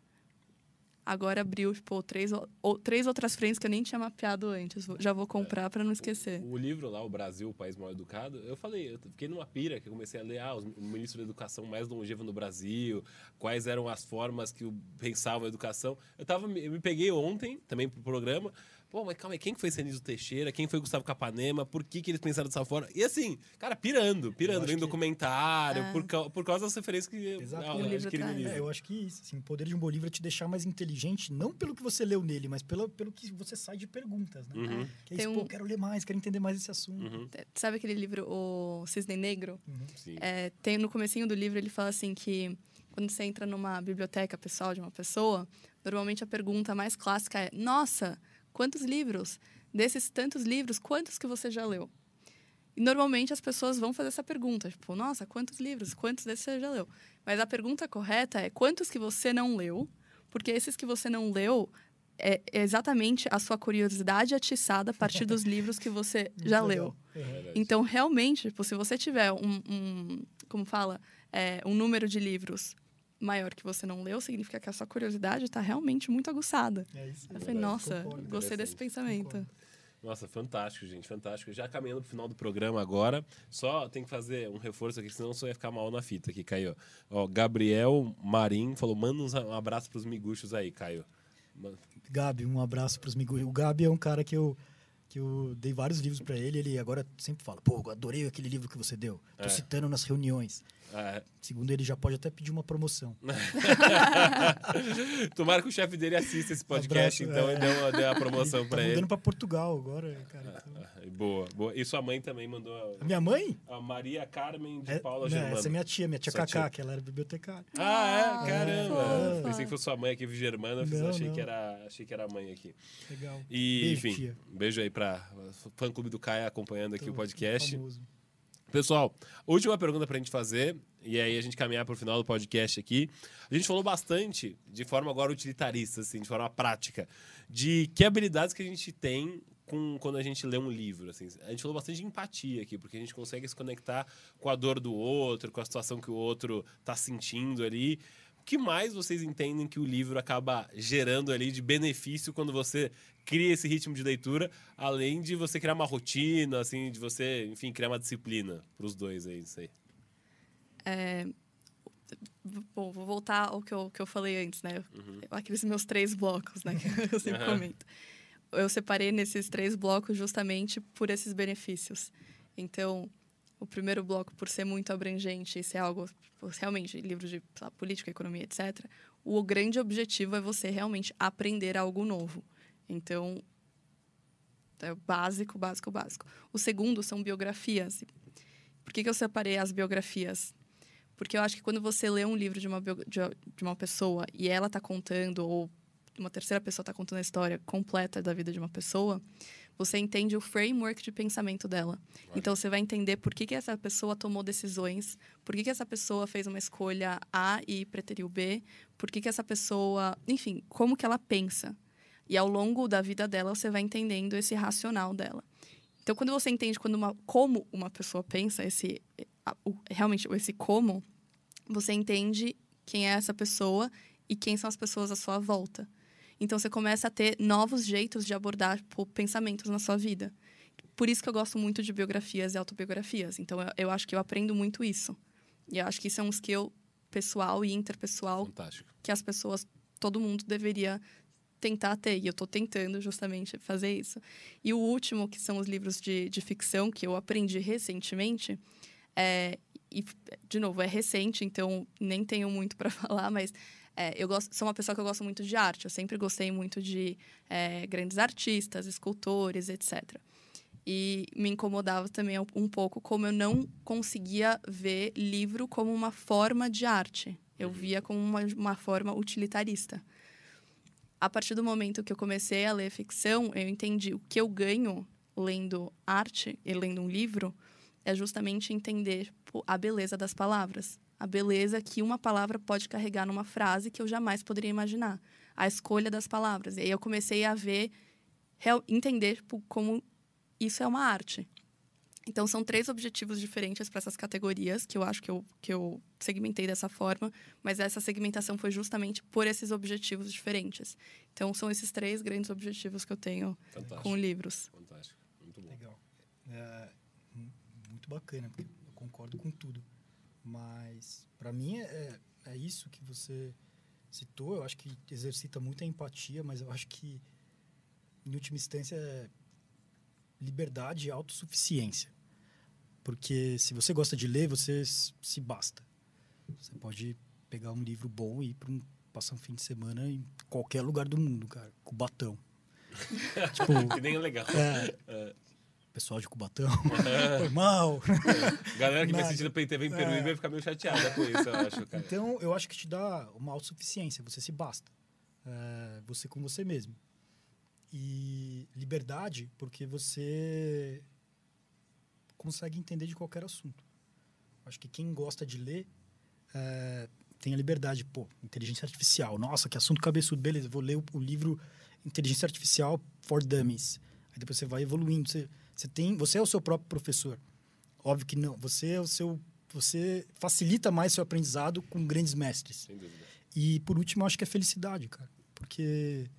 agora abriu, tipo, três, ou, três outras frentes que eu nem tinha mapeado antes, já vou comprar para não esquecer. O, o livro lá, O Brasil, o País Mal Educado, eu falei, eu fiquei numa pira que eu comecei a ler ah, os- o ministro da Educação mais longevo no Brasil, quais eram as formas que pensavam a educação. Eu, tava, eu me peguei ontem, também pro programa, pô, mas calma aí, quem que foi Senise Teixeira? Quem foi Gustavo Capanema? Por que, que eles pensaram dessa forma? E assim, cara, pirando, pirando, vendo que- documentário, É. por, por causa das referências que Exato. eu O livro traz. livro. É, eu acho que isso, assim, o poder de um bom livro é te deixar mais inteligente, não pelo que você leu nele, mas pelo, pelo que você sai de perguntas, né? Uhum, Que é isso, um- pô, quero ler mais, quero entender mais esse assunto. uhum, Sabe aquele livro, O Cisne Negro? Uhum. sim. É, tem no comecinho do livro ele fala assim que quando você entra numa biblioteca pessoal de uma pessoa, normalmente a pergunta mais clássica é: "Nossa, quantos livros? Desses tantos livros, quantos que você já leu?" E normalmente as pessoas vão fazer essa pergunta, tipo, nossa, quantos livros, quantos desses você já leu? Mas a pergunta correta é quantos que você não leu? Porque esses que você não leu é exatamente a sua curiosidade atiçada a partir dos livros que você já leu. Verdade. Então, realmente, tipo, se você tiver um, um como fala, é, um número de livros maior que você não leu, significa que a sua curiosidade está realmente muito aguçada. É isso. Eu falei, nossa, Concordo. gostei desse pensamento. Concordo. Nossa, fantástico, gente, fantástico. Já caminhando pro final do programa agora, só tem que fazer um reforço aqui, senão você vai ficar mal na fita aqui, Caio. Ó, Gabriel Marim falou: manda um abraço pros miguxos aí, Caio. Gabi, um abraço pros amigos. O Gabi é um cara que eu, que eu dei vários livros pra ele. Ele agora sempre fala: pô, eu adorei aquele livro que você deu. Tô É. citando nas reuniões. Ah, Segundo ele, já pode até pedir uma promoção. Tomara que o chefe dele assista esse podcast, Abraço, então é. ele deu uma, deu uma promoção tá pra ele. mudando pra Portugal agora, cara. Então- Ah, Boa, boa. E sua mãe também mandou A minha mãe? a, Maria Carmen de É, Paula Germano. essa é minha tia, minha tia Sua Cacá, tia. que ela era bibliotecária. Ah, Ah, é? Caramba! fofa. Pensei que fosse sua mãe aqui, Germana, Não, achei, não. Que era, achei que era a mãe aqui. Legal. E, Beijo, enfim, tia. um beijo aí pra fã clube do Caia acompanhando aqui Tô o podcast. famoso. Pessoal, última pergunta pra gente fazer, e aí a gente caminhar pro final do podcast aqui. A gente falou bastante, de forma agora utilitarista, assim, de forma prática, de que habilidades que a gente tem com, quando a gente lê um livro. Assim. A gente falou bastante de empatia aqui, porque a gente consegue se conectar com a dor do outro, com a situação que o outro tá sentindo ali. O que mais vocês entendem que o livro acaba gerando ali de benefício quando você cria esse ritmo de leitura, além de você criar uma rotina, assim, de você, enfim, criar uma disciplina para os dois aí, isso aí. Bom, vou voltar ao que eu, que eu falei antes, né? Uhum. Aqueles meus três blocos, né? Que eu sempre Aham. comento. Eu separei nesses três blocos justamente por esses benefícios. Então, o primeiro bloco, por ser muito abrangente e ser algo, realmente, livro de lá, política, economia, etc., o grande objetivo é você realmente aprender algo novo. Então, é básico, básico, básico. O segundo são biografias. Por que, que eu separei as biografias? Porque eu acho que quando você lê um livro de uma, de uma pessoa e ela está contando, ou uma terceira pessoa está contando a história completa da vida de uma pessoa, você entende o framework de pensamento dela. Então você vai entender por que, que essa pessoa tomou decisões, por que, que essa pessoa fez uma escolha A e preteriu B, por que, que essa pessoa. Enfim, como que ela pensa. E ao longo da vida dela, você vai entendendo esse racional dela. Então, quando você entende quando uma, como uma pessoa pensa, esse, realmente esse como, você entende quem é essa pessoa e quem são as pessoas à sua volta. Então, você começa a ter novos jeitos de abordar tipo, pensamentos na sua vida. Por isso que eu gosto muito de biografias e autobiografias. Então, eu, eu acho que eu aprendo muito isso. E eu acho que isso é um skill pessoal e interpessoal Fantástico. que as pessoas, todo mundo deveria tentar ter. E eu estou tentando justamente fazer isso. E o último, que são os livros de, de ficção, que eu aprendi recentemente, é, e, de novo, é recente, então nem tenho muito para falar, mas é, eu gosto, sou uma pessoa que eu gosto muito de arte. Eu sempre gostei muito de é, grandes artistas, escultores, etc. E me incomodava também um pouco como eu não conseguia ver livro como uma forma de arte. Eu via como uma, uma forma utilitarista. A partir do momento que eu comecei a ler ficção, eu entendi o que eu ganho lendo arte e lendo um livro é justamente entender a beleza das palavras. A beleza que uma palavra pode carregar numa frase que eu jamais poderia imaginar. A escolha das palavras. E aí eu comecei a ver, entender tipo, como isso é uma arte. Então, são três objetivos diferentes para essas categorias, que eu acho que eu, que eu segmentei dessa forma, mas essa segmentação foi justamente por esses objetivos diferentes. Então, são esses três grandes objetivos que eu tenho Fantástico. com livros. Fantástico. Muito bom. Legal. É, mu- muito bacana, porque eu concordo com tudo. Mas, para mim, é, é isso que você citou. Eu acho que exercita muito a empatia, mas eu acho que, em última instância, é liberdade e autossuficiência. Porque se você gosta de ler, você se basta. Você pode pegar um livro bom e ir para um, passar um fim de semana em qualquer lugar do mundo, cara. Cubatão. tipo, Que nem é legal. é, pessoal de Cubatão, foi mal. Galera que vai Nada. assistir pela TV em Peru É. vai ficar meio chateada com isso, eu acho, cara. Então, eu acho que te dá uma autossuficiência, você se basta. É, você com você mesmo. E liberdade, porque você consegue entender de qualquer assunto. Acho que quem gosta de ler é, tem a liberdade. Pô, inteligência artificial. Nossa, que assunto cabeçudo. Beleza, vou ler o, o livro Inteligência Artificial for Dummies. Aí depois você vai evoluindo. Você, você, tem, você é o seu próprio professor. Óbvio que não. Você é o seu. Você facilita mais seu aprendizado com grandes mestres. Sem dúvida. E por último, eu acho que é felicidade, cara. Porque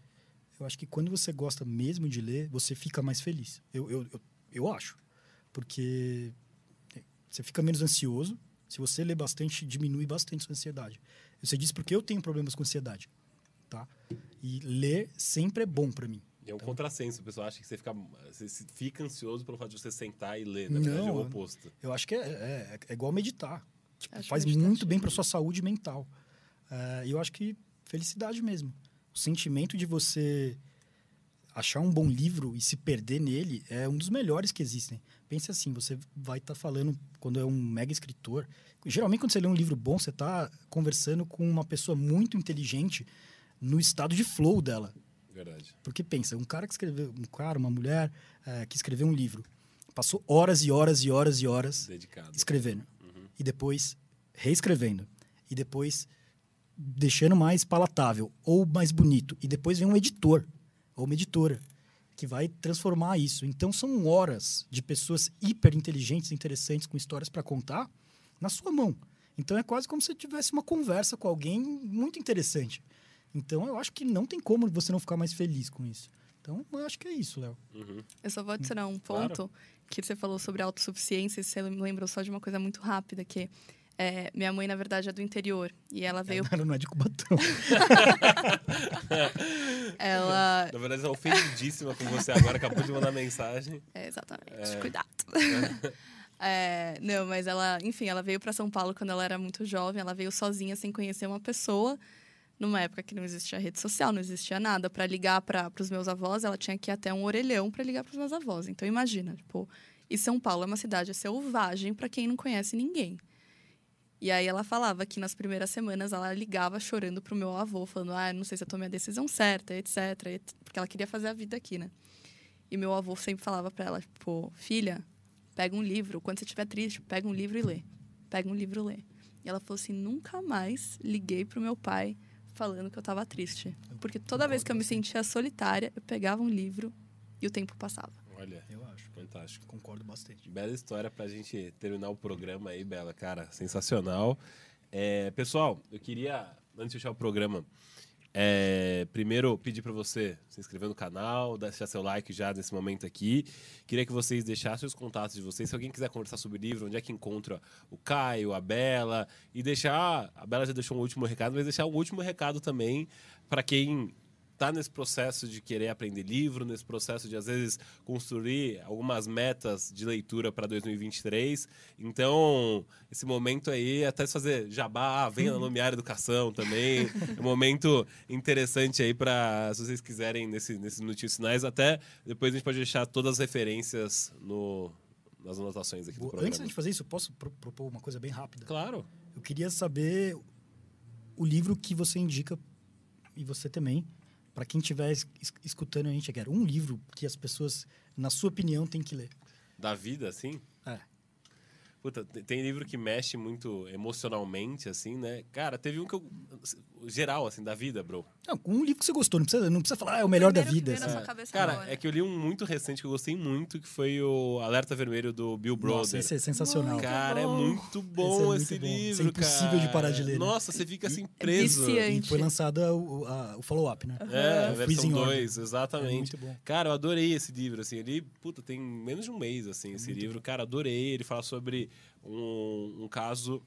eu acho que quando você gosta mesmo de ler, você fica mais feliz. Eu, eu, eu, eu acho. Porque você fica menos ansioso. Se você lê bastante, diminui bastante sua ansiedade. Você disse porque eu tenho problemas com ansiedade, tá? E ler sempre é bom para mim. É um contrassenso, o pessoal acha que você fica, você se- fica ansioso pelo fato de você sentar e ler. Na verdade, é o Não, oposto. Eu acho que é, é, é igual meditar. Tipo, Acho faz muito bem para sua saúde mental. É, E eu acho que felicidade mesmo. O sentimento de você achar um bom livro e se perder nele é um dos melhores que existem. Pense assim, você vai estar falando quando é um mega escritor. Geralmente quando você lê um livro bom, você está conversando com uma pessoa muito inteligente no estado de flow dela. Verdade. Porque pensa, um cara que escreveu, um cara, uma mulher eh, que escreveu um livro, passou horas e horas e horas e horas Dedicado. escrevendo e depois reescrevendo e depois deixando mais palatável ou mais bonito e depois vem um editor ou uma editora que vai transformar isso. Então são horas de pessoas hiper inteligentes, interessantes com histórias para contar na sua mão. Então é quase como se você tivesse uma conversa com alguém muito interessante. Então eu acho que não tem como você não ficar mais feliz com isso. Então eu acho que é isso, Léo. Uhum. Eu só vou adicionar um ponto que você falou sobre autossuficiência. e Você me lembrou só de uma coisa muito rápida, que é, minha mãe, na verdade, é do interior. E ela veio... Ela não é de Cubatão. ela... Na verdade, ela é ofendidíssima com você agora, acabou de mandar mensagem. É, exatamente. Cuidado. É, não, mas ela, enfim, ela veio para São Paulo quando ela era muito jovem. Ela veio sozinha, sem conhecer uma pessoa. Numa época que não existia rede social, não existia nada. Para ligar para os meus avós, ela tinha que ir até um orelhão para ligar para os meus avós. Então, imagina, tipo, e São Paulo é uma cidade selvagem para quem não conhece ninguém. E aí ela falava que nas primeiras semanas ela ligava chorando pro meu avô, falando: "Ah, não sei se eu tomei a decisão certa, etc", et- porque ela queria fazer a vida aqui, né? E meu avô sempre falava para ela, tipo, filha, pega um livro, quando você estiver triste, pega um livro e lê. Pega um livro e lê. E ela falou assim: nunca mais liguei pro meu pai falando que eu tava triste. Porque toda vez que eu me sentia solitária, eu pegava um livro e o tempo passava. Olha, Eu acho. fantástico. Concordo bastante. Bela história pra gente terminar o programa aí, Bela. Cara, sensacional. É, pessoal, eu queria, antes de fechar o programa, é, primeiro pedir pra você se inscrever no canal, deixar seu like já nesse momento aqui. Queria que vocês deixassem os contatos de vocês. Se alguém quiser conversar sobre livro, onde é que encontra o Caio, a Bela. E deixar. A Bela já deixou um último recado, mas deixar um último recado também pra quem tá nesse processo de querer aprender livro, nesse processo de às vezes construir algumas metas de leitura para 2023. Então, esse momento aí, até se fazer jabá, ah, venha na Nomear Educação também. É um momento interessante aí para, se vocês quiserem, nesse, nesses minutinhos finais, até depois a gente pode deixar todas as referências no, nas anotações aqui do Vou- programa. Antes de fazer isso, eu posso pro- propor uma coisa bem rápida? Claro. Eu queria saber o livro que você indica, e você também, para quem estiver es- escutando a gente agora. Um livro que as pessoas, na sua opinião, têm que ler. Da vida, assim? É. Puta, te- tem livro que mexe muito emocionalmente, assim, né? Cara, teve um que eu. Geral, assim, da vida, bro. Não, um livro que você gostou, não precisa, não precisa falar, ah, é o melhor da Primeiro vida. assim. cabeça Cara, agora. é que eu li um muito recente que eu gostei muito, que foi o Alerta Vermelho do Bill Brother. Nossa, esse é sensacional. Muito Cara, é bom. muito bom Esse é muito esse bom. livro, Isso é impossível cara. de parar de ler, né? Nossa, você fica assim É preso. viciante. E foi lançado o, a- o follow-up, né? É, O versão Freezing Order. 2, É exatamente. muito bom. Cara, eu adorei esse livro, assim, ele, puta, tem menos de um mês, assim, esse livro. Cara, adorei. Ele fala sobre um, um caso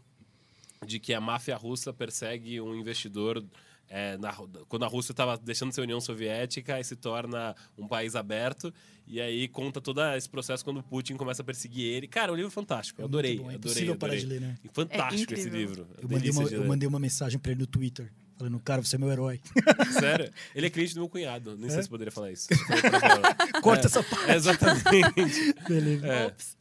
de que a máfia russa persegue um investidor é, na quando a Rússia estava deixando de ser União Soviética e se torna um país aberto. E aí conta todo esse processo quando o Putin começa a perseguir ele. Cara, o livro é fantástico. Eu É adorei, bom, É adorei, parar de ler, né? Fantástico É esse livro. Eu mandei, uma, eu mandei uma mensagem pra ele no Twitter, falando, cara, você é meu herói. Sério? Ele é cliente do meu cunhado. Nem sei É? se poderia falar isso. Corta É. essa parte. É, exatamente. Beleza. É, Ops.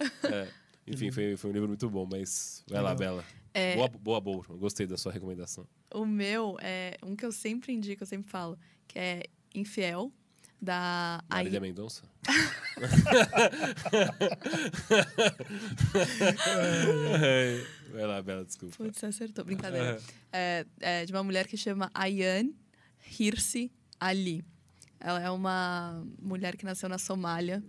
É. Enfim, foi, foi um livro muito bom, mas vai lá. Bela. É, Boa, boa, boa. Gostei da sua recomendação. O meu é um que eu sempre indico, eu sempre falo, que é Infiel, da Marília Ai- Mendonça? Vai lá, Bela, desculpa. Putz, acertou, brincadeira. É, é de uma mulher que chama Ayan Hirsi Ali. Ela é uma mulher que nasceu na Somália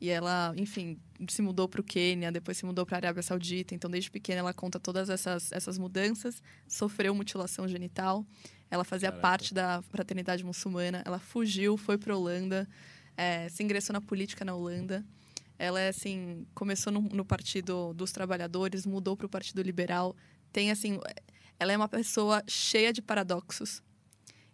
e ela, enfim, se mudou para o Quênia, depois se mudou para a Arábia Saudita. Então, desde pequena, ela conta todas essas, essas mudanças. Sofreu mutilação genital. Ela fazia Caraca. parte da fraternidade muçulmana. Ela fugiu, foi para Holanda, é, se ingressou na política na Holanda. Ela é assim, começou no, no Partido dos Trabalhadores, mudou para o Partido Liberal. Tem assim, ela é uma pessoa cheia de paradoxos.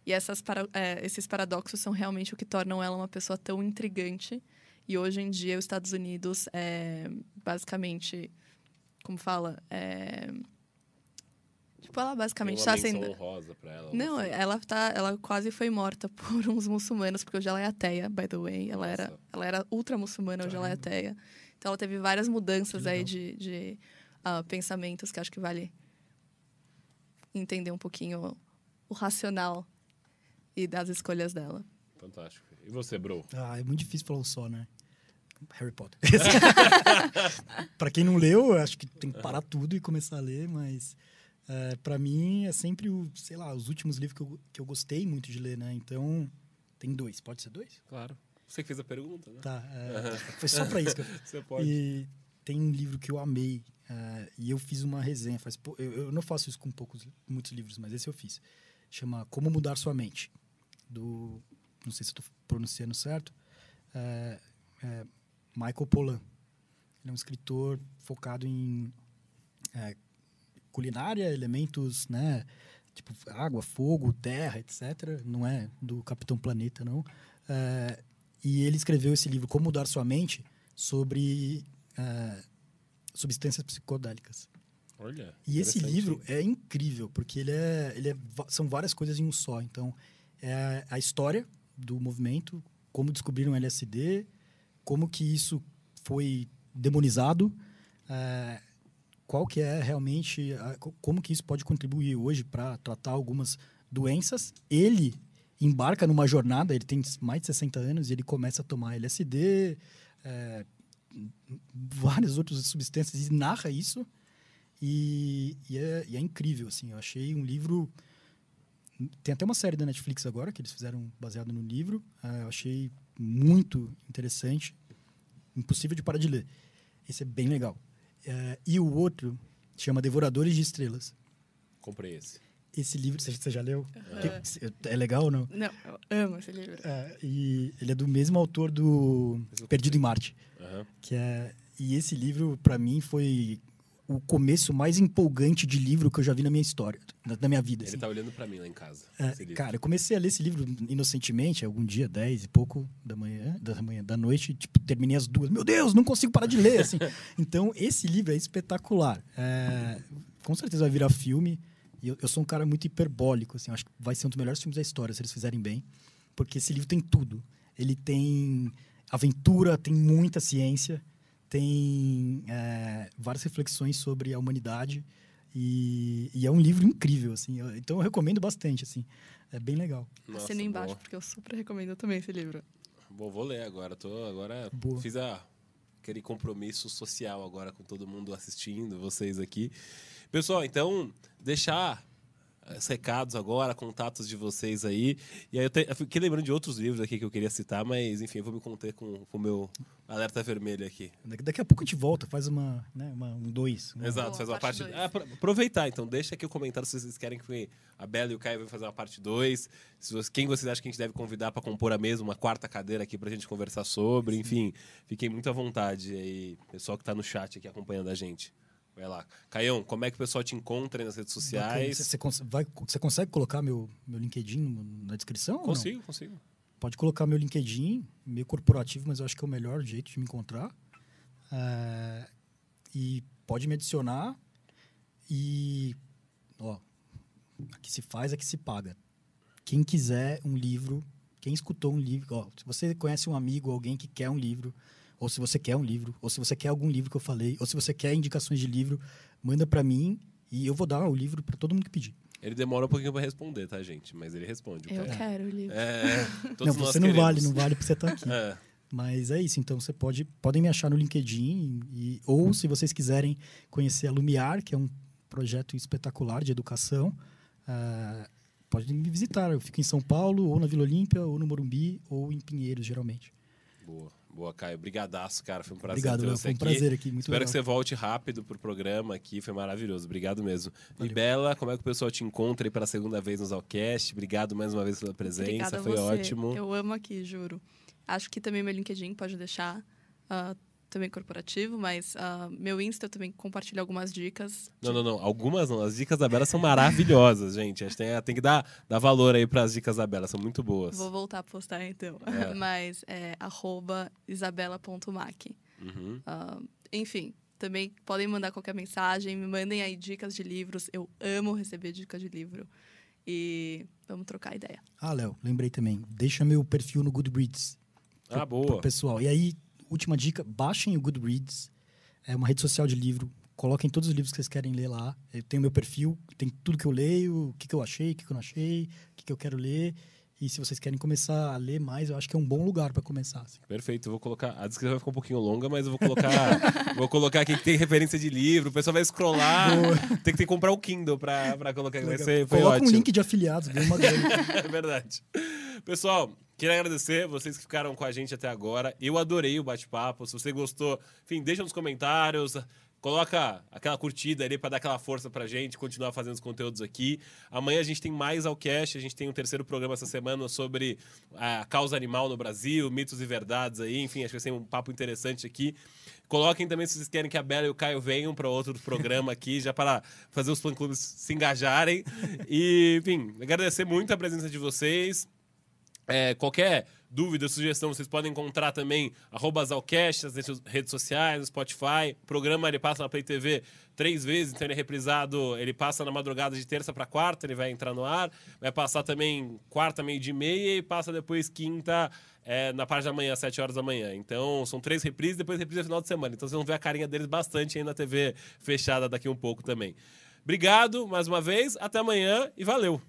E essas para- é, esses paradoxos são realmente o que tornam ela uma pessoa tão intrigante. E hoje em dia, os Estados Unidos, é, basicamente, como fala? É, tipo, ela basicamente está sendo. honrosa pra ela. Não, assim. ela tá, ela quase foi morta por uns muçulmanos, porque hoje ela é ateia, by the way. Ela era, ela era ultra muçulmana, hoje ela é Caramba. ateia. Então ela teve várias mudanças aí de, de ah, pensamentos que acho que vale entender um pouquinho o racional e das escolhas dela. Fantástico. E você, bro? Ah, é muito difícil falar um só, né? Harry Potter. pra quem não leu, eu acho que tem que parar tudo e começar a ler, mas é, para mim é sempre o, sei lá, os últimos livros que eu, que eu gostei muito de ler, né? Então, tem dois. Pode ser dois? Claro. Você que fez a pergunta, né? Tá. é, foi só pra isso que eu Você pode. E tem um livro que eu amei. eh, e eu fiz uma resenha. Faz, eu, eu não faço isso com poucos, muitos livros, mas esse eu fiz. Chama Como Mudar Sua Mente. Do. Não sei se estou pronunciando certo. eh, eh, Michael Pollan. Ele é um escritor focado em eh, culinária, elementos, né? Tipo água, fogo, terra, etc. Não é do Capitão Planeta, não. Eh, e ele escreveu esse livro, Como Mudar Sua Mente, sobre eh, substâncias psicodélicas. Olha. E esse livro é incrível, porque ele é, ele é, são várias coisas em um só. Então, é a história do movimento, como descobriram o LSD, como que isso foi demonizado, eh, qual que é realmente, a- co- como que isso pode contribuir hoje para tratar algumas doenças. Ele embarca numa jornada, ele tem mais de 60 anos e ele começa a tomar LSD, eh, várias outras substâncias e narra isso. E, e é, e é incrível, assim. Eu achei um livro. Tem até uma série da Netflix agora que eles fizeram baseado no livro. Ah, eu achei muito interessante. Impossível de parar de ler. Esse é bem legal. Eh, e o outro chama Devoradores de Estrelas. Comprei esse. Esse livro, você já leu? Que- é legal ou não? Não, eu amo esse livro. É, e ele é do mesmo autor do Perdido em Marte. Aham. que é e esse livro para mim foi o começo mais empolgante de livro que eu já vi na minha história, na, na minha vida. Ele assim. tá olhando pra mim lá em casa. É, cara, eu comecei a ler esse livro inocentemente, algum dia, 10 e pouco da manhã, da manhã, da noite, tipo, terminei às duas. Meu Deus, não consigo parar de ler, assim. então, esse livro é espetacular. É, com certeza vai virar filme. E eu, eu sou um cara muito hiperbólico, assim. Acho que vai ser um dos melhores filmes da história, se eles fizerem bem. Porque esse livro tem tudo. Ele tem aventura, tem muita ciência, tem é, várias reflexões sobre a humanidade. E, e é um livro incrível, assim. eu- então eu recomendo bastante, assim. É bem legal. Nossa, Assina embaixo, boa. porque eu super recomendo também esse livro. Bom, vou ler agora. Tô, agora Boa. fiz a, aquele compromisso social agora com todo mundo assistindo, vocês aqui. Pessoal, então, deixar recados agora, contatos de vocês aí. E aí eu, te, eu fiquei lembrando de outros livros aqui que eu queria citar, mas enfim, eu vou me conter com com o meu alerta vermelho aqui. Daqui, daqui a pouco a gente volta, faz uma, né, uma- um dois. uma- Exato, Boa, faz uma parte parte. Ah, apro- aproveitar, então, deixa aqui o comentário se vocês querem que a Bela e o Caio vão fazer uma parte 2. Se você- quem vocês acham que a gente deve convidar para compor a mesa, uma quarta cadeira aqui pra gente conversar sobre. Enfim, fiquem muito à vontade aí, pessoal que tá no chat aqui acompanhando a gente. Vai lá. Caião, como é que o pessoal te encontra nas redes sociais? Você, você cons- vai- você consegue colocar meu, meu LinkedIn na descrição? Consigo, consigo. Pode colocar meu LinkedIn, meio corporativo, mas eu acho que é o melhor jeito de me encontrar. É, e pode me adicionar. E, ó, aqui se faz, aqui se paga. Quem quiser um livro, quem escutou um livro, ó, se você conhece um amigo, alguém que quer um livro, ou se você quer um livro, ou se você quer algum livro que eu falei, ou se você quer indicações de livro, manda para mim e eu vou dar o livro para todo mundo que pedir. Ele demora um pouquinho pra responder, tá, gente? Mas ele responde. Eu cara. quero o livro. É, todos não, nós você não queremos. vale, não vale porque você tá aqui. É. Mas é isso, então você pode podem me achar no LinkedIn e, ou se vocês quiserem conhecer a Lumiar, que é um projeto espetacular de educação, ah, podem me visitar. Eu fico em São Paulo, ou na Vila Olímpia, ou no Morumbi, ou em Pinheiros, geralmente. Boa, boa, Caio. Brigadaço, cara. Foi um prazer Obrigado, ter Léo. você Foi um aqui. prazer aqui. Muito Espero legal. que você volte rápido pro programa aqui, foi maravilhoso. Obrigado mesmo. E Valeu. Bela, como é que o pessoal te encontra aí pela segunda vez no Zalcast? Obrigado mais uma vez pela presença, Obrigada foi você. ótimo. Eu amo aqui, juro. Acho que também meu LinkedIn pode deixar. ah, também corporativo, mas ah, meu Insta eu também compartilho algumas dicas. Não, não, não. Algumas não. As dicas da Bela são maravilhosas, gente. A gente tem, tem que dar, dar valor aí pras dicas da Bela, são muito boas. Vou voltar a postar então. É. mas é arroba isabela.mac. Uhum. Ah, enfim, também podem mandar qualquer mensagem, me mandem aí dicas de livros. Eu amo receber dicas de livro. E vamos trocar ideia. Ah, Léo, lembrei também. Deixa meu perfil no Goodreads. Ah, pro boa. pessoal. E aí, última dica, baixem o Goodreads. É uma rede social de livro. Coloquem todos os livros que vocês querem ler lá. Eu tenho meu perfil, tem tudo que eu leio, o que, que eu achei, o que, que eu não achei, o que, que eu quero ler. E se vocês querem começar a ler mais, eu acho que é um bom lugar para começar. assim. Perfeito, eu vou colocar. A descrição vai ficar um pouquinho longa, mas eu vou colocar. vou colocar aqui que tem referência de livro, o pessoal vai scrollar. tem que ter que comprar o Kindle pra colocar. Vai ser, Coloca ótimo. um link de afiliados, ganha uma grana. é verdade. Pessoal, queria agradecer vocês que ficaram com a gente até agora. Eu adorei o bate-papo. Se você gostou, enfim, deixa nos comentários. Coloca aquela curtida ali para dar aquela força pra gente, continuar fazendo os conteúdos aqui. Amanhã a gente tem mais Alcast, a gente tem um terceiro programa essa semana sobre a causa animal no Brasil, mitos e verdades aí, enfim, acho que vai ser um papo interessante aqui. Coloquem também se vocês querem que a Bela e o Caio venham para outro programa aqui, já para fazer os fã-clubes se engajarem. E, enfim, agradecer muito a presença de vocês. É, qualquer dúvida, sugestão, vocês podem encontrar também arroba Zalcast nas redes- sociais, no Spotify. O programa ele passa na Play TV três vezes, então ele é reprisado, ele passa na madrugada de terça para quarta, ele vai entrar no ar. Vai passar também quarta, meio de meia e passa depois quinta é, na parte da manhã, às 7 horas da manhã. Então são três reprises, depois reprise no final de semana. Então vocês vão ver a carinha deles bastante aí na TV fechada daqui um pouco também. Obrigado mais uma vez, até amanhã e valeu!